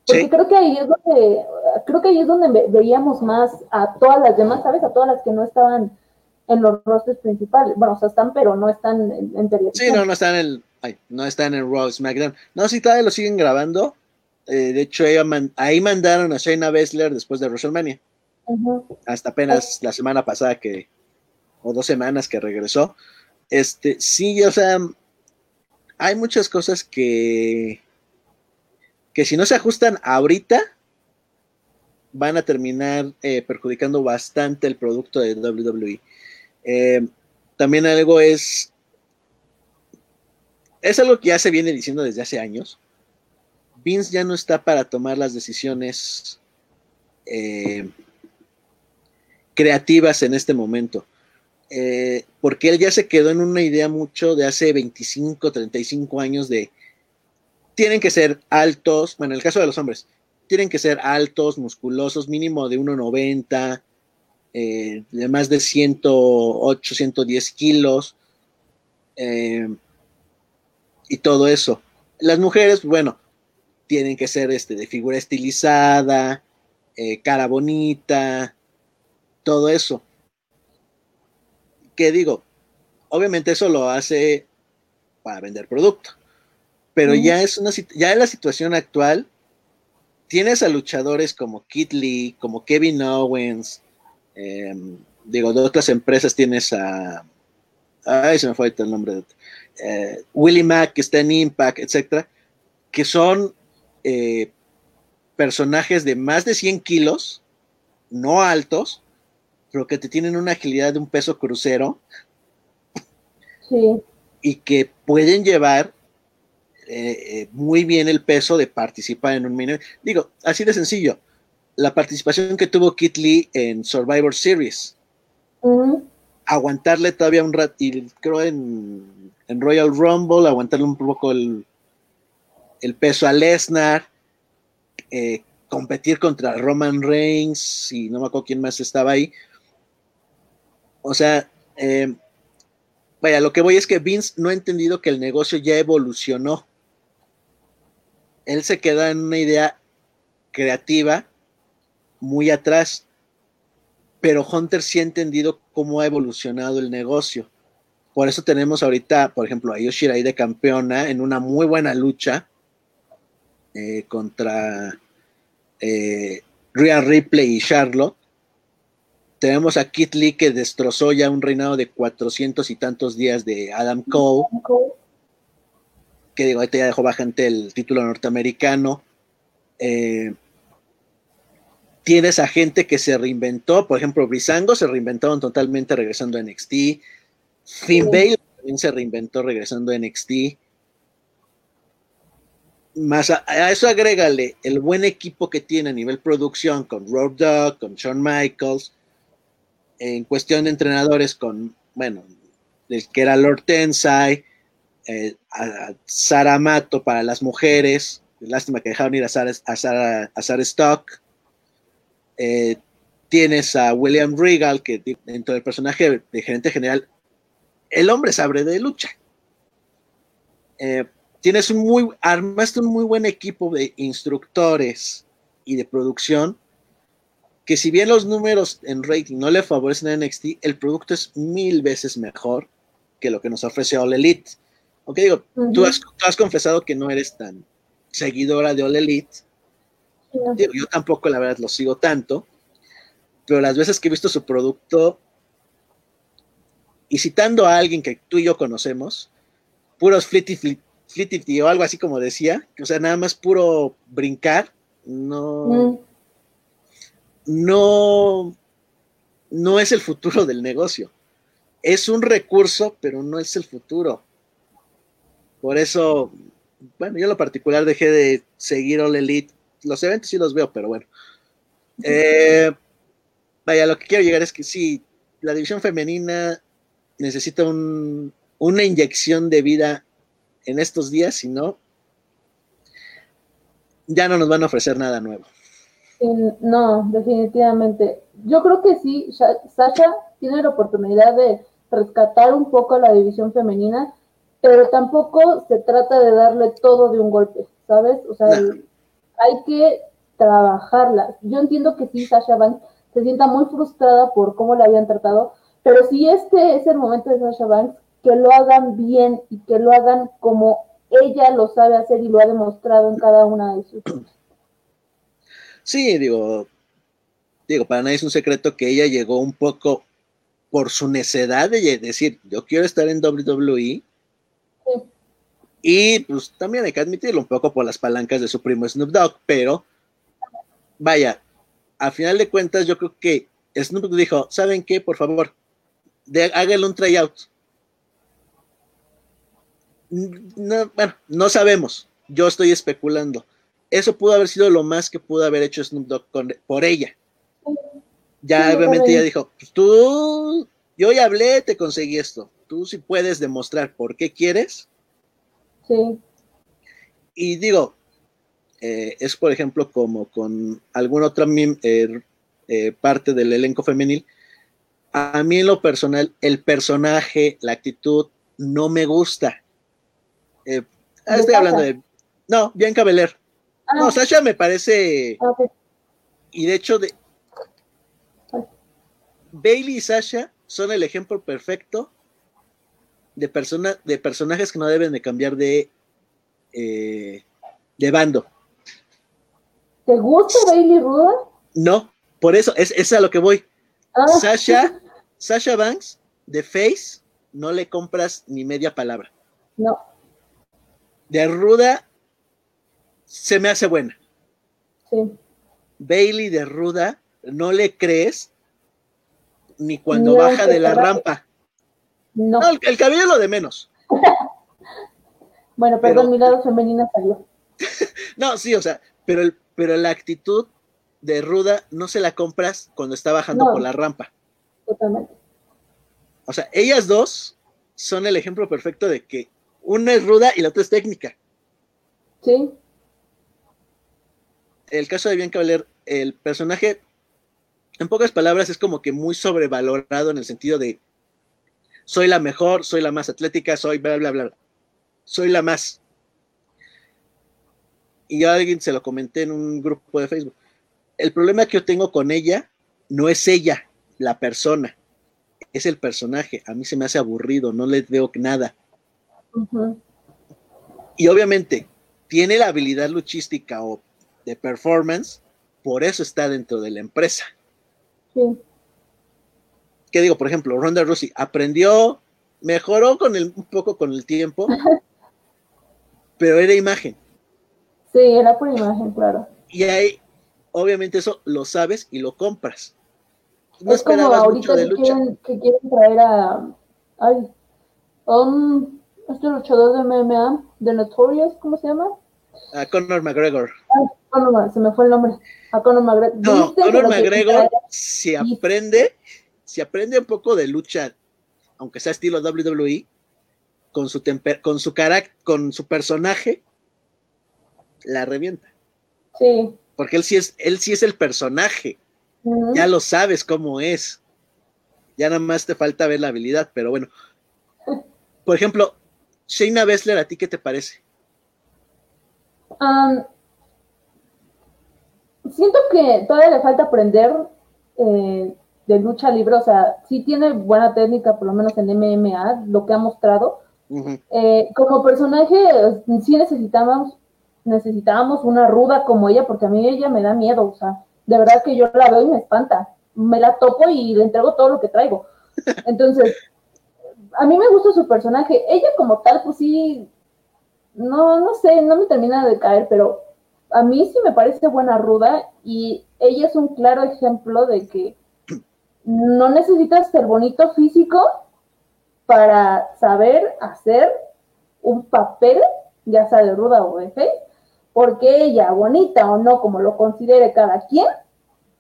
Porque creo que ahí es donde, creo que ahí es donde veíamos más a todas las demás, ¿sabes? A todas las que no estaban en los rosters principales. Bueno, o sea, están, pero no están en, en Sí, no, no están en el, no están en Raw SmackDown. No, sí, todavía lo siguen grabando. Eh, de hecho, ahí mandaron a Shayna Baszler después de WrestleMania. Hasta apenas la semana pasada que, o dos semanas que regresó. Este, sí, o sea, hay muchas cosas que que si no se ajustan ahorita, van a terminar eh, perjudicando bastante el producto de WWE. Eh, también algo es, es algo que ya se viene diciendo desde hace años. Vince ya no está para tomar las decisiones eh, creativas en este momento. porque él ya se quedó en una idea mucho de hace 25, 35 años de tienen que ser altos, bueno, en el caso de los hombres, tienen que ser altos, musculosos, mínimo de 1,90, eh, de más de 108, 110 kilos, eh, y todo eso. Las mujeres, bueno, tienen que ser este, de figura estilizada, eh, cara bonita, todo eso. ¿Qué digo? Obviamente eso lo hace para vender producto pero ya es una ya en la situación actual tienes a luchadores como Kit Lee, como Kevin Owens, em, digo, de otras empresas tienes a ay, se me fue el nombre de eh, Willie Mack que está en Impact, etcétera, que son eh, personajes de más de 100 kilos, no altos, pero que te tienen una agilidad de un peso crucero. Sí. Y que pueden llevar eh, eh, muy bien el peso de participar en un mini. Digo, así de sencillo. La participación que tuvo Kit Lee en Survivor Series. Aguantarle todavía un rato, y creo en, Royal Rumble, aguantarle un poco el, el peso a Lesnar, eh, competir contra Roman Reigns, y no me acuerdo quién más estaba ahí. O sea, vaya, lo que voy es que Vince no ha entendido que el negocio ya evolucionó él se queda en una idea creativa muy atrás, pero Hunter sí ha entendido cómo ha evolucionado el negocio. Por eso tenemos ahorita, por ejemplo, a Yoshirai de campeona en una muy buena lucha eh, contra eh, Ripley y Charlotte. Tenemos a Kit Lee que destrozó ya un reinado de cuatrocientos y tantos días de Adam Cole que digo, ahorita ya dejó bajante el título norteamericano. Eh, tienes a gente que se reinventó, por ejemplo, Brisango se reinventaron totalmente regresando a NXT. Finn Balor también se reinventó regresando a NXT. Más a, eso agrégale el buen equipo que tiene a nivel producción con Rob Dog, con Shawn Michaels, en cuestión de entrenadores con, bueno, el que era Lord Tensai, eh, a Sara Mato para las mujeres. Lástima que dejaron ir a Sara, a Stock. Eh, tienes a William Regal, que dentro del personaje de gerente general, el hombre sabe de lucha. Eh, tienes un muy, armaste un muy buen equipo de instructores y de producción, que si bien los números en rating no le favorecen a NXT, el producto es mil veces mejor que lo que nos ofrece All Elite. Aunque digo, tú, has, confesado que no eres tan seguidora de All Elite. yo tampoco, la verdad, lo sigo tanto, pero las veces que he visto su producto, y citando a alguien que tú y yo conocemos, puros flitty, flitty o algo así como decía, o sea, nada más puro brincar, no, mm. no, no es el futuro del negocio. Es un recurso, pero no es el futuro. Por eso, bueno, yo en lo particular dejé de seguir All Elite. Los eventos sí los veo, pero bueno. Eh, vaya, lo que quiero llegar es que sí, la división femenina necesita una inyección de vida en estos días, si no, ya no nos van a ofrecer nada nuevo. No, definitivamente. Yo creo que sí, Sasha tiene la oportunidad de rescatar un poco la división femenina, pero tampoco se trata de darle todo de un golpe, ¿sabes? O sea, hay que trabajarla. Yo entiendo que sí, Sasha Banks se sienta muy frustrada por cómo la habían tratado, pero si este es el momento de Sasha Banks, que lo hagan bien y que lo hagan como ella lo sabe hacer y lo ha demostrado en cada una de sus. Sí, digo, digo, para nadie es un secreto que ella llegó un poco por su necedad de decir, yo quiero estar en WWE. Y pues también hay que admitirlo un poco por las palancas de su primo Snoop Dogg, pero vaya, a final de cuentas yo creo que Snoop dijo, ¿saben qué? Por favor, háganle un tryout. No, bueno, no sabemos, yo estoy especulando. Eso pudo haber sido lo más que pudo haber hecho Snoop Dogg por ella. Ya obviamente ella dijo, pues tú, yo ya hablé, te conseguí esto. Tú sí puedes demostrar por qué quieres. Sí. Y digo, eh, es por ejemplo como con alguna otra eh, eh, parte del elenco femenil. A mí en lo personal, el personaje, la actitud, no me gusta. estoy hablando de... No, Bianca Belair. Ah. No, Sasha me parece... Y de hecho, de, Bailey y Sasha son el ejemplo perfecto de, persona, de personajes que no deben de cambiar de, eh, de bando. ¿Te gusta Bailey Ruda? No, por eso, es, es a lo que voy. Ah. Sasha, Sasha Banks, de Face, no le compras ni media palabra. No. De Ruda, se me hace buena. Sí. Bailey de Ruda, no le crees ni cuando baja de la rampa. No. el, cabello es lo de menos. [LAUGHS] bueno, perdón, mi lado femenina salió. [LAUGHS] no, sí, o sea, pero, el, pero la actitud de ruda no se la compras cuando está bajando por la rampa. Totalmente. O sea, ellas dos son el ejemplo perfecto de que una es ruda y la otra es técnica. Sí. El caso de Bianca Valer, el personaje en pocas palabras, es como que muy sobrevalorado en el sentido de soy la mejor, soy la más atlética, soy bla, bla, bla. Soy la más. Y a alguien se lo comenté en un grupo de Facebook. El problema que yo tengo con ella no es ella, la persona, es el personaje. A mí se me hace aburrido, no le veo nada. Y obviamente tiene la habilidad luchística o de performance, por eso está dentro de la empresa. ¿Qué digo? Por ejemplo, Ronda Rousey aprendió, mejoró con el, un poco con el tiempo, [LAUGHS] pero era imagen. Sí, era por imagen, claro. Y ahí, obviamente eso lo sabes y lo compras. No es como ahorita que, Quieren, que quieren traer a, ay, un, este luchador de MMA, de Notorious, ¿cómo se llama? A Conor McGregor. se me fue el nombre. A Conor McGregor. No, Conor McGregor, si aprende, si aprende un poco de lucha, aunque sea estilo WWE, con su temper con su carácter, con su personaje, la revienta. Sí. Porque él sí es, él sí es el personaje. Ya lo sabes cómo es. Ya nada más te falta ver la habilidad, pero bueno. [LAUGHS] Por ejemplo, Shayna Baszler, ¿a ti qué te parece? siento que todavía le falta aprender eh, de lucha libre, o sea, sí tiene buena técnica, por lo menos en MMA, lo que ha mostrado. Eh, como personaje, sí necesitamos necesitábamos una ruda como ella, porque a mí ella me da miedo, o sea, de verdad que yo la veo y me espanta. Me la topo y le entrego todo lo que traigo. [LAUGHS] Entonces, a mí me gusta su personaje. Ella como tal, pues sí, no, no sé, no me termina de caer, pero a mí sí me parece buena ruda y ella es un claro ejemplo de que no necesitas ser bonito físico para saber hacer un papel, ya sea de ruda o de fe, porque ella, bonita o no, como lo considere cada quien,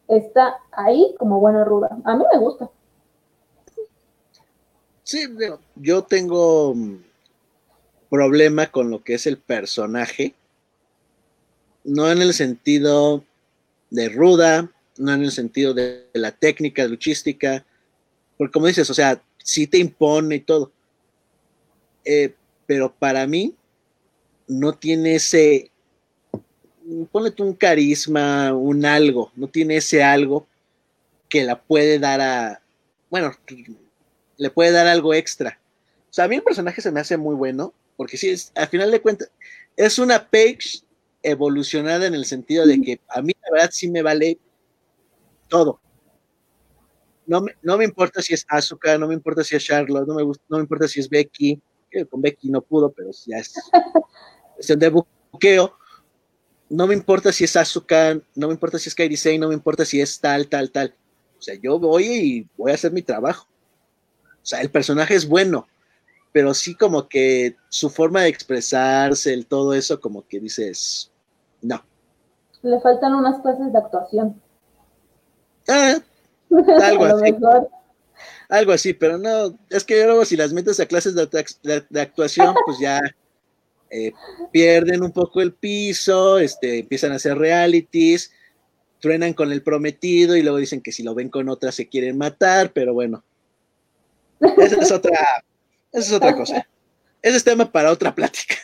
está ahí como buena ruda. A mí me gusta. Sí, yo tengo problema con lo que es el personaje, no en el sentido de ruda, no en el sentido de, la técnica luchística, porque como dices, o sea, sí te impone y todo, eh, pero para mí no tiene ese, ponle tú un carisma, un algo, no tiene ese algo que la puede dar a, bueno, le puede dar algo extra. O sea, a mí el personaje se me hace muy bueno, porque sí, es, al final de cuentas, es una page evolucionada en el sentido de que a mí la verdad sí me vale todo. No me, no me importa si es Asuka, no me importa si es Charlotte, no me, no me importa si es Becky, que con Becky no pudo, pero ya es [LAUGHS] cuestión de buqueo. No me importa si es Asuka, no me importa si es Kairi Sane, no me importa si es tal, tal, tal. O sea, yo voy y voy a hacer mi trabajo. O sea, el personaje es bueno, pero sí como que su forma de expresarse, el todo eso, como que dices, no. Le faltan unas clases de actuación. Ah, [LAUGHS] algo así. Algo así, pero no, es que luego si las metes a clases de, actuación, [LAUGHS] pues ya eh, pierden un poco el piso, este, empiezan a hacer realities, truenan con el prometido y luego dicen que si lo ven con otra se quieren matar, pero bueno, esa es otra, esa es otra cosa. Ese es tema para otra plática.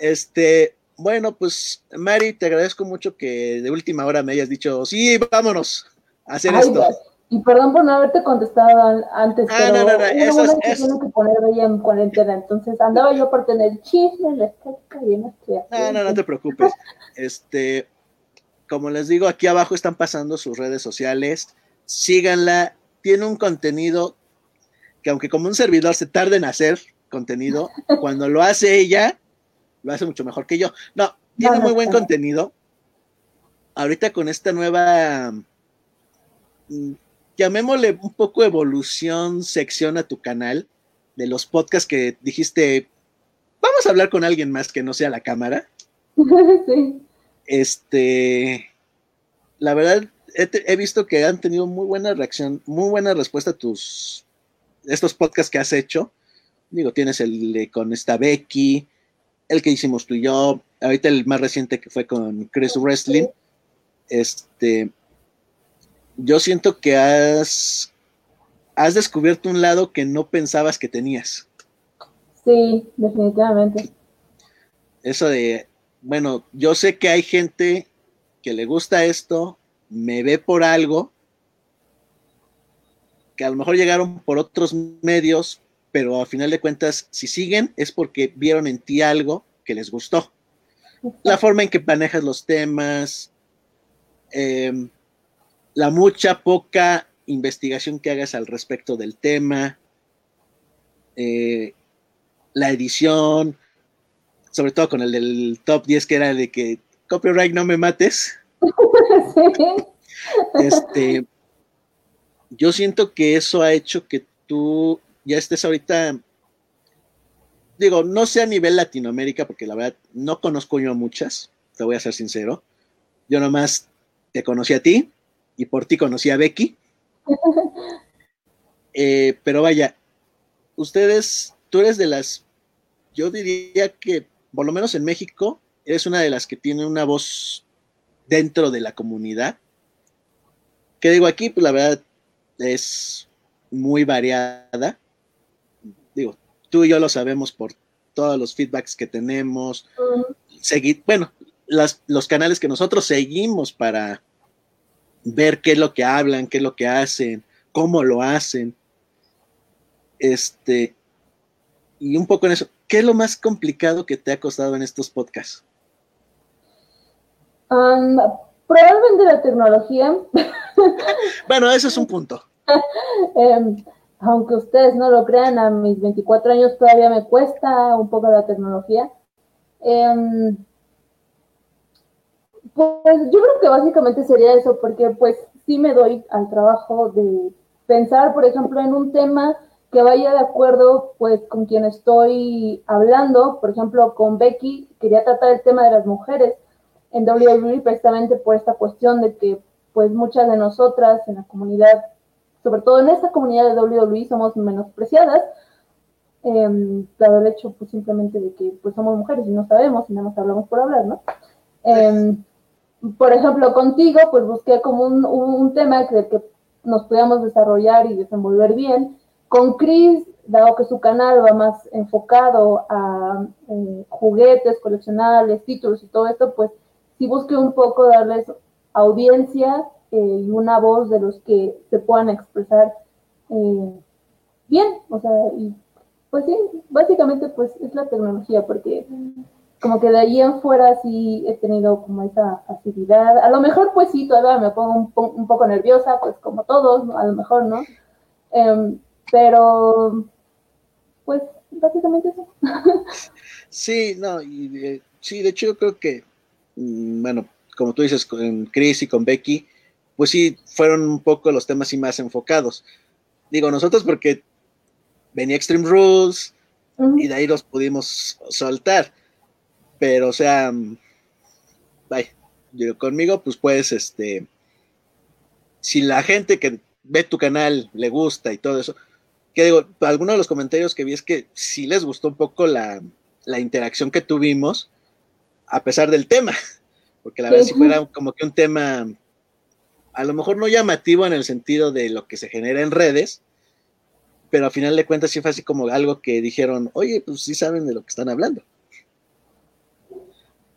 Este, bueno, pues Mari, te agradezco mucho que de última hora me hayas dicho, sí, vámonos hacer esto. Y perdón por no haberte contestado antes, ah, pero no, no, no, eso es, que tiene que poner ella en cuarentena, entonces andaba yo por tener chisme, la estética y no No, no, no te preocupes. Este, como les digo, aquí abajo están pasando sus redes sociales, síganla, tiene un contenido que aunque como un servidor se tarde en hacer contenido, [LAUGHS] cuando lo hace ella, lo hace mucho mejor que yo. No, tiene muy buen contenido. Ahorita con esta nueva, llamémosle un poco evolución, sección a tu canal, de los podcasts que dijiste, vamos a hablar con alguien más que no sea la cámara. [LAUGHS] sí. Este, la verdad, he, he, visto que han tenido muy buena reacción, muy buena respuesta a tus estos podcasts que has hecho, digo, tienes el con esta Becky, el que hicimos tú y yo, ahorita el más reciente que fue con Chris Wrestling, este, yo siento que has, has descubierto un lado que no pensabas que tenías. Sí, definitivamente. Eso de, bueno, yo sé que hay gente que le gusta esto, me ve por algo, que a lo mejor llegaron por otros medios, pero a final de cuentas, si siguen es porque vieron en ti algo que les gustó. La forma en que manejas los temas, em, la mucha, poca investigación que hagas al respecto del tema, eh, la edición, sobre todo con el del top 10 que era de que copyright no me mates. [LAUGHS] Este, yo siento que eso ha hecho que tú ya estés ahorita, digo, no sé a nivel Latinoamérica, porque la verdad no conozco yo a muchas, te voy a ser sincero. Yo nomás te conocí a ti y por ti conocí a Becky. [LAUGHS] Eh, pero vaya, ustedes, tú eres de las, yo diría que por lo menos en México, eres una de las que tiene una voz dentro de la comunidad. Que digo aquí, pues la verdad, es muy variada. Digo, tú y yo lo sabemos por todos los feedbacks que tenemos. bueno, los canales que nosotros seguimos para ver qué es lo que hablan, qué es lo que hacen, cómo lo hacen. Este, y un poco en eso, ¿qué es lo más complicado que te ha costado en estos podcasts? probablemente la tecnología. [LAUGHS] bueno, ese es un punto. [LAUGHS] Em, aunque ustedes no lo crean, a mis 24 años todavía me cuesta un poco la tecnología. Em, pues yo creo que básicamente sería eso, porque pues sí me doy al trabajo de pensar, por ejemplo, en un tema que vaya de acuerdo pues con quien estoy hablando, por ejemplo, con Becky, quería tratar el tema de las mujeres en WWE precisamente por esta cuestión de que pues muchas de nosotras en la comunidad, sobre todo en esta comunidad de WWE, somos menospreciadas, eh, dado el hecho pues simplemente de que pues somos mujeres y no sabemos y nada más hablamos por hablar, ¿no? Em, por ejemplo, contigo pues busqué como un, tema que, que nos pudiéramos desarrollar y desenvolver bien. Con Chris, dado que su canal va más enfocado a eh, juguetes, coleccionables, títulos y todo esto, pues sí busqué un poco darles audiencia eh, y una voz de los que se puedan expresar eh, bien, o sea, y pues sí, básicamente pues es la tecnología, porque como que de ahí en fuera sí he tenido como esa facilidad, a lo mejor pues sí, todavía me pongo un, poco nerviosa, pues como todos, a lo mejor, ¿no? Em, pero pues básicamente eso. [LAUGHS] sí, no, y eh, sí, de hecho yo creo que Mm, bueno, como tú dices, con Chris y con Becky, pues sí, fueron un poco los temas y más enfocados. Digo, nosotros porque venía Extreme Rules y de ahí los pudimos soltar. Pero, o sea, bye. Mm, yo, conmigo, pues puedes, este, si la gente que ve tu canal le gusta y todo eso, que digo, algunos de los comentarios que vi es que sí les gustó un poco la, la interacción que tuvimos, a pesar del tema, [LAUGHS] porque la verdad si fuera como que un tema a lo mejor no llamativo en el sentido de lo que se genera en redes, pero a final de cuentas sí fue así como algo que dijeron, oye, pues sí saben de lo que están hablando.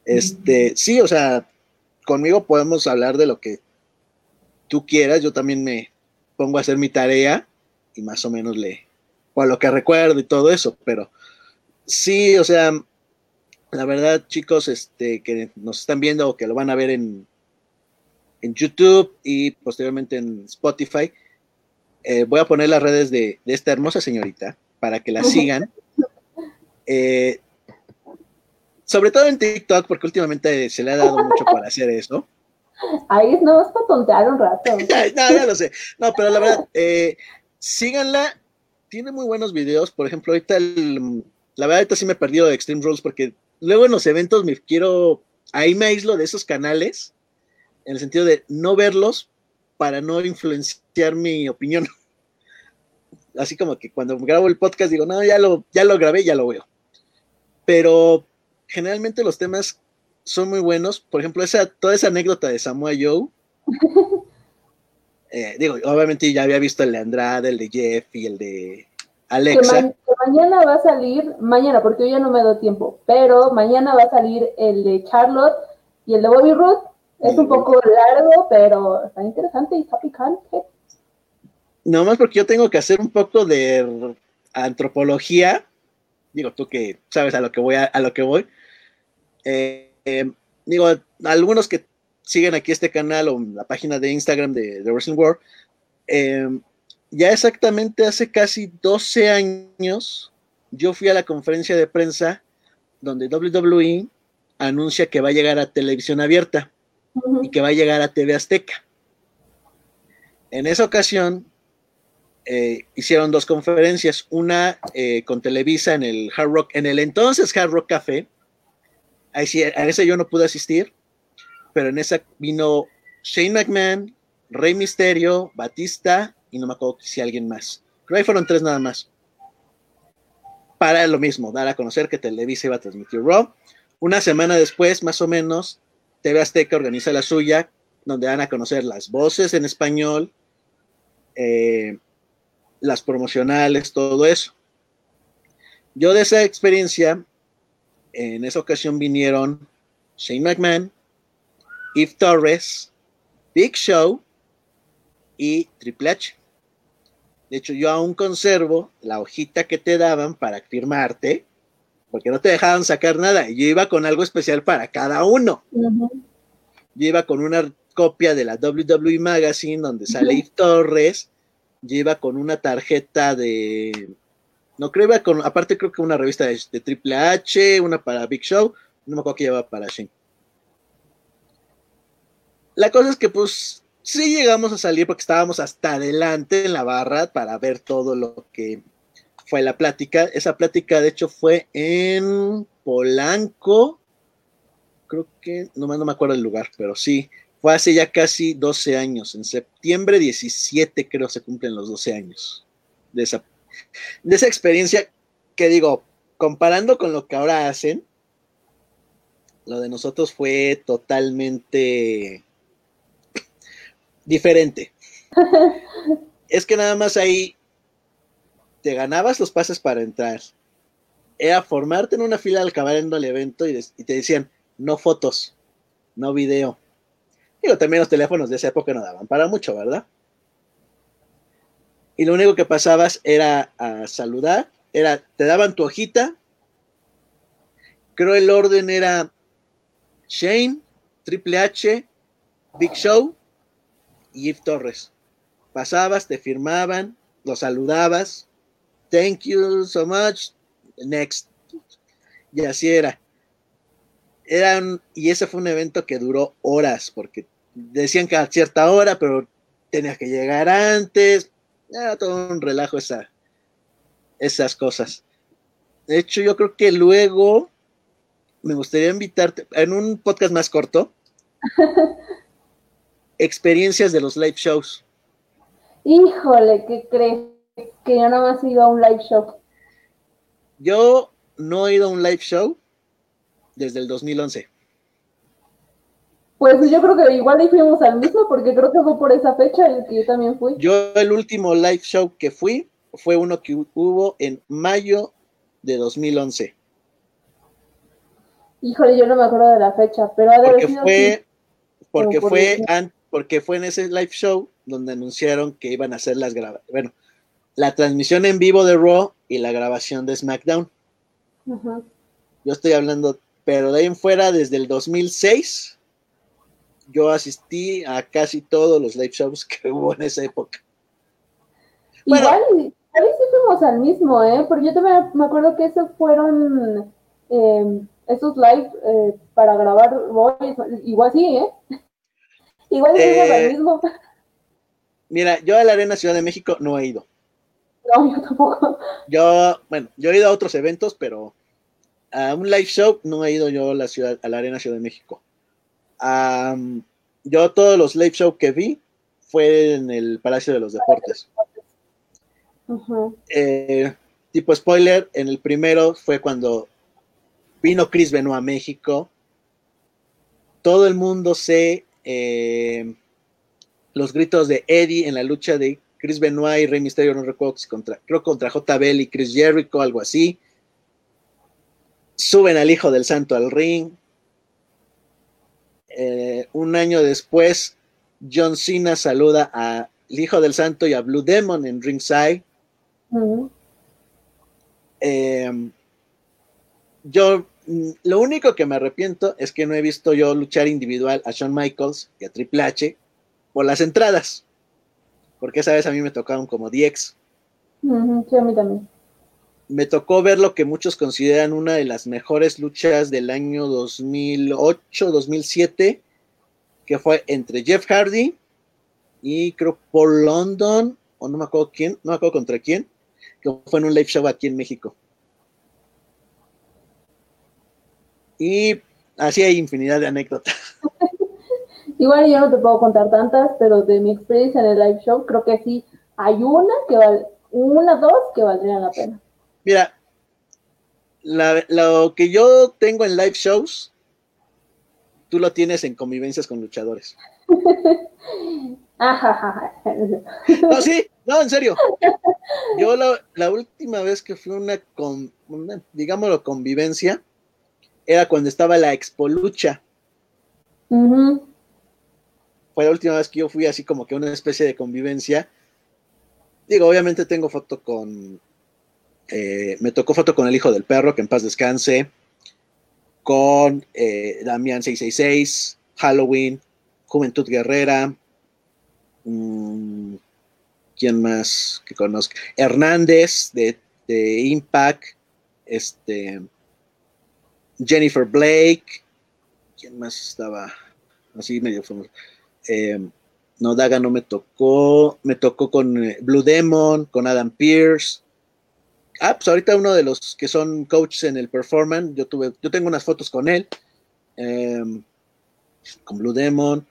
Este, sí, o sea, conmigo podemos hablar de lo que tú quieras, yo también me pongo a hacer mi tarea y más o menos le, por lo que recuerdo y todo eso, pero sí, o sea, la verdad, chicos, este, que nos están viendo o que lo van a ver en, en YouTube y posteriormente en Spotify, eh, voy a poner las redes de, esta hermosa señorita para que la [LAUGHS] sigan. Eh, sobre todo en TikTok, porque últimamente se le ha dado mucho para hacer eso. Ahí no vas para tontear un rato. [LAUGHS] no, ya lo sé. No, pero la verdad, eh, síganla. Tiene muy buenos videos. Por ejemplo, ahorita la verdad, ahorita sí me he perdido de Extreme Rules porque luego en los eventos me quiero, ahí me aíslo de esos canales, en el sentido de no verlos para no influenciar mi opinión. [LAUGHS] Así como que cuando grabo el podcast digo, no, ya lo, ya lo grabé, ya lo veo. Pero generalmente los temas son muy buenos. Por ejemplo, esa, toda esa anécdota de Samoa Joe. [LAUGHS] Eh, digo, obviamente ya había visto el de Andrade, el de Jeff y el de Alexa. mañana va a salir, mañana, porque hoy ya no me doy tiempo, pero mañana va a salir el de Charlotte y el de Bobby Roode. Es un poco largo, pero está interesante y está picante. No más porque yo tengo que hacer un poco de antropología. Digo, tú que sabes a lo que voy, a, lo que voy. Eh, eh, digo, algunos que siguen aquí este canal o la página de Instagram de, The Wrestling World, eh, ya exactamente hace casi 12 años, yo fui a la conferencia de prensa donde WWE anuncia que va a llegar a televisión abierta y que va a llegar a TV Azteca. En esa ocasión eh, hicieron dos conferencias, una eh, con Televisa en el Hard Rock, en el entonces Hard Rock Café. Ahí sí, a esa yo no pude asistir, pero en esa vino Shane McMahon, Rey Misterio, Batista y no me acuerdo si alguien más. Pero ahí fueron tres nada más. Para lo mismo, dar a conocer que Televisa iba a transmitir Raw. Una semana después, más o menos, TV Azteca organiza la suya, donde dan a conocer las voces en español, eh, las promocionales, todo eso. Yo de esa experiencia, en esa ocasión vinieron Shane McMahon, Eve Torres, Big Show y Triple H. De hecho, yo aún conservo la hojita que te daban para firmarte, porque no te dejaban sacar nada. Y yo iba con algo especial para cada uno. yo iba con una copia de la WWE Magazine donde sale Yves Torres, yo iba con una tarjeta de, no creo, iba con, aparte creo que una revista de, Triple H, una para Big Show, no me acuerdo que llevaba para Shane. La cosa es que pues sí llegamos a salir porque estábamos hasta adelante en la barra para ver todo lo que fue la plática. Esa plática de hecho fue en Polanco, creo que, no, no me acuerdo el lugar, pero sí, fue hace ya casi 12 años, en septiembre 17 creo se cumplen los 12 años de esa, de esa experiencia que digo, comparando con lo que ahora hacen, lo de nosotros fue totalmente diferente. [LAUGHS] es que nada más ahí te ganabas los pases para entrar. Era formarte en una fila al acabar el evento y, y te decían, no fotos, no video. Digo, también los teléfonos de esa época no daban para mucho, ¿verdad? Y lo único que pasabas era a saludar, era, te daban tu hojita. Creo el orden era Shane, Triple H, Big Show y Eve Torres. Pasabas, te firmaban, lo saludabas. Thank you so much. Next. Y así era y ese fue un evento que duró horas, porque decían que a cierta hora, pero tenías que llegar antes, era todo un relajo esa, esas cosas. De hecho, yo creo que luego me gustaría invitarte en un podcast más corto. [LAUGHS] experiencias de los live shows. Híjole, ¿qué crees? Que yo no más he ido a un live show. Yo no he ido a un live show, desde el 2011. Pues yo creo que igual ahí fuimos al mismo, porque creo que fue por esa fecha en que yo también fui. Yo el último live show que fui fue uno que hubo en mayo de 2011. Híjole, yo no me acuerdo de la fecha, pero ha de porque fue, porque fue, porque fue en ese live show donde anunciaron que iban a hacer las grabaciones, bueno, la transmisión en vivo de Raw y la grabación de SmackDown. Yo estoy hablando pero de ahí en fuera, desde el 2006, yo asistí a casi todos los live shows que [LAUGHS] hubo en esa época. Igual, a veces fuimos al mismo, ¿eh? Porque yo también me acuerdo que esos fueron em, esos live eh, para grabar igual sí, ¿eh? [LAUGHS] Igual fuimos al eh, mismo. Mira, yo a la Arena Ciudad de México no he ido. No, yo tampoco. Yo, bueno, yo he ido a otros eventos, pero a un live show no he ido yo a la ciudad, a la Arena Ciudad de México. Yo todos los live shows que vi fue en el Palacio de los Deportes. Eh, tipo spoiler, en el primero fue cuando vino Chris Benoit a México. Todo el mundo sé eh, los gritos de Eddie en la lucha de Chris Benoit y Rey Mysterio, no recuerdo contra, creo contra JBL y Chris Jericho, algo así suben al Hijo del Santo al ring. Eh, un año después, John Cena saluda al Hijo del Santo y a Blue Demon en ringside. Eh, yo, mm, lo único que me arrepiento es que no he visto yo luchar individual a Shawn Michaels y a Triple H por las entradas. Porque esa vez a mí me tocaron como DX. sí, a mí también me tocó ver lo que muchos consideran una de las mejores luchas del año 2008-2007, que fue entre Jeff Hardy y creo por London, o no me acuerdo quién, no me acuerdo contra quién, que fue en un live show aquí en México. Y así hay infinidad de anécdotas. [LAUGHS] Igual yo no te puedo contar tantas, pero de mi experiencia en el live show, creo que sí hay una que vale, una, dos que valdrían la pena. Mira, lo que yo tengo en live shows, tú lo tienes en convivencias con luchadores. [LAUGHS] no, sí, no, en serio. Yo la, última vez que fui una, con, una, digámoslo, convivencia, era cuando estaba la Expo Lucha. Fue la última vez que yo fui así como que una especie de convivencia. Digo, obviamente tengo foto con eh, me tocó foto con el hijo del perro, que en paz descanse, con eh, Damián 666, Halloween, Juventud Guerrera. Mm, ¿Quién más que conozco? Hernández de, de Impact. Este. Jennifer Blake. ¿Quién más estaba? Así medio famoso. Eh, no, Daga no me tocó. Me tocó con eh, Blue Demon, con Adam Pierce. Ah, pues ahorita uno de los que son coaches en el performance, yo tuve, yo tengo unas fotos con él, em, con Blue Demon,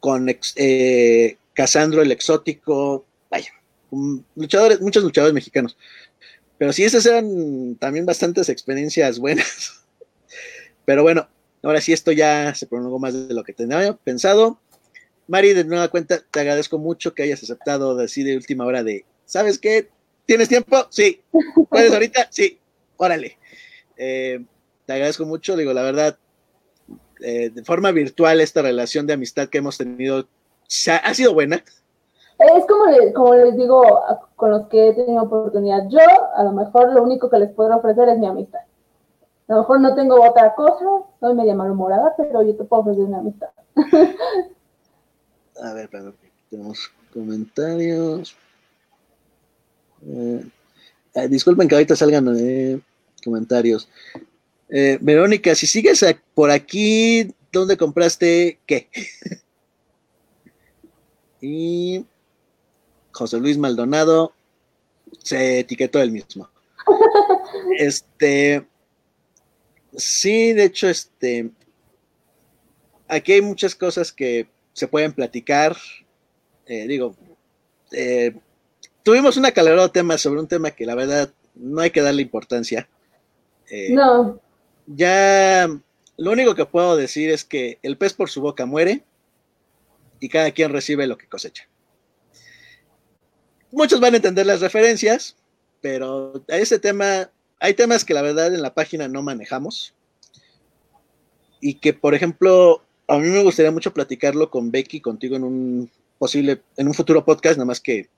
con eh, Casandro el exótico, vaya, luchadores, muchos luchadores mexicanos. Pero sí, esas eran también bastantes experiencias buenas. [LAUGHS] Pero bueno, ahora sí esto ya se prolongó más de lo que tenía pensado. Mari, de nueva cuenta, te agradezco mucho que hayas aceptado así de última hora de, ¿sabes qué? ¿Tienes tiempo? Sí. ¿Puedes ahorita? Sí. Órale. Eh, te agradezco mucho, digo, la verdad, eh, de forma virtual esta relación de amistad que hemos tenido ha, sido buena. Es como, como les digo con los que he tenido oportunidad. Yo, a lo mejor, lo único que les puedo ofrecer es mi amistad. A lo mejor no tengo otra cosa, soy media malhumorada, pero yo te puedo ofrecer mi amistad. [LAUGHS] a ver, tenemos comentarios. Eh, eh, disculpen que ahorita salgan eh, comentarios. Verónica, si sigues por aquí, ¿dónde compraste qué? [LAUGHS] y José Luis Maldonado se etiquetó el mismo. [LAUGHS] este, sí, de hecho, este, aquí hay muchas cosas que se pueden platicar. digo, eh, tuvimos una calorada tema sobre un tema que la verdad no hay que darle importancia. Eh, no. Ya lo único que puedo decir es que el pez por su boca muere y cada quien recibe lo que cosecha. Muchos van a entender las referencias, pero a ese tema, hay temas que la verdad en la página no manejamos y que, por ejemplo, a mí me gustaría mucho platicarlo con Becky, contigo en un posible, en un futuro podcast, nada más que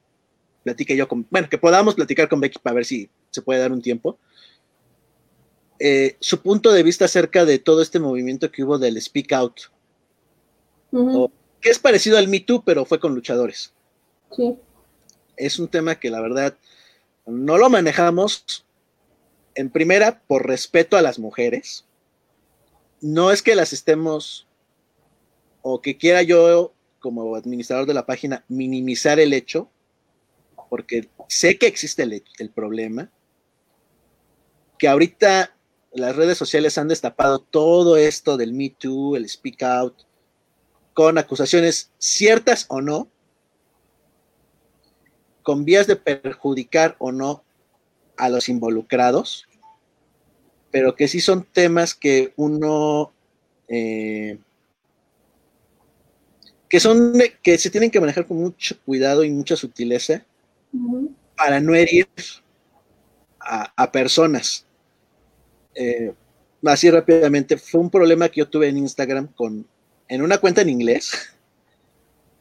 platique yo con, bueno, que podamos platicar con Becky para ver si se puede dar un tiempo. Eh, su punto de vista acerca de todo este movimiento que hubo del Speak Out, que es parecido al Me Too, pero fue con luchadores. Sí. Es un tema que la verdad no lo manejamos en primera por respeto a las mujeres. No es que las estemos o que quiera yo como administrador de la página minimizar el hecho, porque sé que existe el, problema, que ahorita las redes sociales han destapado todo esto del Me Too, el Speak Out, con acusaciones ciertas o no, con vías de perjudicar o no a los involucrados, pero que sí son temas que uno eh, que son que se tienen que manejar con mucho cuidado y mucha sutileza para no herir a, personas. Eh, así rápidamente, fue un problema que yo tuve en Instagram con, en una cuenta en inglés,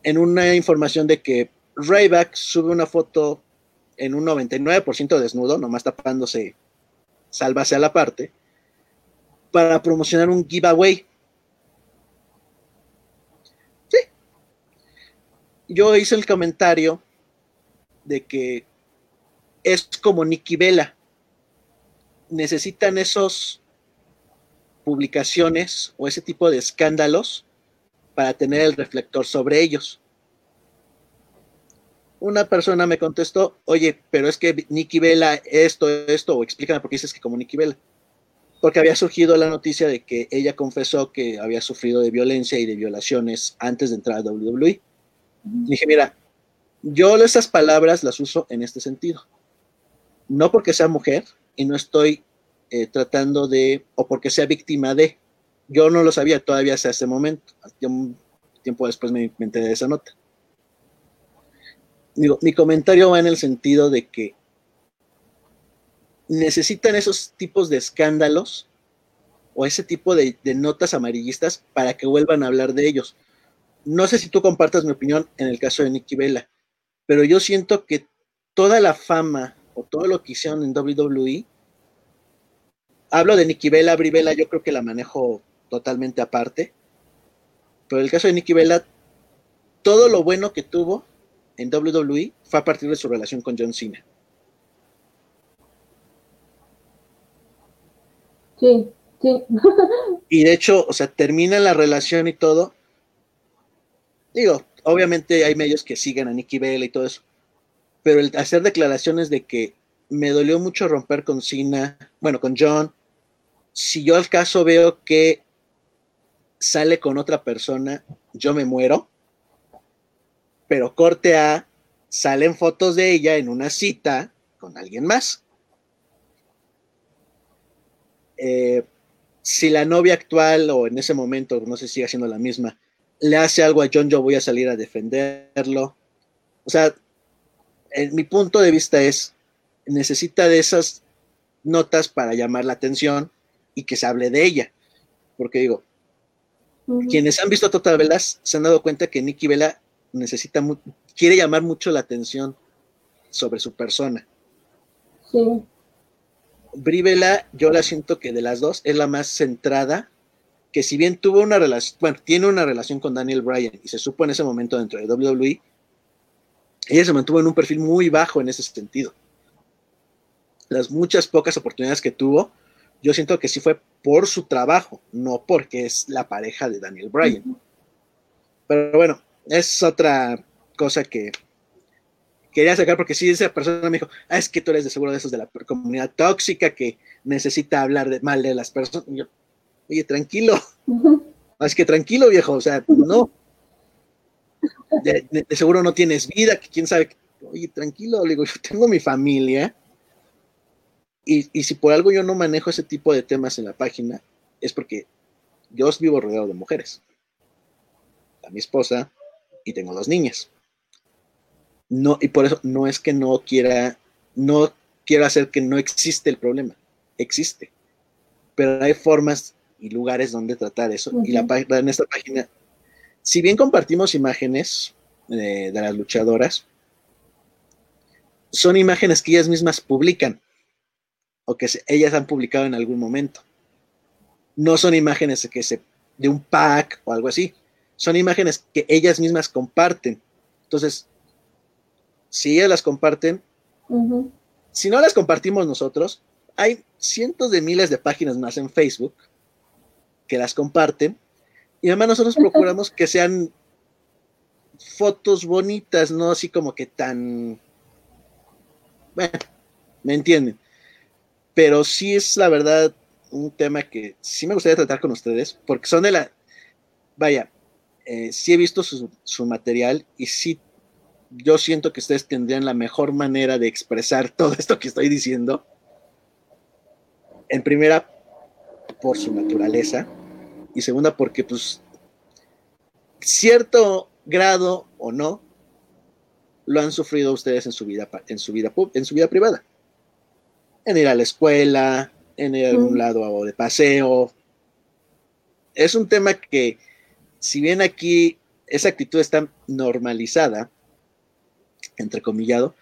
en una información de que Rayback sube una foto en un 99% desnudo, nomás tapándose, sálvase a la parte, para promocionar un giveaway. Sí. Yo hice el comentario de que es como Nikki Vela. Necesitan esos publicaciones o ese tipo de escándalos para tener el reflector sobre ellos. Una persona me contestó, oye, pero es que Nikki Vela esto, esto, o explícame por qué dices que como Nikki Vela. Porque había surgido la noticia de que ella confesó que había sufrido de violencia y de violaciones antes de entrar a WWE. Dije, mira, yo esas palabras las uso en este sentido. No porque sea mujer y no estoy eh, tratando de, o porque sea víctima de. Yo no lo sabía todavía hasta ese momento. Un tiempo después me, me enteré de esa nota. Mi comentario va en el sentido de que necesitan esos tipos de escándalos o ese tipo de, de, notas amarillistas para que vuelvan a hablar de ellos. No sé si tú compartas mi opinión en el caso de Nikki Vela pero yo siento que toda la fama o todo lo que hicieron en WWE, hablo de Nikki Bella, Bri yo creo que la manejo totalmente aparte. Pero el caso de Nikki Bella, todo lo bueno que tuvo en WWE fue a partir de su relación con John Cena. Sí, sí. [LAUGHS] y de hecho, o sea, termina la relación y todo. Digo, obviamente hay medios que siguen a Nikki Bella y todo eso. Pero el hacer declaraciones de que me dolió mucho romper con Cena, bueno, con John. Si yo al caso veo que sale con otra persona, yo me muero. Pero corte A, salen fotos de ella en una cita con alguien más. Eh, si la novia actual o en ese momento, no sé si sigue siendo la misma, le hace algo a John, yo voy a salir a defenderlo. O sea, en mi punto de vista es, necesita de esas notas para llamar la atención y que se hable de ella. Porque digo, quienes han visto Total Velas se han dado cuenta que Nikki Vela necesita, quiere llamar mucho la atención sobre su persona. Sí. Bri Vela, yo la siento que de las dos es la más centrada, que si bien tuvo una relación, bueno, tiene una relación con Daniel Bryan y se supo en ese momento dentro de WWE, ella se mantuvo en un perfil muy bajo en ese sentido las muchas pocas oportunidades que tuvo, yo siento que sí fue por su trabajo, no porque es la pareja de Daniel Bryan. Pero bueno, es otra cosa que quería sacar porque si esa persona me dijo, ah, es que tú eres de seguro de esos de la comunidad tóxica que necesita hablar de, mal de las personas. yo, oye, tranquilo. Es que tranquilo, viejo, o sea, no. De, de, seguro no tienes vida, que quién sabe. Oye, tranquilo, digo, yo tengo mi familia y, si por algo yo no manejo ese tipo de temas en la página, es porque yo vivo rodeado de mujeres. A mi esposa y tengo dos niñas. No, y por eso no es que no quiera, no quiero hacer que no existe el problema. Existe. Pero hay formas y lugares donde tratar eso. Y la, en esta página, si bien compartimos imágenes de las luchadoras, son imágenes que ellas mismas publican o que ellas han publicado en algún momento. No son imágenes que se, de un pack o algo así. Son imágenes que ellas mismas comparten. Entonces, si ellas las comparten, si no las compartimos nosotros, hay cientos de miles de páginas más en Facebook que las comparten. Y además nosotros procuramos que sean fotos bonitas, no así como que tan... Bueno, ¿me entienden? pero sí es la verdad un tema que sí me gustaría tratar con ustedes, porque son de la, vaya, eh, sí he visto su, material y sí, yo siento que ustedes tendrían la mejor manera de expresar [LAUGHS] todo esto que estoy diciendo. En primera, por su naturaleza, y segunda, porque pues cierto grado o no, lo han sufrido ustedes en su vida, en su vida, en su vida privada. En ir a la escuela, en ir a algún lado de paseo. Es un tema que, si bien aquí esa actitud está normalizada, entrecomillado,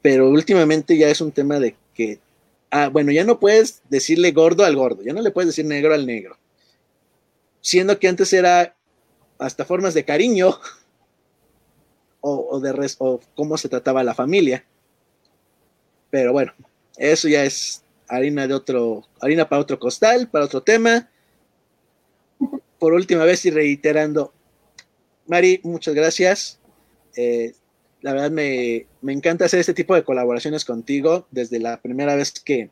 pero últimamente ya es un tema de que, ah, bueno, ya no puedes decirle gordo al gordo, ya no le puedes decir negro al negro, siendo que antes era hasta formas de cariño o, de res, o cómo se trataba la familia. Pero bueno, eso ya es harina de otro, harina para otro costal, para otro tema. Por última vez y reiterando, Mari, muchas gracias. Eh, la verdad me, encanta hacer este tipo de colaboraciones contigo desde la primera vez que,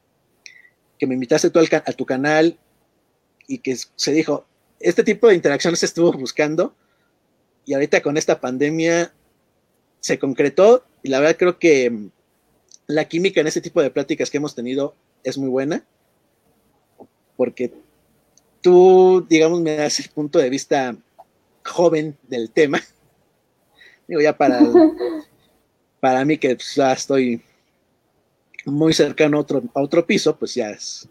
que me invitaste tú a tu canal y que se dijo, este tipo de interacciones se estuvo buscando y ahorita con esta pandemia se concretó y la verdad creo que la química en ese tipo de pláticas que hemos tenido es muy buena, porque tú, digamos, me das el punto de vista joven del tema. [LAUGHS] Digo, ya para, [LAUGHS] para mí que pues, ya estoy muy cercano a otro, a otro piso, pues ya es,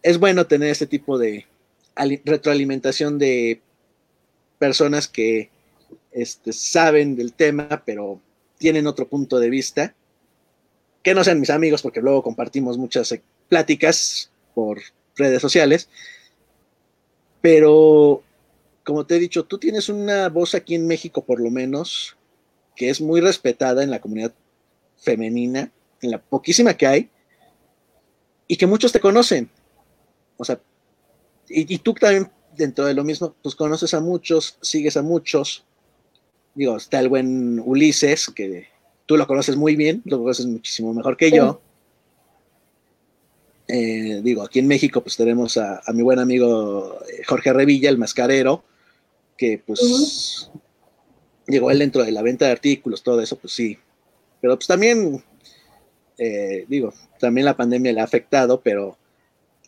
es bueno tener ese tipo de retroalimentación de personas que este, saben del tema, pero tienen otro punto de vista que no sean mis amigos, porque luego compartimos muchas eh, pláticas por redes sociales, pero como te he dicho, tú tienes una voz aquí en México, por lo menos, que es muy respetada en la comunidad femenina, en la poquísima que hay, y que muchos te conocen. O sea, y, tú también, dentro de lo mismo, pues conoces a muchos, sigues a muchos. Digo, está el buen Ulises, que tú lo conoces muy bien, lo conoces muchísimo mejor que yo. Eh, digo, aquí en México pues tenemos a, mi buen amigo eh, Jorge Revilla, el mascarero, que pues llegó él dentro de la venta de artículos, todo eso, pues sí. Pero pues también, eh, digo, también la pandemia le ha afectado, pero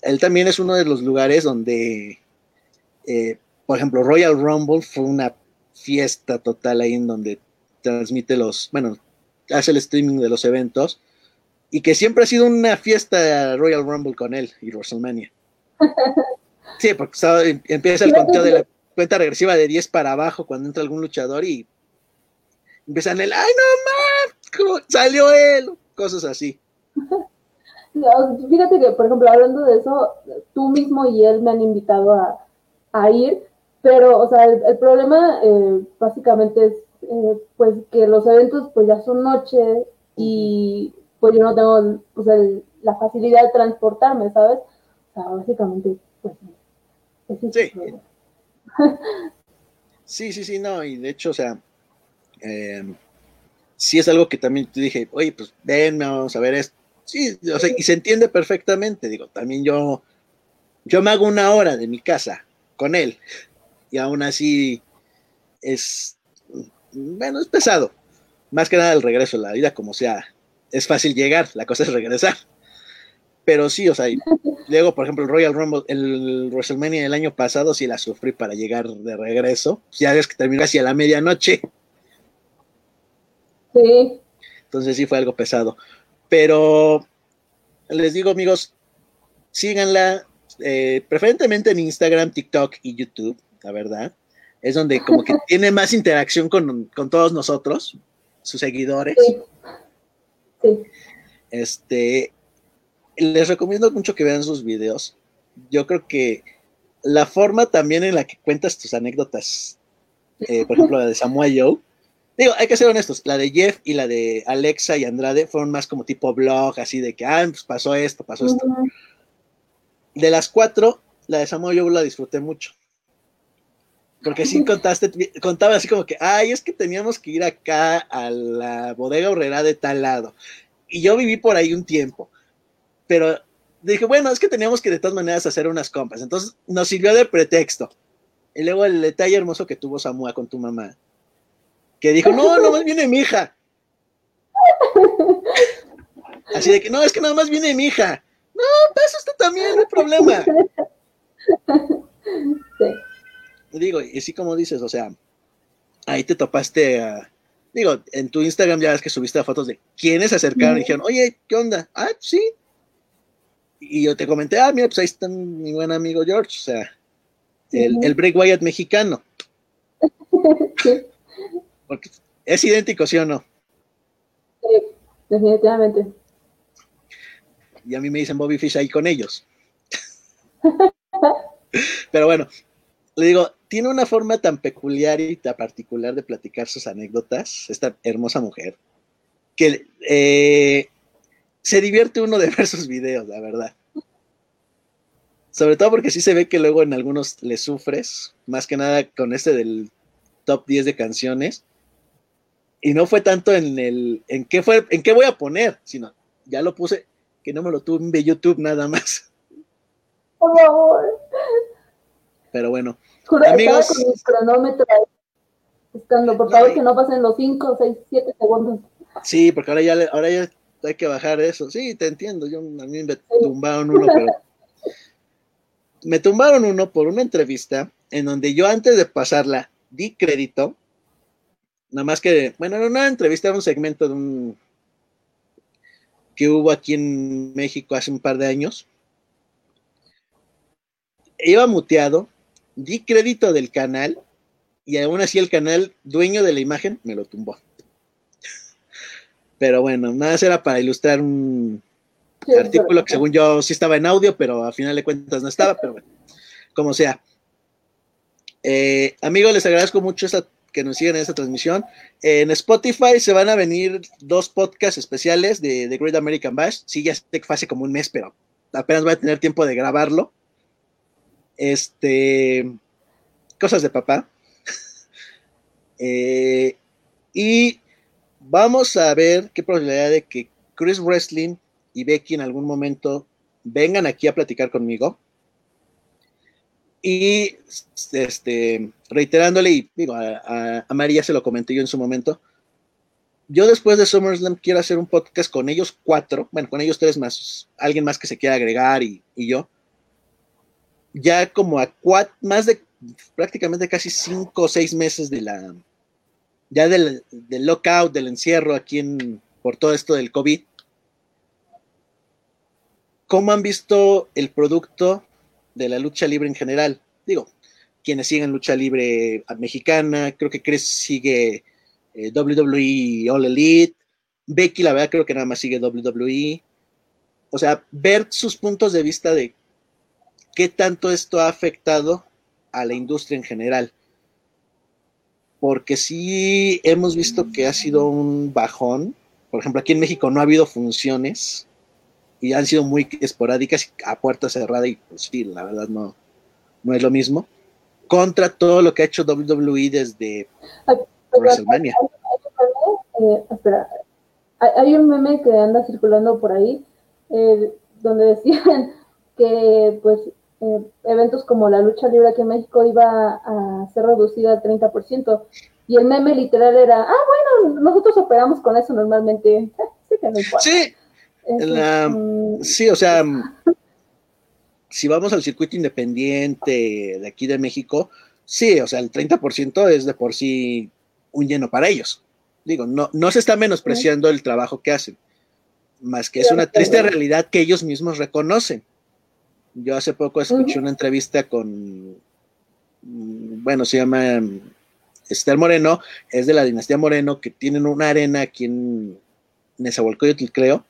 él también es uno de los lugares donde, por ejemplo, Royal Rumble fue una fiesta total ahí en donde transmite los, bueno, hace el streaming de los eventos y que siempre ha sido una fiesta Royal Rumble con él y WrestleMania. [LAUGHS] Sí, porque em, empieza el conteo de la cuenta regresiva de 10 para abajo cuando entra algún luchador y empiezan el, ay no más, salió él, cosas así. [LAUGHS] Fíjate que, por ejemplo, hablando de eso, tú mismo y él me han invitado a, ir, pero, o sea, el, problema eh, básicamente es, eh, pues, que los eventos, pues, ya son noche y pues yo no tengo pues, la facilidad de transportarme, ¿sabes? O sea, básicamente, pues, sí. sí, sí, sí, no, y de hecho, o sea, eh, sí es algo que también te dije, oye, pues ven, vamos a ver esto. Sí, o sea, y se entiende perfectamente, digo, también yo, yo me hago una hora de mi casa con él, y aún así es, bueno, es pesado, más que nada el regreso, la vida como sea, es fácil llegar, la cosa es regresar. Pero sí, o sea, luego, por ejemplo, el Royal Rumble, el WrestleMania del año pasado sí la sufrí para llegar de regreso. Ya ves que terminó hacia la medianoche. Sí. Entonces sí fue algo pesado. Pero les digo, amigos, síganla, eh, preferentemente en Instagram, TikTok y YouTube, la verdad. Es donde como que [LAUGHS] tiene más interacción con, con todos nosotros, sus seguidores. Sí. Este, les recomiendo mucho que vean sus videos. Yo creo que la forma también en la que cuentas tus anécdotas, eh, por ejemplo, la de Samuel Joe, digo, hay que ser honestos, la de Jeff y la de Alexa y Andrade fueron más como tipo blog, así de que, ah, pues pasó esto, pasó esto. De las cuatro, la de Samuel Joe la disfruté mucho. Porque sí contaste, contaba así como que, ay, es que teníamos que ir acá a la bodega horrera de tal lado. Y yo viví por ahí un tiempo. Pero dije, bueno, es que teníamos que de todas maneras hacer unas compras. Entonces nos sirvió de pretexto. Y luego el detalle hermoso que tuvo Samua con tu mamá. Que dijo, no, no más viene mi hija. Así de que, no, es que nada más viene mi hija. No, pasa usted también, no hay problema. Sí digo, y así como dices, o sea, ahí te topaste a, digo, en tu Instagram ya ves que subiste fotos de quienes se acercaron y dijeron, oye, ¿qué onda? Ah, sí. Y yo te comenté, ah, mira, pues ahí está mi buen amigo George, o sea, el, el Break Wyatt mexicano. [LAUGHS] Porque es idéntico, ¿sí o no? Sí, definitivamente. Y a mí me dicen Bobby Fish ahí con ellos. [LAUGHS] Pero bueno, le digo, tiene una forma tan peculiar y tan particular de platicar sus anécdotas, esta hermosa mujer, que eh, se divierte uno de [LAUGHS] ver sus videos, la verdad. Sobre todo porque sí se ve que luego en algunos le sufres, más que nada con este del top 10 de canciones. Y no fue tanto en el en qué fue, en qué voy a poner, sino ya lo puse, que no me lo tuve en YouTube nada más. Por favor. Pero bueno, Amigos, con mi cronómetro buscando, por favor, que no pasen los 5, 6, 7 segundos. Sí, porque ahora ya, ahora ya hay que bajar eso. Sí, te entiendo. Yo, a mí me tumbaron uno, pero. me tumbaron uno por una entrevista en donde yo antes de pasarla di crédito. Nada más que, bueno, era una entrevista, era un segmento de un que hubo aquí en México hace un par de años. Iba muteado, di crédito del canal y aún así el canal dueño de la imagen me lo tumbó. [LAUGHS] Pero bueno, nada más era para ilustrar un artículo que según yo sí estaba en audio, pero a final de cuentas no estaba, pero bueno, como sea. Eh, amigos, les agradezco mucho que nos sigan en esta transmisión. En Spotify se van a venir dos podcasts especiales de The Great American Bash. Sí, ya sé que hace como un mes, pero apenas voy a tener tiempo de grabarlo. Este, cosas de papá. [LAUGHS] Eh, y vamos a ver qué probabilidad de que Chris Wrestling y Becky en algún momento vengan aquí a platicar conmigo. Y este, reiterándole, y digo, a, a, María se lo comenté yo en su momento, yo después de SummerSlam quiero hacer un podcast con ellos cuatro, bueno, con ellos tres más, alguien más que se quiera agregar y, y yo, ya como a cuatro, más de prácticamente casi cinco o seis meses de la, ya del, del lockout, del encierro aquí en, por todo esto del COVID, ¿cómo han visto el producto de la lucha libre en general? Digo, quienes siguen lucha libre mexicana, creo que Chris sigue eh, WWE All Elite, Becky la verdad creo que nada más sigue WWE, o sea, ver sus puntos de vista de qué tanto esto ha afectado a la industria en general. Porque sí hemos visto que ha sido un bajón. Por ejemplo, aquí en México no ha habido funciones y han sido muy esporádicas a puerta cerrada y pues sí, la verdad no, no es lo mismo. Contra todo lo que ha hecho WWE desde WrestleMania. Eh, espera, hay un meme que anda circulando por ahí eh, donde decían [LAUGHS] que pues eh, eventos como la lucha libre aquí en México iba a ser reducida al 30%. Y el meme literal era, ah, bueno, nosotros operamos con eso normalmente. [LAUGHS] sí, sí, o sea, si vamos al circuito independiente de aquí de México, sí, o sea, el 30% es de por sí un lleno para ellos. Digo, no, no se está menospreciando el trabajo que hacen, más que es una triste realidad que ellos mismos reconocen. Yo hace poco escuché una entrevista con, bueno, se llama mm, Esther Moreno, es de la dinastía Moreno, que tienen una arena aquí en Nezahualcóyotl, creo,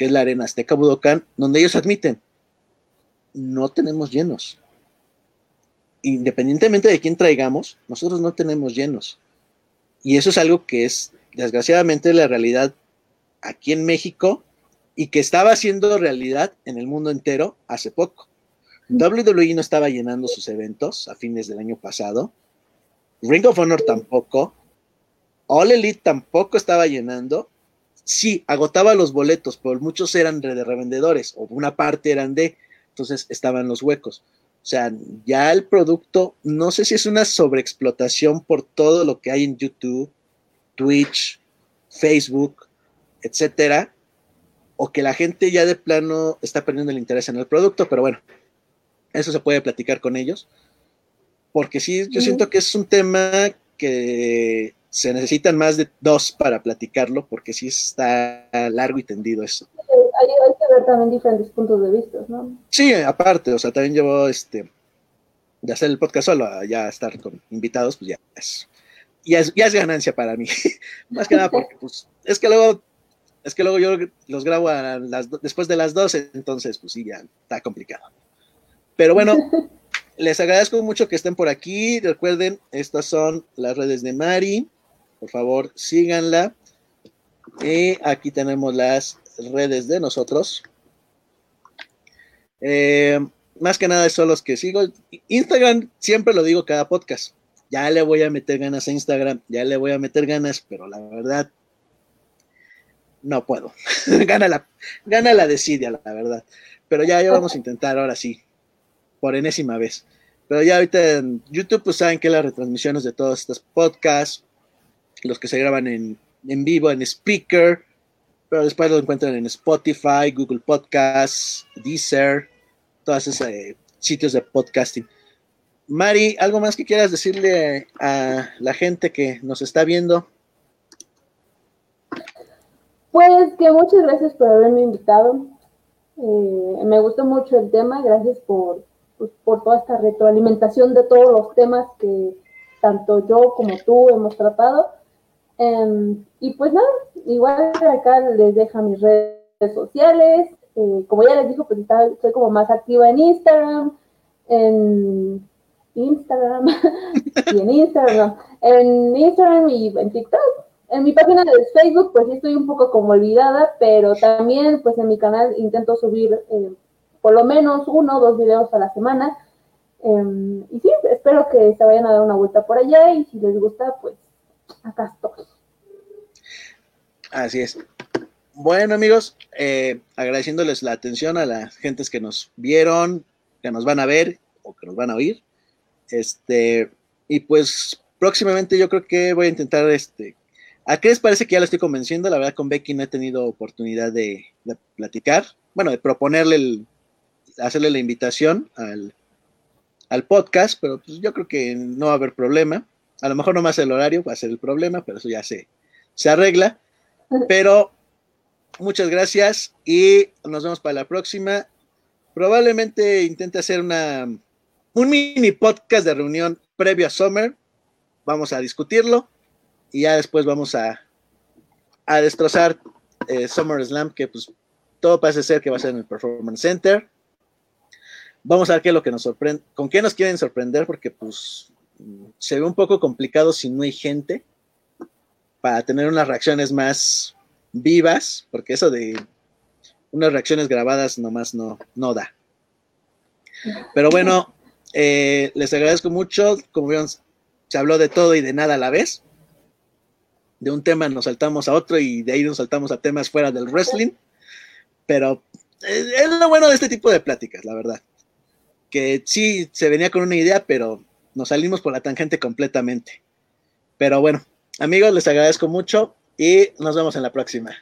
que es la arena Azteca Budocán, donde ellos admiten, no tenemos llenos. Independientemente de quién traigamos, nosotros no tenemos llenos. Y eso es algo que es, desgraciadamente, la realidad aquí en México y que estaba siendo realidad en el mundo entero hace poco. WWE no estaba llenando sus eventos a fines del año pasado. Ring of Honor tampoco. All Elite tampoco estaba llenando. Sí, agotaba los boletos, pero muchos eran de revendedores, o una parte eran de, entonces estaban los huecos. O sea, ya el producto, no sé si es una sobreexplotación por todo lo que hay en YouTube, Twitch, Facebook, etcétera, o que la gente ya de plano está perdiendo el interés en el producto, pero bueno, eso se puede platicar con ellos. Porque sí, yo siento que es un tema que se necesitan más de dos para platicarlo, porque sí está largo y tendido eso. Hay, que ver también diferentes puntos de vista, ¿no? Sí, aparte, o sea, también llevo este de hacer el podcast solo a ya estar con invitados, pues ya es, ya es, ya es ganancia para mí. [LAUGHS] más que nada porque, pues, es que luego, es que luego yo los grabo a las, después de las 12, entonces, pues sí, ya está complicado. Pero bueno, [LAUGHS] les agradezco mucho que estén por aquí. Recuerden, estas son las redes de Mari. Por favor, síganla. Y aquí tenemos las redes de nosotros. Eh, más que nada son los que sigo. Instagram, siempre lo digo cada podcast. Ya le voy a meter ganas a Instagram, ya le voy a meter ganas, pero la verdad, no puedo. [LAUGHS] gana, la, gana la la verdad. Pero ya, ya vamos a intentar ahora sí por enésima vez. Pero ya ahorita en YouTube, pues saben que las retransmisiones de todos estos podcasts, los que se graban en, vivo, en speaker, pero después lo encuentran en Spotify, Google Podcasts, Deezer, todos esos eh, sitios de podcasting. Mari, ¿algo más que quieras decirle a la gente que nos está viendo? Pues que muchas gracias por haberme invitado. Eh, me gustó mucho el tema, gracias por, pues, por toda esta retroalimentación de todos los temas que tanto yo como tú hemos tratado. Em, y pues nada, igual acá les deja mis redes sociales. Eh, como ya les dijo, pues soy como más activa en Instagram, en, Instagram [LAUGHS] y en Instagram, en Instagram y en TikTok. En mi página de Facebook, pues sí estoy un poco como olvidada, pero también, pues en mi canal intento subir eh, por lo menos uno o dos videos a la semana. Em, y sí, espero que se vayan a dar una vuelta por allá y si les gusta, pues acá estoy. Así es. Bueno, amigos, eh, agradeciéndoles la atención a las gentes que nos vieron, que nos van a ver o que nos van a oír. Este, y pues próximamente yo creo que voy a intentar este. ¿A qué les parece que ya lo estoy convenciendo? La verdad, con Becky no he tenido oportunidad de, platicar, bueno, de proponerle el, hacerle la invitación al, al podcast, pero pues yo creo que no va a haber problema. A lo mejor no más el horario va a ser el problema, pero eso ya se, se arregla. Pero muchas gracias y nos vemos para la próxima. Probablemente intente hacer una, un mini podcast de reunión previo a Summer. Vamos a discutirlo y ya después vamos a, a destrozar eh, Summer Slam, que pues todo parece ser que va a ser en el Performance Center. Vamos a ver qué es lo que nos sorprende, con qué nos quieren sorprender, porque pues se ve un poco complicado si no hay gente para tener unas reacciones más vivas, porque eso de unas reacciones grabadas nomás no, no da. Pero bueno, eh, les agradezco mucho. Como vieron, se habló de todo y de nada a la vez. De un tema nos saltamos a otro y de ahí nos saltamos a temas fuera del wrestling. Pero eh, es lo bueno de este tipo de pláticas, la verdad. Que sí se venía con una idea, pero nos salimos por la tangente completamente. Pero bueno, amigos, les agradezco mucho y nos vemos en la próxima.